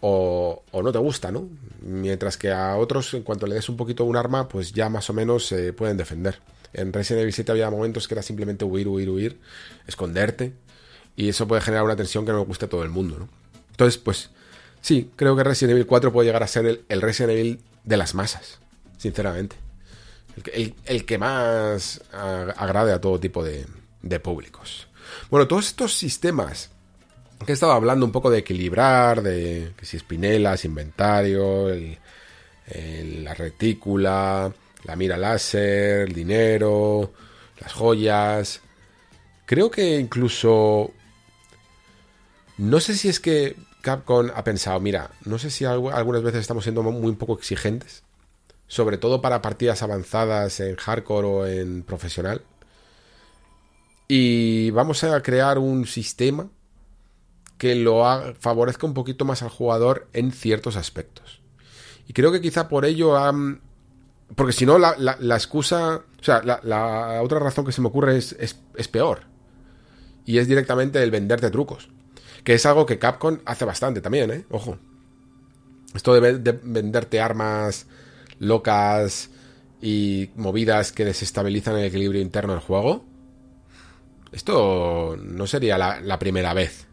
o, no te gusta, ¿no? Mientras que a otros, en cuanto le des un poquito un arma, pues ya más o menos se pueden defender. En Resident Evil 7 había momentos que era simplemente huir, huir, huir, esconderte. Y eso puede generar una tensión que no le guste a todo el mundo, ¿no? Entonces, pues, sí, creo que Resident Evil 4 puede llegar a ser el, el Resident Evil de las masas, sinceramente. El, que- más agrade a todo tipo de, de públicos. Bueno, todos estos sistemas he estado hablando un poco de equilibrar, de que si espinelas, inventario, la retícula, la mira láser, el dinero, las joyas. Creo que incluso... No sé si es que Capcom ha pensado, mira, no sé si algu- algunas veces estamos siendo muy poco exigentes, sobre todo para partidas avanzadas en hardcore o en profesional. Y vamos a crear un sistema que lo favorezca un poquito más al jugador en ciertos aspectos. Y creo que quizá por ello han... Porque si no, la, excusa... O sea, la, otra razón que se me ocurre es, es, peor. Y es directamente el venderte trucos. Que es algo que Capcom hace bastante también, ¿eh? Ojo. Esto de, ve- de venderte armas locas y movidas que desestabilizan el equilibrio interno del juego. Esto no sería la primera vez.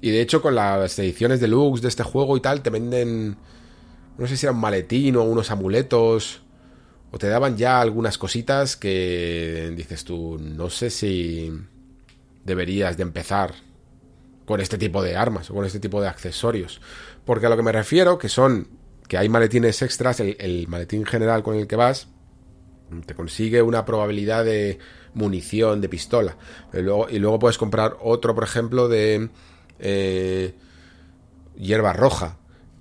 Y de hecho, con las ediciones deluxe de este juego y tal, te venden. No sé si era un maletín o unos amuletos. O te daban ya algunas cositas que dices tú, no sé si deberías de empezar con este tipo de armas o con este tipo de accesorios. Porque a lo que me refiero, que son que hay maletines extras, el, maletín general con el que vas, te consigue una probabilidad de munición de pistola. Y luego puedes comprar otro, por ejemplo, de eh, hierba roja.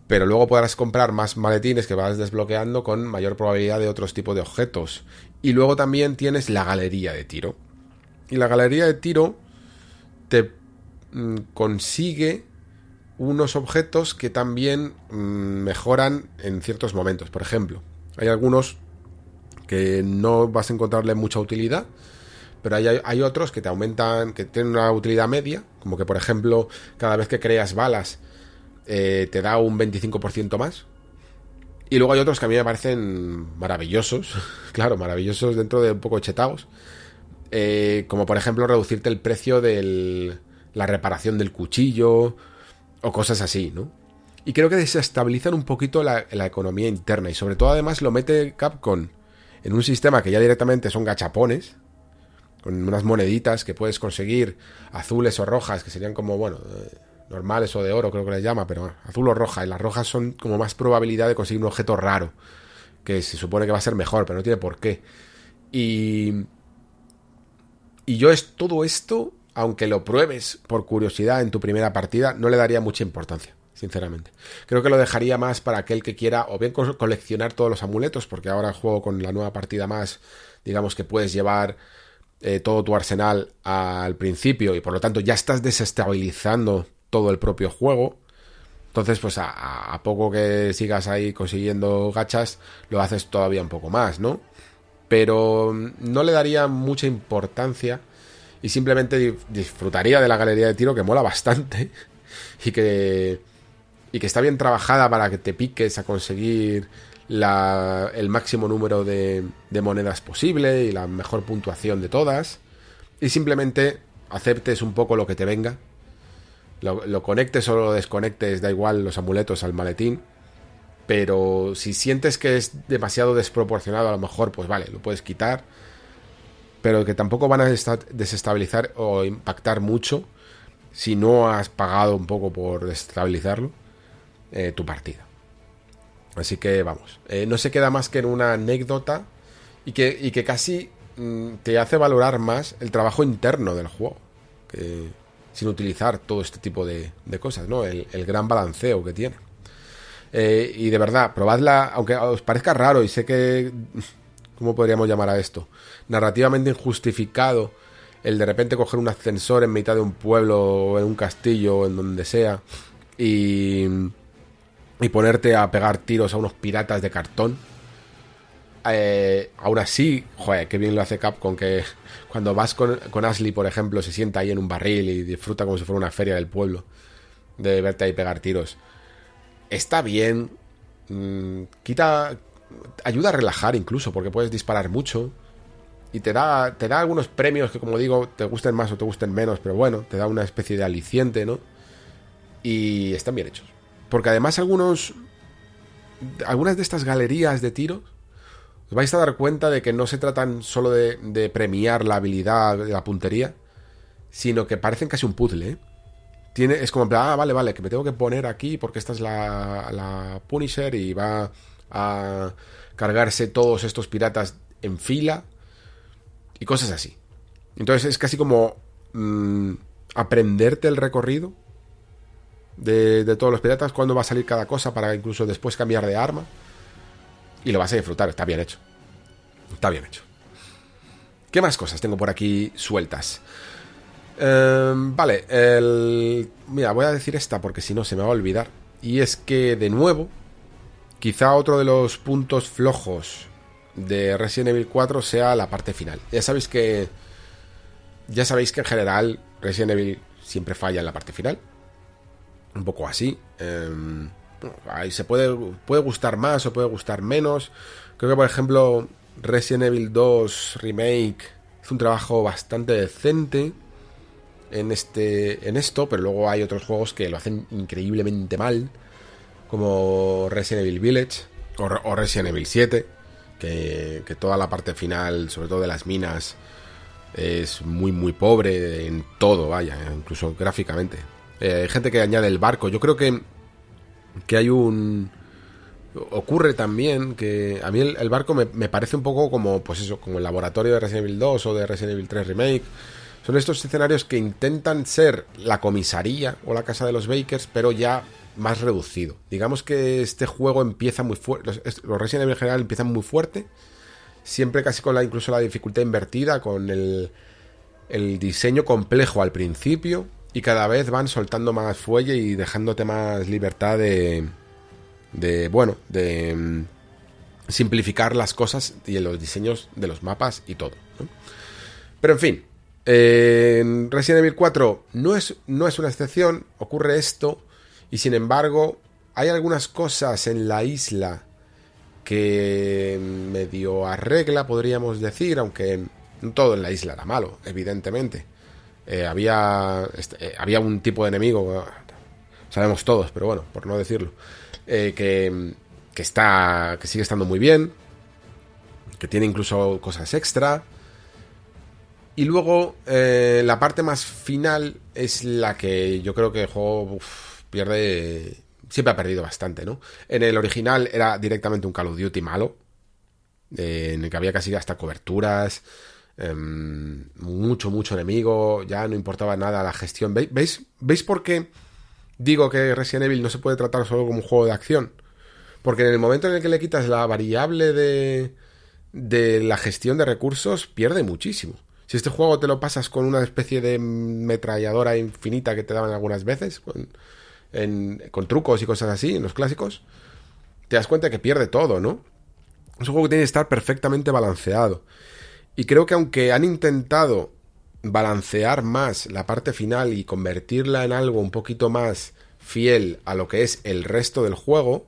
Pero luego podrás comprar más maletines que vas desbloqueando con mayor probabilidad de otros tipos de objetos. Y luego también tienes la galería de tiro. Y la galería de tiro te mm, consigue unos objetos que también mm, mejoran en ciertos momentos. Por ejemplo, hay algunos que no vas a encontrarle mucha utilidad, pero hay, hay otros que te aumentan, que tienen una utilidad media, como que por ejemplo, cada vez que creas balas, eh, te da un 25% más. Y luego hay otros que a mí me parecen maravillosos, claro, maravillosos dentro de un poco chetados, eh, como por ejemplo reducirte el precio de la reparación del cuchillo o cosas así, ¿no? Y creo que desestabilizan un poquito la, la economía interna y sobre todo además lo mete Capcom en un sistema que ya directamente son gachapones, con unas moneditas que puedes conseguir azules o rojas, que serían como, bueno, eh, normales o de oro creo que les llama, pero azul o roja, y las rojas son como más probabilidad de conseguir un objeto raro, que se supone que va a ser mejor, pero no tiene por qué. Y... Y yo es todo esto, aunque lo pruebes por curiosidad en tu primera partida, no le daría mucha importancia sinceramente. Creo que lo dejaría más para aquel que quiera o bien co coleccionar todos los amuletos, porque ahora juego con la nueva partida más, digamos que puedes llevar eh, todo tu arsenal al principio y por lo tanto ya estás desestabilizando todo el propio juego. Entonces, pues a, poco que sigas ahí consiguiendo gachas, lo haces todavía un poco más, ¿no? Pero no le daría mucha importancia y simplemente disfrutaría de la galería de tiro que mola bastante y que, y que está bien trabajada para que te piques a conseguir el máximo número de, monedas posible y la mejor puntuación de todas. Y simplemente aceptes un poco lo que te venga. Lo, conectes o lo desconectes, da igual los amuletos al maletín. Pero si sientes que es demasiado desproporcionado, a lo mejor, pues vale, lo puedes quitar. Pero que tampoco van a desestabilizar o impactar mucho si no has pagado un poco por desestabilizarlo eh, tu partida. Así que vamos, eh, no se queda más que en una anécdota y que, que casi mm, te hace valorar más el trabajo interno del juego, sin utilizar todo este tipo de, cosas, ¿no? El, gran balanceo que tiene. Eh, y de verdad, probadla, aunque os parezca raro y sé que, ¿cómo podríamos llamar a esto? Narrativamente injustificado el de repente coger un ascensor en mitad de un pueblo o en un castillo o en donde sea y y ponerte a pegar tiros a unos piratas de cartón. Eh, aún así, joder, qué bien lo hace Capcom que cuando vas con, Ashley, por ejemplo, se sienta ahí en un barril y disfruta como si fuera una feria del pueblo de verte ahí pegar tiros. Está bien, mm, quita, ayuda a relajar incluso, porque puedes disparar mucho y te da, te da algunos premios que, como digo, te gusten más o te gusten menos, pero bueno, te da una especie de aliciente, ¿no? Y están bien hechos. Porque además algunos... Algunas de estas galerías de tiros os vais a dar cuenta de que no se tratan solo de, premiar la habilidad, la puntería, sino que parecen casi un puzzle. ¿eh? Tiene, es como, ah, vale, vale, que me tengo que poner aquí porque esta es la, la Punisher y va a cargarse todos estos piratas en fila y cosas así. Entonces es casi como mm, aprenderte el recorrido de, todos los piratas, cuándo va a salir cada cosa para incluso después cambiar de arma. Y lo vas a disfrutar, está bien hecho. Está bien hecho. ¿Qué más cosas tengo por aquí sueltas? Em, vale, el... mira, voy a decir esta porque si no se me va a olvidar. Y es que, de nuevo, quizá otro de los puntos flojos de Resident Evil 4 sea la parte final. Ya sabéis que... Ya sabéis que en general Resident Evil siempre falla en la parte final un poco así. Em, ahí se puede, puede gustar más o puede gustar menos. Creo que, por ejemplo, Resident Evil 2 Remake es un trabajo bastante decente en, este, en esto, pero luego hay otros juegos que lo hacen increíblemente mal, como Resident Evil Village o, Resident Evil 7, que, que toda la parte final, sobre todo de las minas, es muy, muy pobre en todo, vaya, incluso gráficamente. Eh, hay gente que añade el barco. Yo creo que, que hay un... Ocurre también que a mí el, barco me, parece un poco como, pues eso, como el laboratorio de Resident Evil 2 o de Resident Evil 3 Remake. Son estos escenarios que intentan ser la comisaría o la casa de los Bakers, pero ya más reducido. Digamos que este juego empieza muy fuerte. Los, los, Resident Evil en general empiezan muy fuerte. Siempre casi con la incluso la dificultad invertida, con el, el diseño complejo al principio y cada vez van soltando más fuelle y dejándote más libertad de, de bueno, de mm, simplificar las cosas y los diseños de los mapas y todo. Pero en fin, en Resident Evil 4 no es, no es una excepción, ocurre esto y sin embargo hay algunas cosas en la isla que medio arregla, podríamos decir, aunque todo en la isla era malo, evidentemente. Eh, había, eh, había un tipo de enemigo, sabemos todos, pero bueno, por no decirlo, eh, que, que, está, que sigue estando muy bien, que tiene incluso cosas extra. Y luego la parte más final es la que yo creo que el juego pierde, siempre ha perdido bastante, ¿no? En el original era directamente un Call of Duty malo, en el que había casi hasta coberturas, Em, mucho, mucho enemigo, ya no importaba nada la gestión. ¿Veis, ¿Veis por qué digo que Resident Evil no se puede tratar solo como un juego de acción? Porque en el momento en el que le quitas la variable de, de la gestión de recursos, pierde muchísimo. Si este juego te lo pasas con una especie de metralladora infinita que te daban algunas veces, con, con trucos y cosas así, en los clásicos, te das cuenta que pierde todo, ¿no? Es un juego que tiene que estar perfectamente balanceado. Y creo que aunque han intentado balancear más la parte final y convertirla en algo un poquito más fiel a lo que es el resto del juego,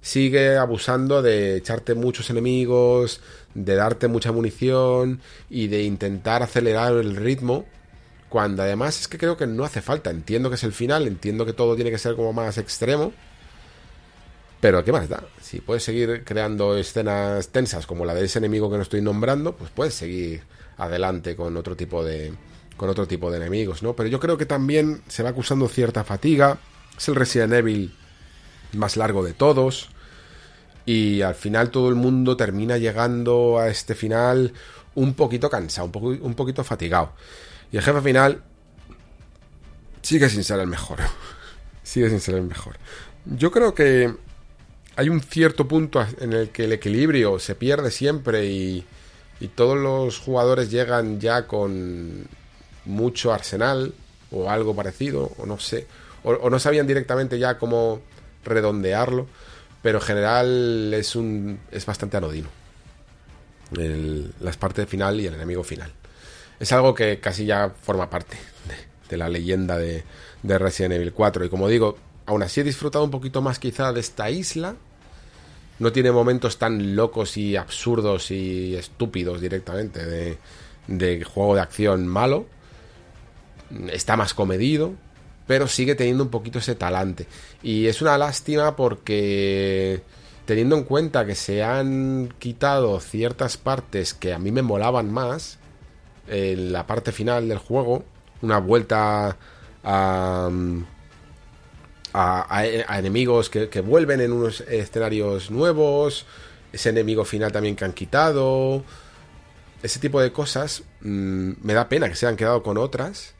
sigue abusando de echarte muchos enemigos, de darte mucha munición y de intentar acelerar el ritmo, cuando además es que creo que no hace falta. Entiendo que es el final, entiendo que todo tiene que ser como más extremo, pero ¿qué más da? Si puedes seguir creando escenas tensas como la de ese enemigo que no estoy nombrando, pues puedes seguir adelante con otro tipo de con otro tipo de enemigos, ¿no? Pero yo creo que también se va acusando cierta fatiga. Es el Resident Evil más largo de todos. Y al final todo el mundo termina llegando a este final un poquito cansado, un, un poquito fatigado. Y el jefe final sigue sin ser el mejor. sigue sin ser el mejor. Yo creo que hay un cierto punto en el que el equilibrio se pierde siempre y, y todos los jugadores llegan ya con mucho arsenal o algo parecido, o no sé, o, no sabían directamente ya cómo redondearlo, pero en general es, un, es bastante anodino. Las partes final y el enemigo final. Es algo que casi ya forma parte de, la leyenda de, de Resident Evil 4. Y como digo, aún así he disfrutado un poquito más quizá de esta isla. No tiene momentos tan locos y absurdos y estúpidos directamente de, juego de acción malo. Está más comedido, pero sigue teniendo un poquito ese talante. Y es una lástima porque teniendo en cuenta que se han quitado ciertas partes que a mí me molaban más en la parte final del juego, una vuelta a, a, enemigos que, vuelven en unos escenarios nuevos, ese enemigo final también que han quitado, ese tipo de cosas, mm, me da pena que se hayan quedado con otras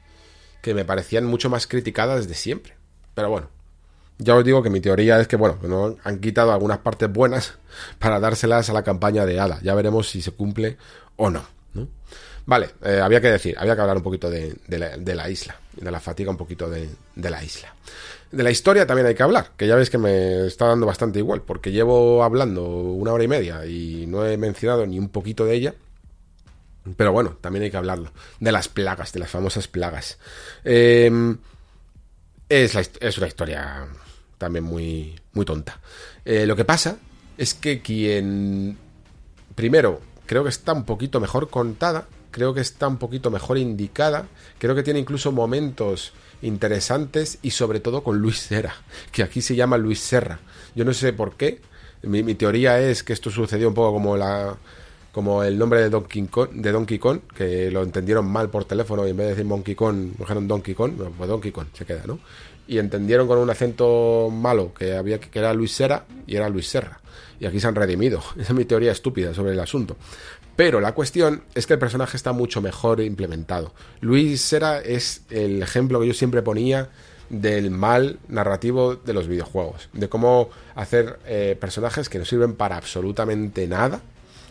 que me parecían mucho más criticadas desde siempre. Pero bueno, ya os digo que mi teoría es que, bueno, no han quitado algunas partes buenas para dárselas a la campaña de Ada. Ya veremos si se cumple o no. Vale, eh, había que decir, había que hablar un poquito de, la, isla, de la fatiga un poquito de, la isla. De la historia también hay que hablar, que ya veis que me está dando bastante igual, porque llevo hablando una hora y media y no he mencionado ni un poquito de ella. Pero bueno, también hay que hablarlo. De las plagas, de las famosas plagas. Em, es, es, una historia también muy, muy tonta. Eh, lo que pasa es que quien... Primero, creo que está un poquito mejor contada. Creo que está un poquito mejor indicada. Creo que tiene incluso momentos interesantes y sobre todo con Luis Serra, que aquí se llama Luis Serra. Yo no sé por qué. mi teoría es que esto sucedió un poco como la, como el nombre de Donkey Kong, de Donkey Kong, que lo entendieron mal por teléfono y en vez de decir Monkey Kong, dijeron Donkey Kong, pues Donkey Kong se queda, ¿no? Y entendieron con un acento malo que había que era Luis Serra y era Luis Serra. Y aquí se han redimido. Esa es mi teoría estúpida sobre el asunto. Pero la cuestión es que el personaje está mucho mejor implementado. Luis Serra es el ejemplo que yo siempre ponía del mal narrativo de los videojuegos, de cómo hacer eh, personajes que no sirven para absolutamente nada,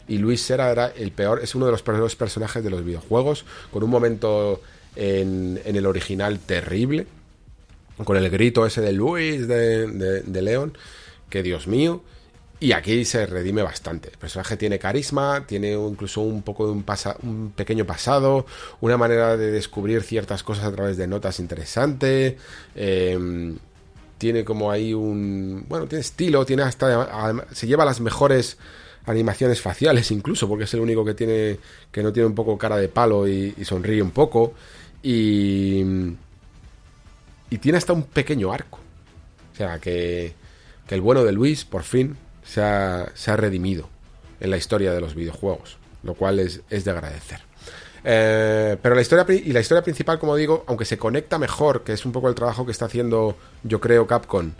y Luis Serra era el peor, es uno de los peores personajes de los videojuegos, con un momento en, el original terrible, con el grito ese de Luis de, de, León, que Dios mío, y aquí se redime bastante. El personaje tiene carisma, tiene incluso un poco de un, pequeño pasado, una manera de descubrir ciertas cosas a través de notas interesante. Em, tiene como ahí un. Bueno, tiene estilo, tiene hasta. Se lleva las mejores animaciones faciales incluso, porque es el único que tiene que no tiene un poco cara de palo y, sonríe un poco y y tiene hasta un pequeño arco. O sea, que, que el bueno de Luis por fin se ha, se ha, redimido en la historia de los videojuegos, lo cual es, es de agradecer. Eh, pero la historia y la historia principal, como digo, aunque se conecta mejor, que es un poco el trabajo que está haciendo, yo creo, Capcom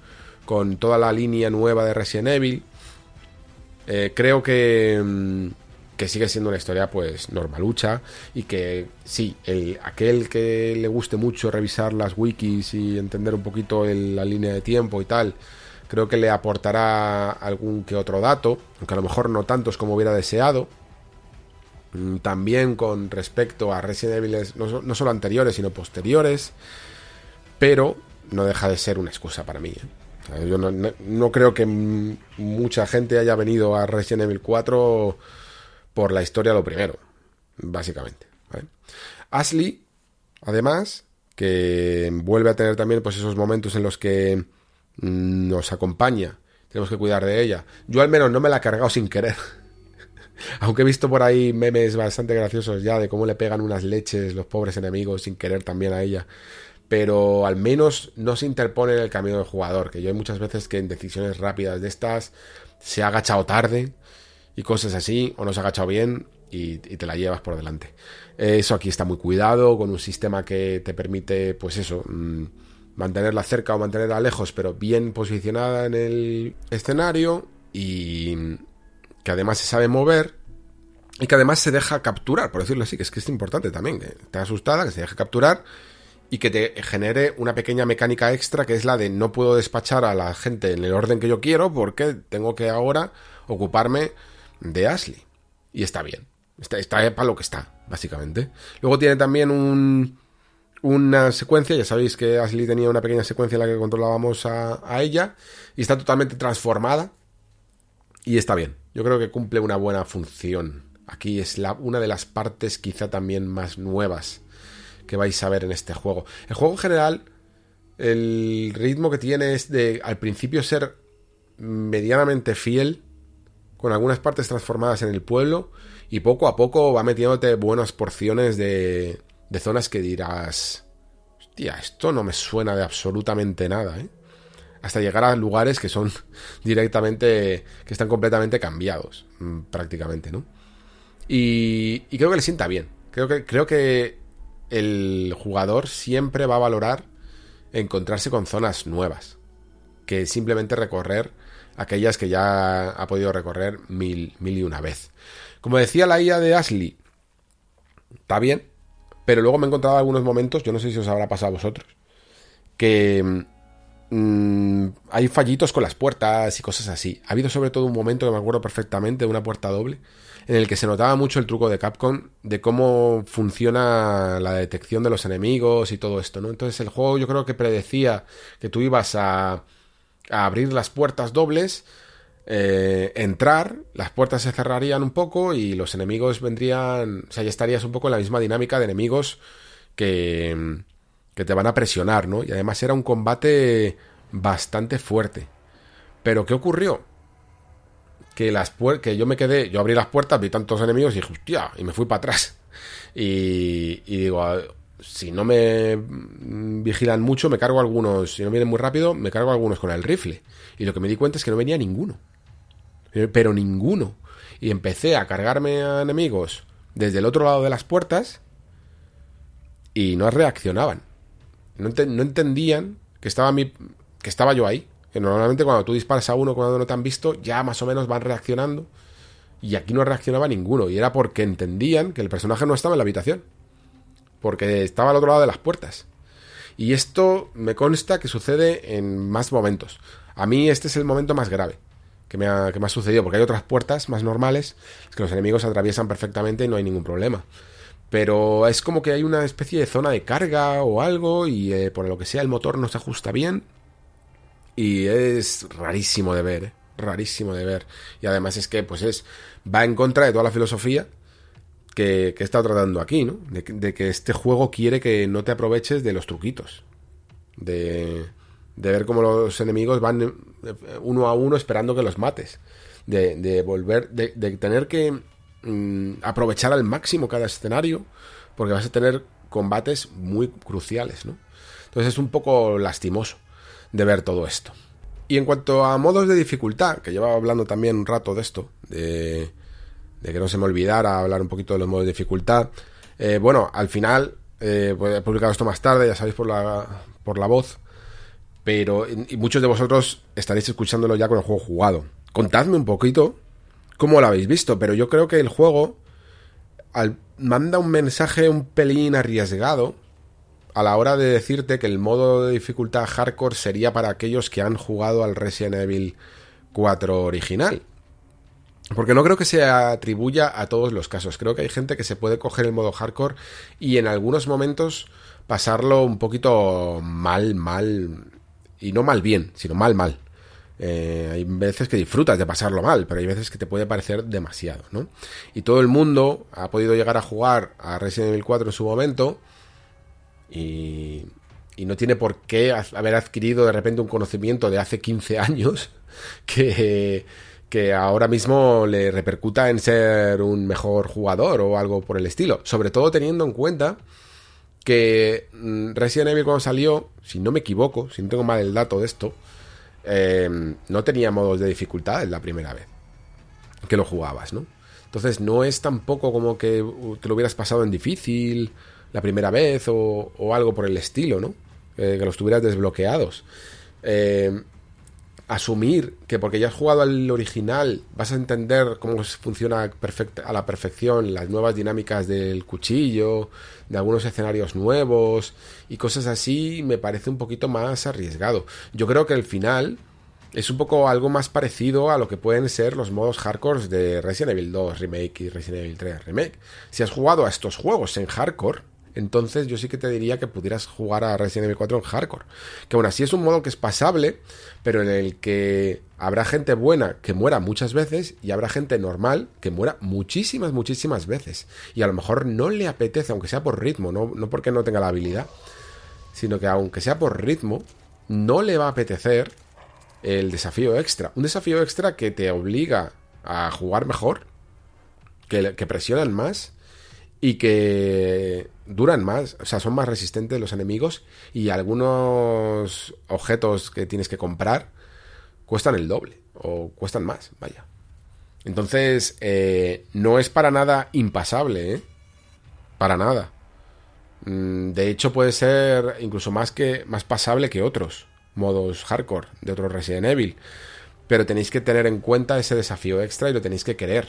con toda la línea nueva de Resident Evil, eh, creo que, mm, que sigue siendo una historia pues normalucha y que sí, el, aquel que le guste mucho revisar las wikis y entender un poquito la línea de tiempo y tal, creo que le aportará algún que otro dato, aunque a lo mejor no tantos como hubiera deseado. mm, también con respecto a Resident Evil, no, no solo anteriores, sino posteriores, pero no deja de ser una excusa para mí. ¿eh? Yo no, creo que mucha gente haya venido a Resident Evil 4 por la historia lo primero, básicamente. Ashley, además, que vuelve a tener también pues esos momentos en los que nos acompaña, tenemos que cuidar de ella. Yo al menos no me la he cargado sin querer. Aunque he visto por ahí memes bastante graciosos ya de cómo le pegan unas leches los pobres enemigos sin querer también a ella pero al menos no se interpone en el camino del jugador, que yo hay muchas veces que en decisiones rápidas de estas se ha agachado tarde y cosas así, o no se ha agachado bien y, te la llevas por delante. Eso aquí está muy cuidado, con un sistema que te permite, pues eso, mm, mantenerla cerca o mantenerla lejos, pero bien posicionada en el escenario y que además se sabe mover y que además se deja capturar, por decirlo así, que es que es importante también, que esté asustada, que se deje capturar y que te genere una pequeña mecánica extra que es la de no puedo despachar a la gente en el orden que yo quiero porque tengo que ahora ocuparme de Ashley. Y está bien. Está, está para lo que está, básicamente. Luego tiene también un, una secuencia, ya sabéis que Ashley tenía una pequeña secuencia en la que controlábamos a, ella y está totalmente transformada y está bien. Yo creo que cumple una buena función. Aquí es la, una de las partes quizá también más nuevas que vais a ver en este juego. El juego en general, el ritmo que tiene es de al principio ser medianamente fiel, con algunas partes transformadas en el pueblo, y poco a poco va metiéndote buenas porciones de, de zonas que dirás, hostia, esto no me suena de absolutamente nada, ¿eh? Hasta llegar a lugares que son directamente, que están completamente cambiados, mm, prácticamente, ¿no? Y, creo que le sienta bien. Creo que, creo que el jugador siempre va a valorar encontrarse con zonas nuevas que simplemente recorrer aquellas que ya ha podido recorrer mil, mil y una vez. Como decía la IA de Ashley, está bien, pero luego me he encontrado algunos momentos, yo no sé si os habrá pasado a vosotros, que mm, hay fallitos con las puertas y cosas así. Ha habido sobre todo un momento que me acuerdo perfectamente de una puerta doble en el que se notaba mucho el truco de Capcom de cómo funciona la detección de los enemigos y todo esto, ¿no? Entonces el juego yo creo que predecía que tú ibas a, abrir las puertas dobles, eh, entrar, las puertas se cerrarían un poco y los enemigos vendrían, o sea, ya estarías un poco en la misma dinámica de enemigos que, que te van a presionar, ¿no? Y además era un combate bastante fuerte. Pero ¿qué ocurrió? que las que yo me quedé, yo abrí las puertas, vi tantos enemigos y dije, hostia, y me fui para atrás. Y, digo, si no me vigilan mucho, me cargo algunos, si no vienen muy rápido, me cargo algunos con el rifle. Y lo que me di cuenta es que no venía ninguno. Eh, pero ninguno. Y empecé a cargarme a enemigos desde el otro lado de las puertas y no reaccionaban. No, no entendían que estaba, mi, que estaba yo ahí. Que normalmente cuando tú disparas a uno cuando no te han visto, ya más o menos van reaccionando. Y aquí no reaccionaba ninguno. Y era porque entendían que el personaje no estaba en la habitación. Porque estaba al otro lado de las puertas. Y esto me consta que sucede en más momentos. A mí este es el momento más grave que me ha, que me ha sucedido. Porque hay otras puertas más normales que los enemigos atraviesan perfectamente y no hay ningún problema. Pero es como que hay una especie de zona de carga o algo y eh, por lo que sea el motor no se ajusta bien y es rarísimo de ver, ¿eh? rarísimo de ver. Y además es que pues es va en contra de toda la filosofía que, que he estado tratando aquí, ¿no? De, que este juego quiere que no te aproveches de los truquitos. De, de ver cómo los enemigos van eh, uno a uno esperando que los mates. De, de volver, de, de, tener que mm, aprovechar al máximo cada escenario, porque vas a tener combates muy cruciales, ¿no? Entonces es un poco lastimoso de ver todo esto. Y en cuanto a modos de dificultad, que llevaba hablando también un rato de esto, de, que no se me olvidara hablar un poquito de los modos de dificultad, eh, bueno, al final, eh, pues he publicado esto más tarde, ya sabéis por la, por la voz, pero y muchos de vosotros estaréis escuchándolo ya con el juego jugado. Contadme un poquito cómo lo habéis visto, pero yo creo que el juego manda un mensaje un pelín arriesgado, a la hora de decirte que el modo de dificultad hardcore sería para aquellos que han jugado al Resident Evil 4 original. Porque no creo que se atribuya a todos los casos. Creo que hay gente que se puede coger el modo hardcore y en algunos momentos pasarlo un poquito mal, mal. Y no mal bien, sino mal, mal. Eh, hay veces que disfrutas de pasarlo mal, pero hay veces que te puede parecer demasiado, ¿no? Y todo el mundo ha podido llegar a jugar a Resident Evil 4 en su momento y, y no tiene por qué haber adquirido de repente un conocimiento de hace 15 años que que ahora mismo le repercuta en ser un mejor jugador o algo por el estilo. Sobre todo teniendo en cuenta que mm, Resident Evil cuando salió, si no me equivoco, si no tengo mal el dato de esto, em, no tenía modos de dificultad en la primera vez que lo jugabas, ¿no? Entonces no es tampoco como que te lo hubieras pasado en difícil la primera vez o, algo por el estilo, ¿no? Eh, que los tuvieras desbloqueados. Eh, asumir que porque ya has jugado al original vas a entender cómo funciona a la perfección las nuevas dinámicas del cuchillo, de algunos escenarios nuevos y cosas así, me parece un poquito más arriesgado. Yo creo que el final es un poco algo más parecido a lo que pueden ser los modos hardcore de Resident Evil 2 Remake y Resident Evil 3 Remake. Si has jugado a estos juegos en hardcore, entonces yo sí que te diría que pudieras jugar a Resident Evil 4 en hardcore. Que aún así es un modo que es pasable, pero en el que habrá gente buena que muera muchas veces y habrá gente normal que muera muchísimas, muchísimas veces. Y a lo mejor no le apetece, aunque sea por ritmo, no, no porque no tenga la habilidad, sino que aunque sea por ritmo, no le va a apetecer el desafío extra. Un desafío extra que te obliga a jugar mejor, que, que presionan más y que duran más, o sea, son más resistentes los enemigos y algunos objetos que tienes que comprar cuestan el doble o cuestan más, vaya. Entonces, eh, no es para nada impasable, ¿eh? Para nada. Mm, de hecho, puede ser incluso más, que, más pasable que otros modos hardcore de otros Resident Evil. Pero tenéis que tener en cuenta ese desafío extra y lo tenéis que querer.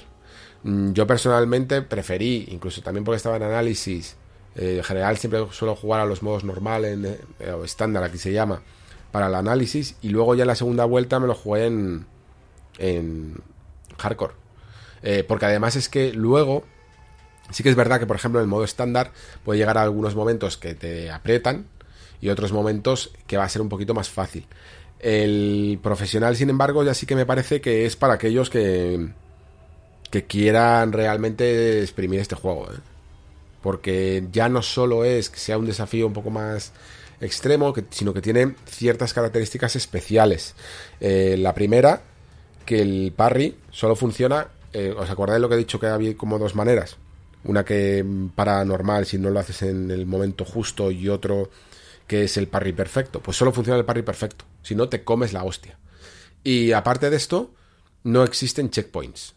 Mm, yo personalmente preferí, incluso también porque estaba en análisis, eh, en general siempre suelo jugar a los modos normal en, eh, o estándar, aquí se llama, para el análisis, y luego ya en la segunda vuelta me lo jugué en, en hardcore. Eh, porque además es que luego, sí que es verdad que por ejemplo en el modo estándar puede llegar a algunos momentos que te aprietan y otros momentos que va a ser un poquito más fácil. El profesional, sin embargo, ya sí que me parece que es para aquellos que, que quieran realmente exprimir este juego. ¿eh? Porque ya no solo es que sea un desafío un poco más extremo, sino que tiene ciertas características especiales. Eh, la primera, que el parry solo funciona. Eh, ¿Os acordáis lo que he dicho que había como dos maneras? Una que para normal si no lo haces en el momento justo y otro que es el parry perfecto. Pues solo funciona el parry perfecto. Si no, te comes la hostia. Y aparte de esto, no existen checkpoints.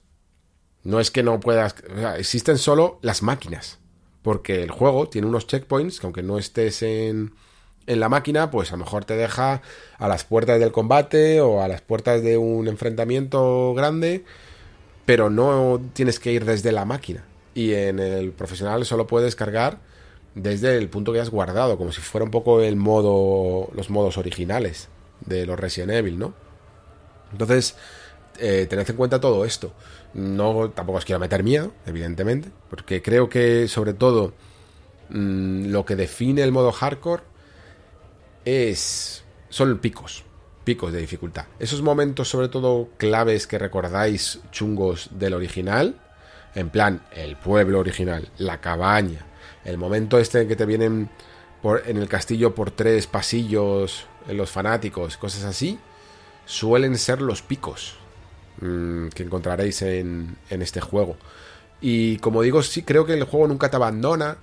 No es que no puedas. existen solo las máquinas. Porque el juego tiene unos checkpoints que, aunque no estés en, en la máquina, pues a lo mejor te deja a las puertas del combate o a las puertas de un enfrentamiento grande. Pero no tienes que ir desde la máquina. Y en el profesional solo puedes cargar desde el punto que has guardado, como si fuera un poco el modo. los modos originales de los Resident Evil, ¿no? Entonces, eh, tened en cuenta todo esto. No, tampoco os quiero meter miedo, evidentemente, porque creo que sobre todo mm, lo que define el modo hardcore es son picos, picos de dificultad. Esos momentos sobre todo claves que recordáis chungos del original, en plan el pueblo original, la cabaña, el momento este en que te vienen por, en el castillo por tres pasillos, en los fanáticos, cosas así, suelen ser los picos Mm, que encontraréis en, este juego. Y como digo, sí creo que el juego nunca te abandona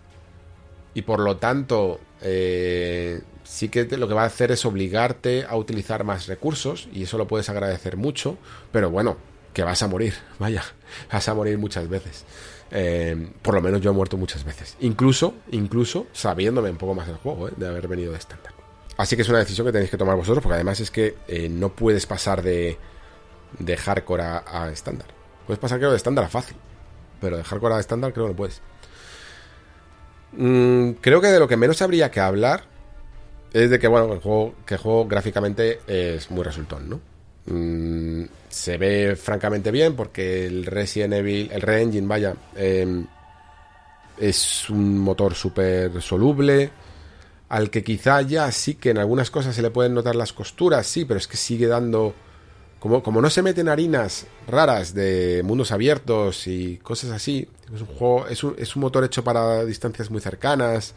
y por lo tanto eh, sí que lo que va a hacer es obligarte a utilizar más recursos y eso lo puedes agradecer mucho, pero bueno, que vas a morir, vaya, vas a morir muchas veces. Eh, por lo menos yo he muerto muchas veces, incluso, incluso sabiéndome un poco más del juego, eh, de haber venido de estándar. Así que es una decisión que tenéis que tomar vosotros, porque además es que no puedes pasar de, de hardcore a estándar. Puedes pasar creo de estándar a fácil, pero de hardcore a estándar creo que no puedes. Mm, creo que de lo que menos habría que hablar es de que, bueno, el juego, que el juego gráficamente es muy resultón, ¿no? Mm, se ve francamente bien porque el Resident Evil, el Re-Engine, vaya, em, es un motor súper soluble, al que quizá ya sí que en algunas cosas se le pueden notar las costuras, sí, pero es que sigue dando... Como, no se meten harinas raras de mundos abiertos y cosas así, es un juego, es un, es un motor hecho para distancias muy cercanas,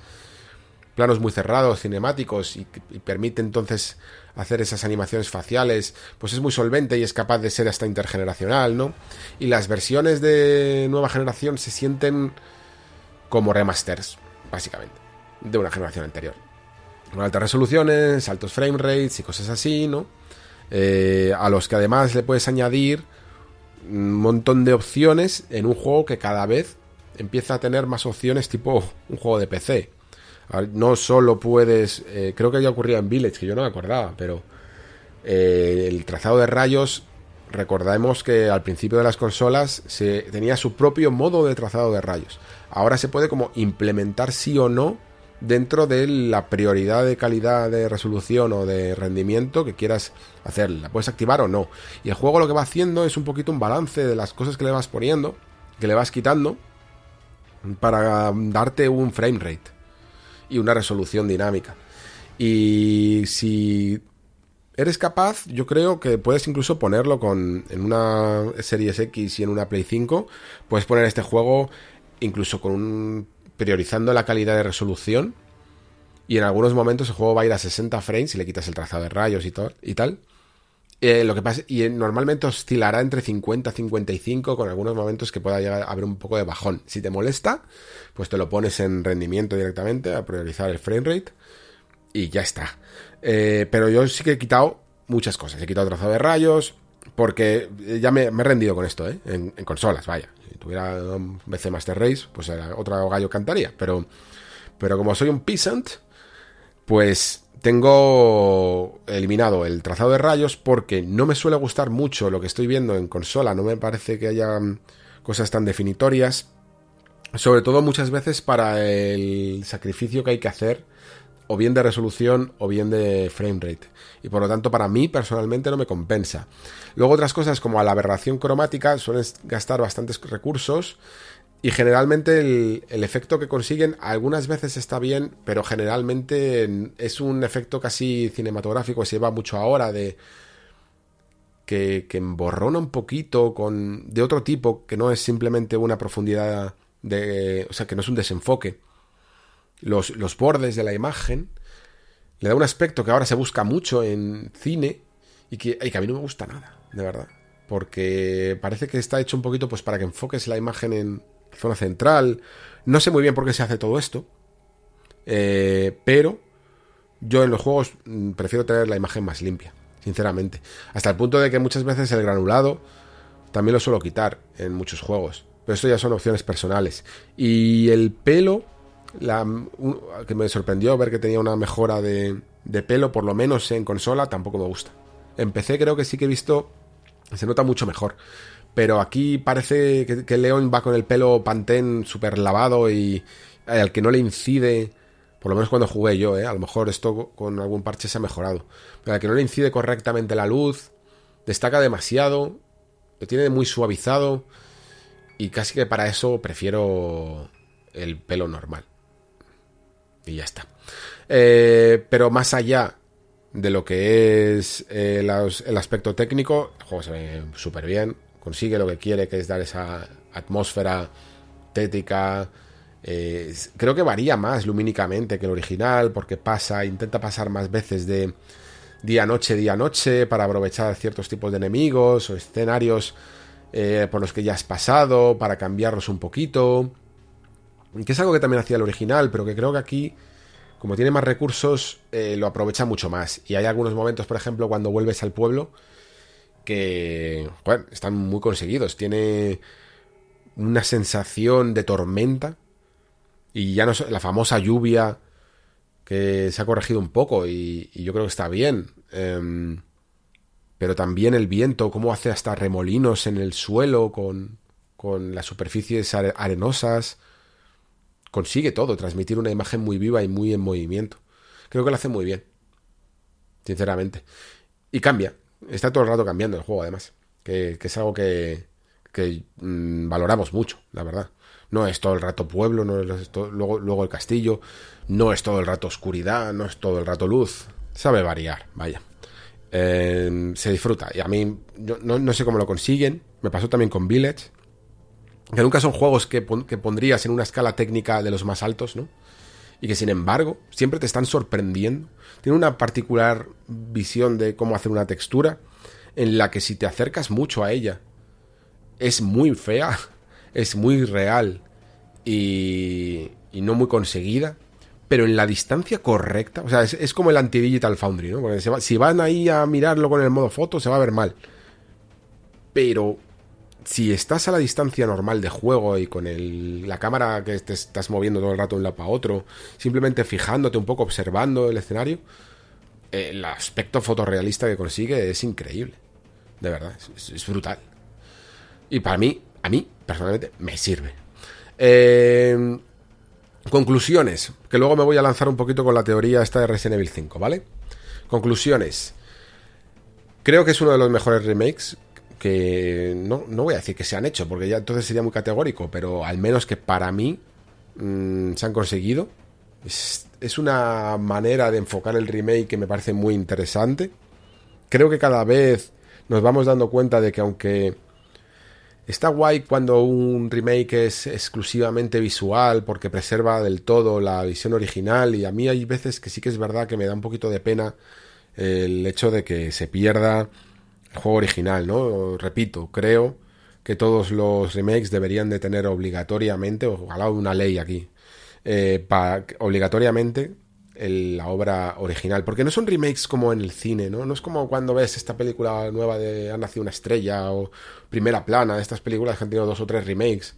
planos muy cerrados, cinemáticos, y, y permite entonces hacer esas animaciones faciales, pues es muy solvente y es capaz de ser hasta intergeneracional, ¿no? Y las versiones de nueva generación se sienten como remasters, básicamente, de una generación anterior. Con altas resoluciones, altos frame rates y cosas así, ¿no? Eh, a los que además le puedes añadir un montón de opciones en un juego que cada vez empieza a tener más opciones tipo un juego de PC no solo puedes, eh, creo que ya ocurría en Village, que yo no me acordaba, pero eh, el trazado de rayos, recordemos que al principio de las consolas se tenía su propio modo de trazado de rayos. Ahora se puede como implementar sí o no dentro de la prioridad de calidad de resolución o de rendimiento que quieras hacer. La puedes activar o no. Y el juego lo que va haciendo es un poquito un balance de las cosas que le vas poniendo, que le vas quitando, para darte un frame rate y una resolución dinámica. Y si eres capaz, yo creo que puedes incluso ponerlo con en una Series X y en una Play 5, puedes poner este juego incluso con un priorizando la calidad de resolución y en algunos momentos el juego va a ir a 60 frames si le quitas el trazado de rayos y, y tal. Eh, lo que pasa, y normalmente oscilará entre 50 y 55, con algunos momentos que pueda llegar a haber un poco de bajón. Si te molesta, pues te lo pones en rendimiento directamente, a priorizar el frame rate, y ya está. Eh, pero yo sí que he quitado muchas cosas. He quitado trazado de rayos, porque ya me, he rendido con esto, ¿eh? En, consolas, vaya. Si tuviera un BC Master Race, pues era otro gallo cantaría. Pero, pero como soy un peasant, pues tengo eliminado el trazado de rayos porque no me suele gustar mucho lo que estoy viendo en consola, no me parece que haya cosas tan definitorias, sobre todo muchas veces para el sacrificio que hay que hacer, o bien de resolución o bien de frame rate. Y por lo tanto para mí personalmente no me compensa. Luego otras cosas como la aberración cromática suelen gastar bastantes recursos y generalmente el, efecto que consiguen algunas veces está bien, pero generalmente es un efecto casi cinematográfico, se lleva mucho ahora de que, que emborrona un poquito con de otro tipo, que no es simplemente una profundidad de, o sea, que no es un desenfoque. Los, los bordes de la imagen le da un aspecto que ahora se busca mucho en cine y que, y que a mí no me gusta nada, de verdad. Porque parece que está hecho un poquito pues para que enfoques la imagen en, zona central. No sé muy bien por qué se hace todo esto. Eh, pero yo en los juegos mm, prefiero tener la imagen más limpia, sinceramente. Hasta el punto de que muchas veces el granulado también lo suelo quitar en muchos juegos. Pero esto ya son opciones personales. Y el pelo, que me sorprendió ver que tenía una mejora de, de pelo, por lo menos en consola, tampoco me gusta. En PC creo que sí que he visto, se nota mucho mejor. Pero aquí parece que, León va con el pelo pantén súper lavado y al que no le incide, por lo menos cuando jugué yo, ¿eh? a lo mejor esto con algún parche se ha mejorado, pero al que no le incide correctamente la luz, destaca demasiado, lo tiene muy suavizado y casi que para eso prefiero el pelo normal. Y ya está. Eh, pero más allá de lo que es eh, el aspecto técnico, el juego se ve súper bien consigue lo que quiere, que es dar esa atmósfera tétrica. Eh, creo que varía más lumínicamente que el original, porque pasa, intenta pasar más veces de día-noche, día-noche, para aprovechar ciertos tipos de enemigos o escenarios por los que ya has pasado, para cambiarlos un poquito. Que es algo que también hacía el original, pero que creo que aquí, como tiene más recursos, eh, lo aprovecha mucho más. Y hay algunos momentos, por ejemplo, cuando vuelves al pueblo, que están muy conseguidos. Tiene una sensación de tormenta y ya no la famosa lluvia que se ha corregido un poco y, yo creo que está bien. Em, pero también el viento, cómo hace hasta remolinos en el suelo con, con las superficies arenosas. Consigue todo, transmitir una imagen muy viva y muy en movimiento. Creo que lo hace muy bien. Sinceramente. Y cambia, está todo el rato cambiando el juego, además. Que, es algo que, mm, valoramos mucho, la verdad. No es todo el rato pueblo, no es luego, luego el castillo, no es todo el rato oscuridad, no es todo el rato luz. Sabe variar, vaya. Em, se disfruta. Y a mí, no, no, sé cómo lo consiguen. Me pasó también con Village. Que nunca son juegos que, que pondrías en una escala técnica de los más altos, ¿no? Y que sin embargo, siempre te están sorprendiendo. Tiene una particular visión de cómo hacer una textura en la que si te acercas mucho a ella, es muy fea, es muy real y, y no muy conseguida pero en la distancia correcta. O sea, es, como el anti-digital foundry, ¿no? Porque si van ahí a mirarlo con el modo foto, se va a ver mal. Pero si estás a la distancia normal de juego y con la cámara que te estás moviendo todo el rato de un lado para otro, simplemente fijándote un poco, observando el escenario, el aspecto fotorrealista que consigue es increíble. De verdad, es, es brutal. Y para mí, a mí, personalmente, me sirve. Eh, Conclusiones, que luego me voy a lanzar un poquito con la teoría esta de Resident Evil 5, ¿vale? Conclusiones. Creo que es uno de los mejores remakes que no, no voy a decir que se han hecho, porque ya entonces sería muy categórico, pero al menos que para mí mm, se han conseguido. Es, es una manera de enfocar el remake que me parece muy interesante. Creo que cada vez nos vamos dando cuenta de que aunque Está guay cuando un remake es exclusivamente visual porque preserva del todo la visión original y a mí hay veces que sí que es verdad que me da un poquito de pena el hecho de que se pierda juego original, ¿no? Repito, creo que todos los remakes deberían de tener obligatoriamente, ojalá una ley aquí, eh, obligatoriamente la obra original. Porque no son remakes como en el cine, ¿no? No es como cuando ves esta película nueva de Ha nacido una estrella o Primera Plana, estas películas que han tenido dos o tres remakes,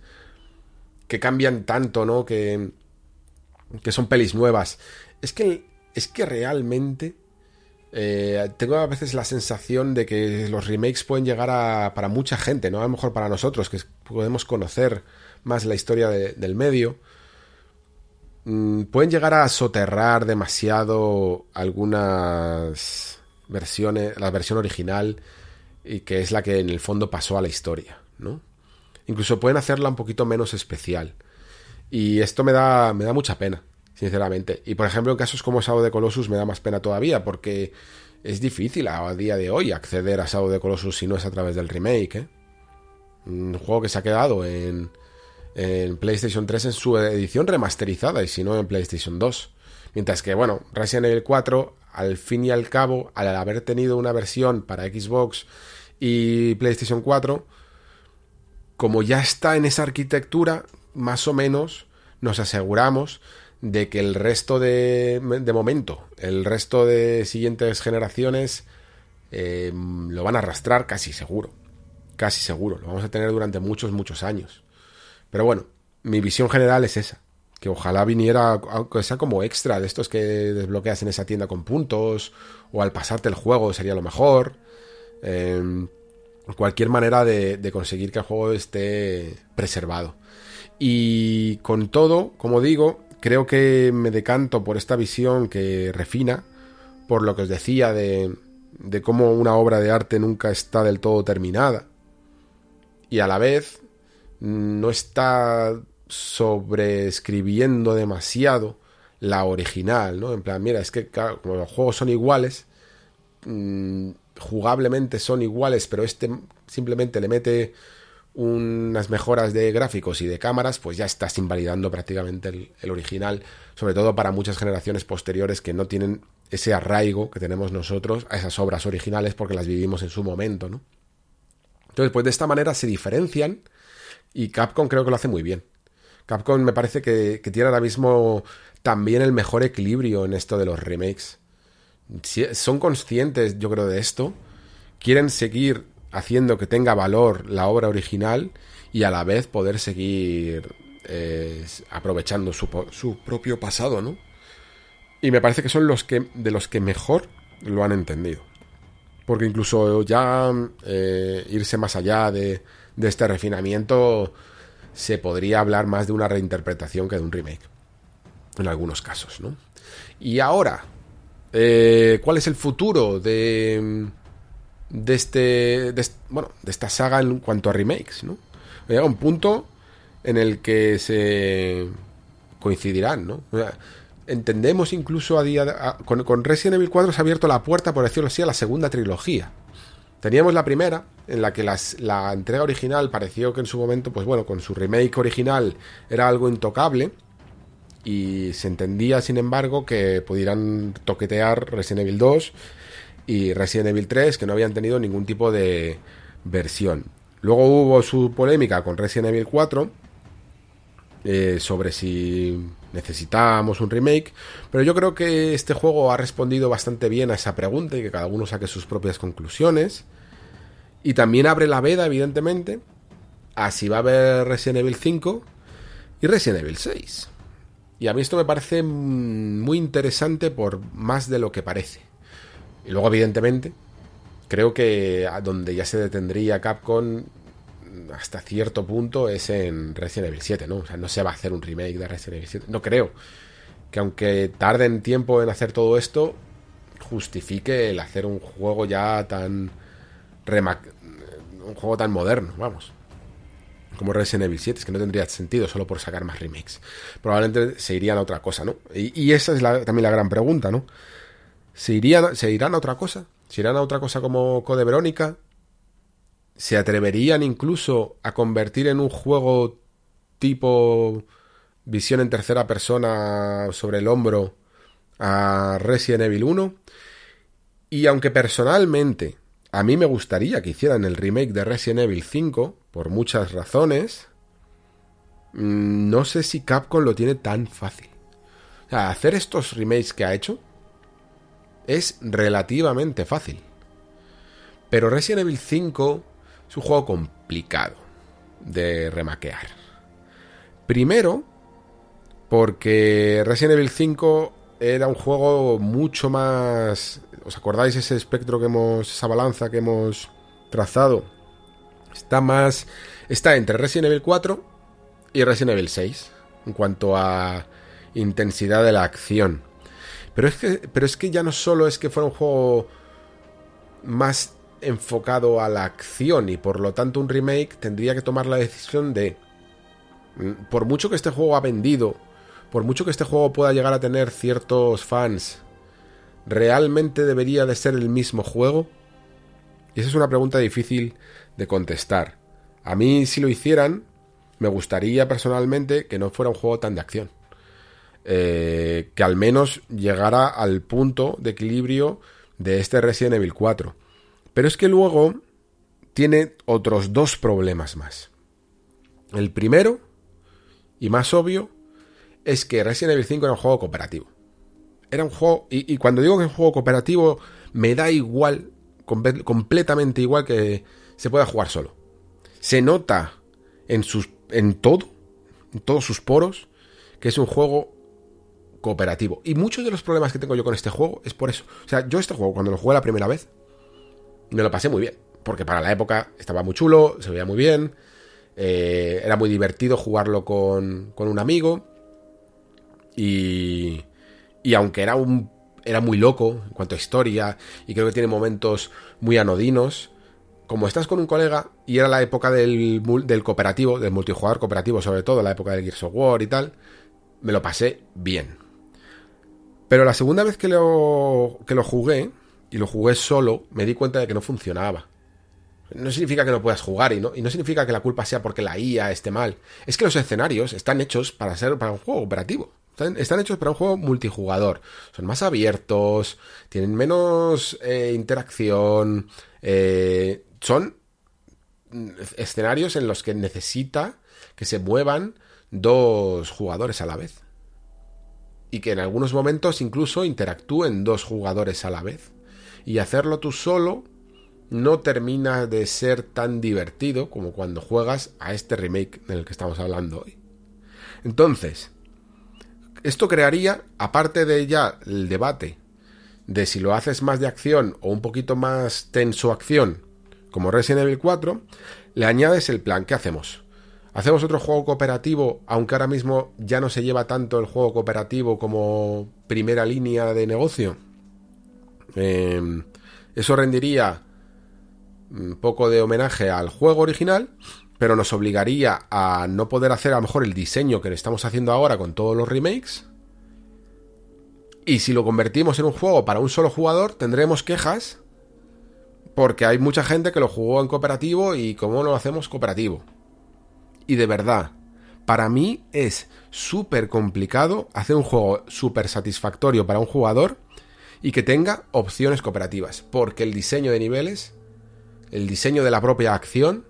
que cambian tanto, ¿no? Que, que son pelis nuevas. Es que, es que realmente eh, tengo a veces la sensación de que los remakes pueden llegar a, para mucha gente, ¿no? A lo mejor para nosotros, que podemos conocer más la historia del medio Mm, pueden llegar a soterrar demasiado algunas versiones, la versión original y que es la que en el fondo pasó a la historia, ¿no? Incluso pueden hacerla un poquito menos especial. Y esto me da, me da mucha pena, sinceramente. Y por ejemplo, en casos como Sao de Colossus me da más pena todavía, porque es difícil a día de hoy acceder a Sao de Colossus si no es a través del remake, ¿eh? Un juego que se ha quedado en, en PlayStation 3 en su edición remasterizada y si no en PlayStation 2. Mientras que, bueno, Resident Evil 4, al fin y al cabo, al haber tenido una versión para Xbox y PlayStation 4, como ya está en esa arquitectura, más o menos nos aseguramos de que el resto de, de momento, el resto de siguientes generaciones eh, lo van a arrastrar casi seguro. Casi seguro. Lo vamos a tener durante muchos, muchos años. Pero bueno, mi visión general es esa. Que ojalá viniera, aunque sea como extra de estos que desbloqueas en esa tienda con puntos, o al pasarte el juego sería lo mejor. Em, cualquier manera de, conseguir que el juego esté preservado. Y con todo, como digo, creo que me decanto por esta visión que refina, por lo que os decía de, de cómo una obra de arte nunca está del todo terminada. Y a la vez no está sobreescribiendo demasiado la original, ¿no? En plan, mira, es que como los juegos son iguales, mm, jugablemente son iguales, pero este simplemente le mete unas mejoras de gráficos y de cámaras, pues ya estás invalidando prácticamente el, original, sobre todo para muchas generaciones posteriores que no tienen ese arraigo que tenemos nosotros a esas obras originales porque las vivimos en su momento, ¿no? Entonces, pues de esta manera se diferencian y Capcom creo que lo hace muy bien. Capcom me parece que, tiene ahora mismo también el mejor equilibrio en esto de los remakes. son conscientes, yo creo, de esto. Quieren seguir haciendo que tenga valor la obra original y a la vez poder seguir eh, aprovechando su, su, propio pasado, ¿no? Y me parece que son los que de los que mejor lo han entendido. Porque incluso ya eh, irse más allá de, de este refinamiento se podría hablar más de una reinterpretación que de un remake. En algunos casos, ¿no? Y ahora, eh, ¿cuál es el futuro de, de este, de, bueno, de esta saga en cuanto a remakes, ¿no? Llega un punto en el que se coincidirán, ¿no? entendemos incluso a día con, con, Resident Evil 4 se ha abierto la puerta, por decirlo así, a la segunda trilogía. Teníamos la primera, en la que la entrega original pareció que en su momento, pues bueno, con su remake original era algo intocable. Y se entendía, sin embargo, que pudieran toquetear Resident Evil 2 y Resident Evil 3, que no habían tenido ningún tipo de versión. Luego hubo su polémica con Resident Evil 4 eh, sobre si necesitábamos un remake, pero yo creo que este juego ha respondido bastante bien a esa pregunta y que cada uno saque sus propias conclusiones. Y también abre la veda, evidentemente, a si va a haber Resident Evil 5 y Resident Evil 6. Y a mí esto me parece muy interesante por más de lo que parece. Y luego, evidentemente, creo que donde ya se detendría Capcom hasta cierto punto es en Resident Evil 7, ¿no? O sea, no se va a hacer un remake de Resident Evil 7. No creo que aunque tarden tiempo en hacer todo esto, justifique el hacer un juego ya tan... un juego tan moderno, vamos. Como Resident Evil 7, es que no tendría sentido solo por sacar más remakes. Probablemente se irían a otra cosa, ¿no? Y, esa es también la gran pregunta, ¿no? ¿Se, irían, ¿Se irán a otra cosa? ¿Se irán a otra cosa como Code Verónica? ¿Se atreverían incluso a convertir en un juego tipo visión en tercera persona sobre el hombro a Resident Evil 1? Y aunque personalmente a mí me gustaría que hicieran el remake de Resident Evil 5, por muchas razones, mm, no sé si Capcom lo tiene tan fácil. O sea, hacer estos remakes que ha hecho es relativamente fácil. Pero Resident Evil 5 es un juego complicado de remaquear. Primero, porque Resident Evil 5 era un juego mucho más... ¿Os acordáis ese espectro que hemos... esa balanza que hemos trazado? Está más... Está entre Resident Evil 4 y Resident Evil 6 en cuanto a intensidad de la acción. Pero es que, pero es que ya no solo es que fuera un juego más enfocado a la acción y por lo tanto un remake tendría que tomar la decisión de, mm, por mucho que este juego ha vendido, por mucho que este juego pueda llegar a tener ciertos fans, ¿realmente debería de ser el mismo juego? Y esa es una pregunta difícil de contestar. A mí si lo hicieran, me gustaría personalmente que no fuera un juego tan de acción. Eh, que al menos llegara al punto de equilibrio de este Resident Evil 4. Pero es que luego tiene otros dos problemas más. El primero, y más obvio, es que Resident Evil 5 era un juego cooperativo. Era un juego, y, cuando digo que es un juego cooperativo, me da igual, completamente igual que se pueda jugar solo. Se nota en, sus, en todo, en todos sus poros, que es un juego cooperativo. Y muchos de los problemas que tengo yo con este juego es por eso. O sea, yo este juego, cuando lo jugué la primera vez, me lo pasé muy bien. Porque para la época estaba muy chulo, se veía muy bien. Eh, era muy divertido jugarlo con, con un amigo. Y, y aunque era un era muy loco en cuanto a historia y creo que tiene momentos muy anodinos. Como estás con un colega y era la época del, del cooperativo, del multijugador cooperativo, sobre todo la época del Gears of War y tal, me lo pasé bien. Pero la segunda vez que lo, que lo jugué, y lo jugué solo, me di cuenta de que no funcionaba. No significa que no puedas jugar y no, y no significa que la culpa sea porque la IA esté mal. Es que los escenarios están hechos para ser para un juego operativo. Están, hechos para un juego multijugador. Son más abiertos, tienen menos eh, interacción. Eh, son escenarios en los que necesita que se muevan dos jugadores a la vez y que en algunos momentos incluso interactúen dos jugadores a la vez. Y hacerlo tú solo no termina de ser tan divertido como cuando juegas a este remake del que estamos hablando hoy. Entonces, esto crearía, aparte de ya el debate de si lo haces más de acción o un poquito más tenso acción, como Resident Evil 4, le añades el plan, ¿qué hacemos? ¿Hacemos otro juego cooperativo, aunque ahora mismo ya no se lleva tanto el juego cooperativo como primera línea de negocio? Em, eso rendiría un poco de homenaje al juego original, pero nos obligaría a no poder hacer a lo mejor el diseño que estamos haciendo ahora con todos los remakes. Y si lo convertimos en un juego para un solo jugador, tendremos quejas porque hay mucha gente que lo jugó en cooperativo y cómo lo hacemos cooperativo. Y de verdad, para mí es súper complicado hacer un juego súper satisfactorio para un jugador y que tenga opciones cooperativas, porque el diseño de niveles, el diseño de la propia acción,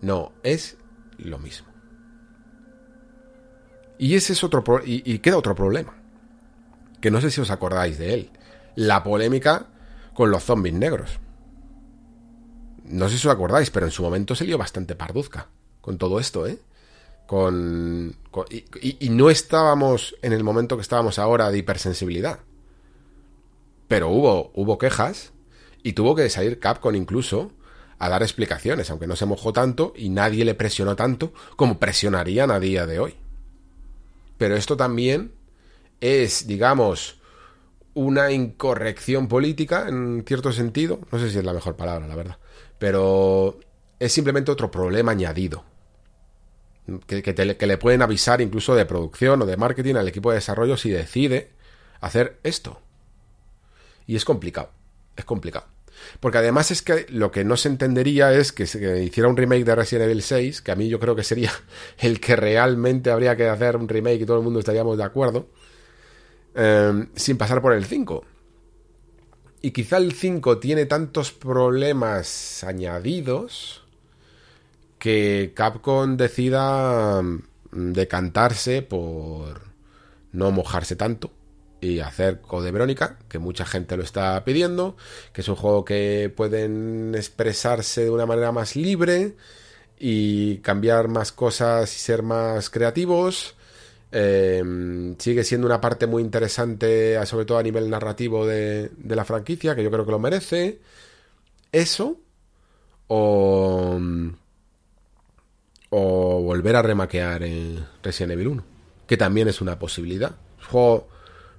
no es lo mismo. Y ese es otro y, queda otro problema, que no sé si os acordáis de él, la polémica con los zombies negros. No sé si os acordáis, pero en su momento se lió bastante parduzca con todo esto, ¿eh? Con, y, no estábamos en el momento que estábamos ahora de hipersensibilidad. Pero hubo, hubo quejas y tuvo que salir Capcom incluso a dar explicaciones, aunque no se mojó tanto y nadie le presionó tanto como presionarían a día de hoy. Pero esto también es, digamos, una incorrección política en cierto sentido. No sé si es la mejor palabra, la verdad. Pero es simplemente otro problema añadido que, le pueden avisar incluso de producción o de marketing al equipo de desarrollo si decide hacer esto. Y es complicado, es complicado. Porque además es que lo que no se entendería es que se hiciera un remake de Resident Evil 6, que a mí yo creo que sería el que realmente habría que hacer un remake y todo el mundo estaríamos de acuerdo, eh, sin pasar por el 5. Y quizá el 5 tiene tantos problemas añadidos que Capcom decida mm, decantarse por no mojarse tanto y hacer Code Verónica, que mucha gente lo está pidiendo, que es un juego que pueden expresarse de una manera más libre y cambiar más cosas y ser más creativos. Em, sigue siendo una parte muy interesante, sobre todo a nivel narrativo de, de la franquicia, que yo creo que lo merece. Eso, o mm, o volver a remaquear en Resident Evil 1, que también es una posibilidad. un juego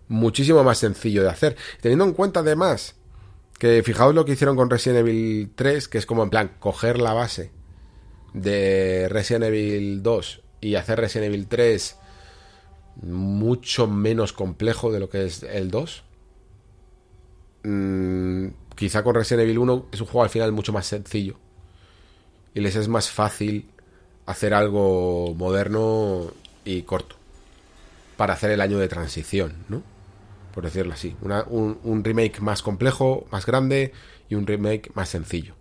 muchísimo más sencillo de hacer. Teniendo en cuenta además que fijaos lo que hicieron con Resident Evil 3, que es como en plan coger la base de Resident Evil 2 y hacer Resident Evil 3 mucho menos complejo de lo que es el 2. Mm, quizá con Resident Evil 1 es un juego al final mucho más sencillo. Y les es más fácil hacer algo moderno y corto para hacer el año de transición, ¿no? Por decirlo así. un, remake más complejo, más grande y un remake más sencillo.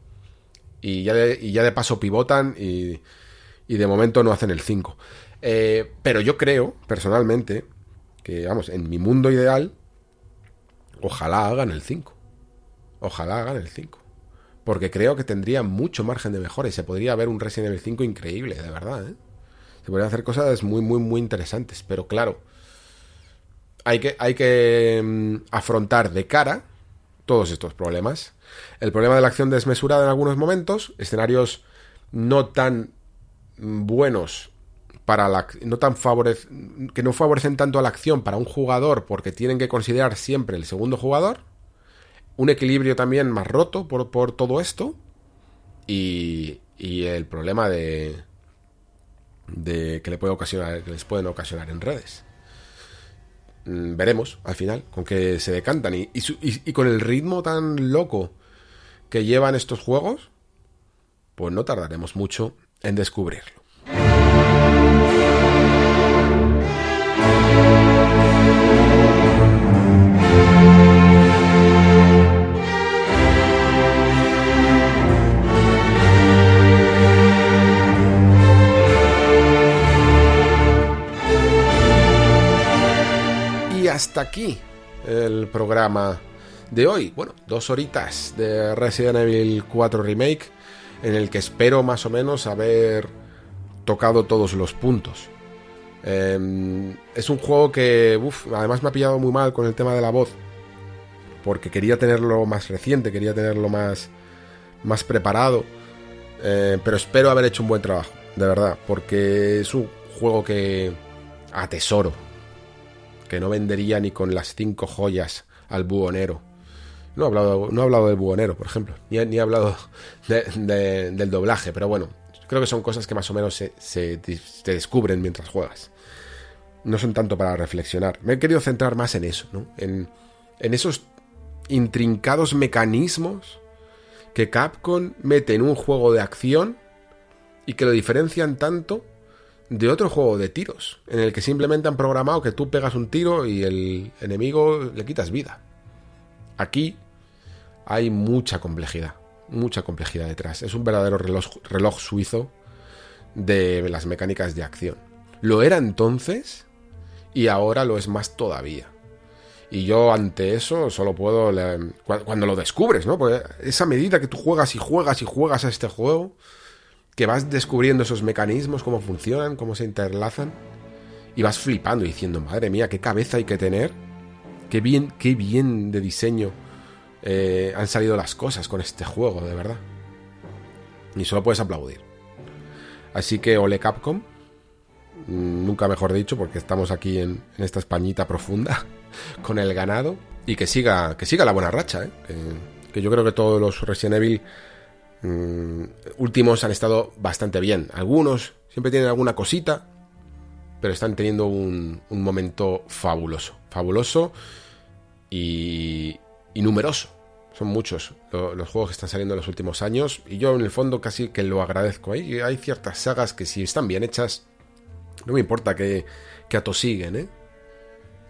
Y ya de, ya de paso pivotan y, y, de momento no hacen el 5. Eh, pero yo creo, personalmente, que, vamos, en mi mundo ideal, ojalá hagan el 5. Ojalá hagan el 5 porque creo que tendría mucho margen de mejora y se podría ver un Resident Evil 5 increíble, de verdad. ¿eh? Se podrían hacer cosas muy, muy, muy interesantes, pero claro, hay que, hay que mm, afrontar de cara todos estos problemas. El problema de la acción desmesurada en algunos momentos, escenarios no tan buenos para la no tan que no favorecen tanto a la acción para un jugador porque tienen que considerar siempre el segundo jugador un equilibrio también más roto por, por todo esto y, y, el problema de, de que, le puede ocasionar, que les pueden ocasionar en redes. Mm, veremos al final con qué se decantan y, y, y con el ritmo tan loco que llevan estos juegos, pues no tardaremos mucho en descubrirlo. Hasta aquí el programa de hoy. Bueno, dos horitas de Resident Evil 4 Remake, en el que espero más o menos haber tocado todos los puntos. Em, es un juego que, además me ha pillado muy mal con el tema de la voz, porque quería tenerlo más reciente, quería tenerlo más, más preparado, eh, pero espero haber hecho un buen trabajo, de verdad, porque es un juego que atesoro que no vendería ni con las cinco joyas al buhonero. No hablado, no he hablado del buhonero, por ejemplo, ni, ni he hablado del doblaje, pero bueno, creo que son cosas que más o menos se, se, descubren mientras juegas. No son tanto para reflexionar. Me he querido centrar más en eso, ¿no? En, en esos intrincados mecanismos que Capcom mete en un juego de acción y que lo diferencian tanto de otro juego de tiros, en el que simplemente han programado que tú pegas un tiro y el enemigo le quitas vida. Aquí hay mucha complejidad, mucha complejidad detrás. Es un verdadero reloj, suizo de las mecánicas de acción. Lo era entonces y ahora lo es más todavía. Y yo ante eso solo puedo... Cuando lo descubres, ¿no? Pues esa medida que tú juegas y juegas y juegas a este juego, que vas descubriendo esos mecanismos, cómo funcionan, cómo se interlazan, y vas flipando diciendo, madre mía, qué cabeza hay que tener, qué bien, qué bien de diseño eh, han salido las cosas con este juego, de verdad. Y solo puedes aplaudir. Así que ole Capcom, mm, nunca mejor dicho, porque estamos aquí en, esta españita profunda con el ganado, y que siga, que siga la buena racha, ¿eh? que yo creo que todos los Resident Evil Mm, últimos han estado bastante bien. Algunos siempre tienen alguna cosita, pero están teniendo un, momento fabuloso. Fabuloso y, numeroso. Son muchos los juegos que están saliendo en los últimos años y yo en el fondo casi que lo agradezco. Hay, hay ciertas sagas que si están bien hechas, no me importa que, atosiguen, ¿eh?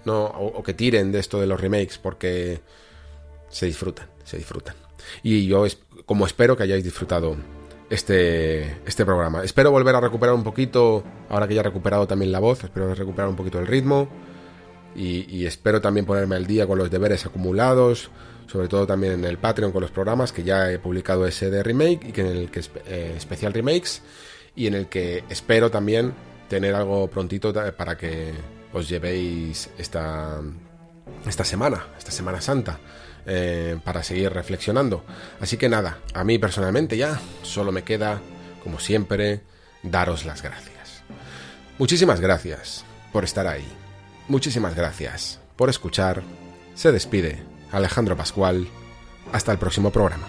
O que tiren de esto de los remakes porque se disfrutan, se disfrutan. Y yo, como espero que hayáis disfrutado este, este programa. Espero volver a recuperar un poquito, ahora que ya he recuperado también la voz, espero recuperar un poquito el ritmo. Y, espero también ponerme al día con los deberes acumulados, sobre todo también en el Patreon con los programas, que ya he publicado ese de remake y que en el que eh, especial remakes y en el que espero también tener algo prontito para que os llevéis esta, esta semana, esta Semana Santa. Eh, para seguir reflexionando. Así que nada, a mí personalmente ya solo me queda, como siempre, daros las gracias. Muchísimas gracias por estar ahí. Muchísimas gracias por escuchar. Se despide Alejandro Pascual. Hasta el próximo programa.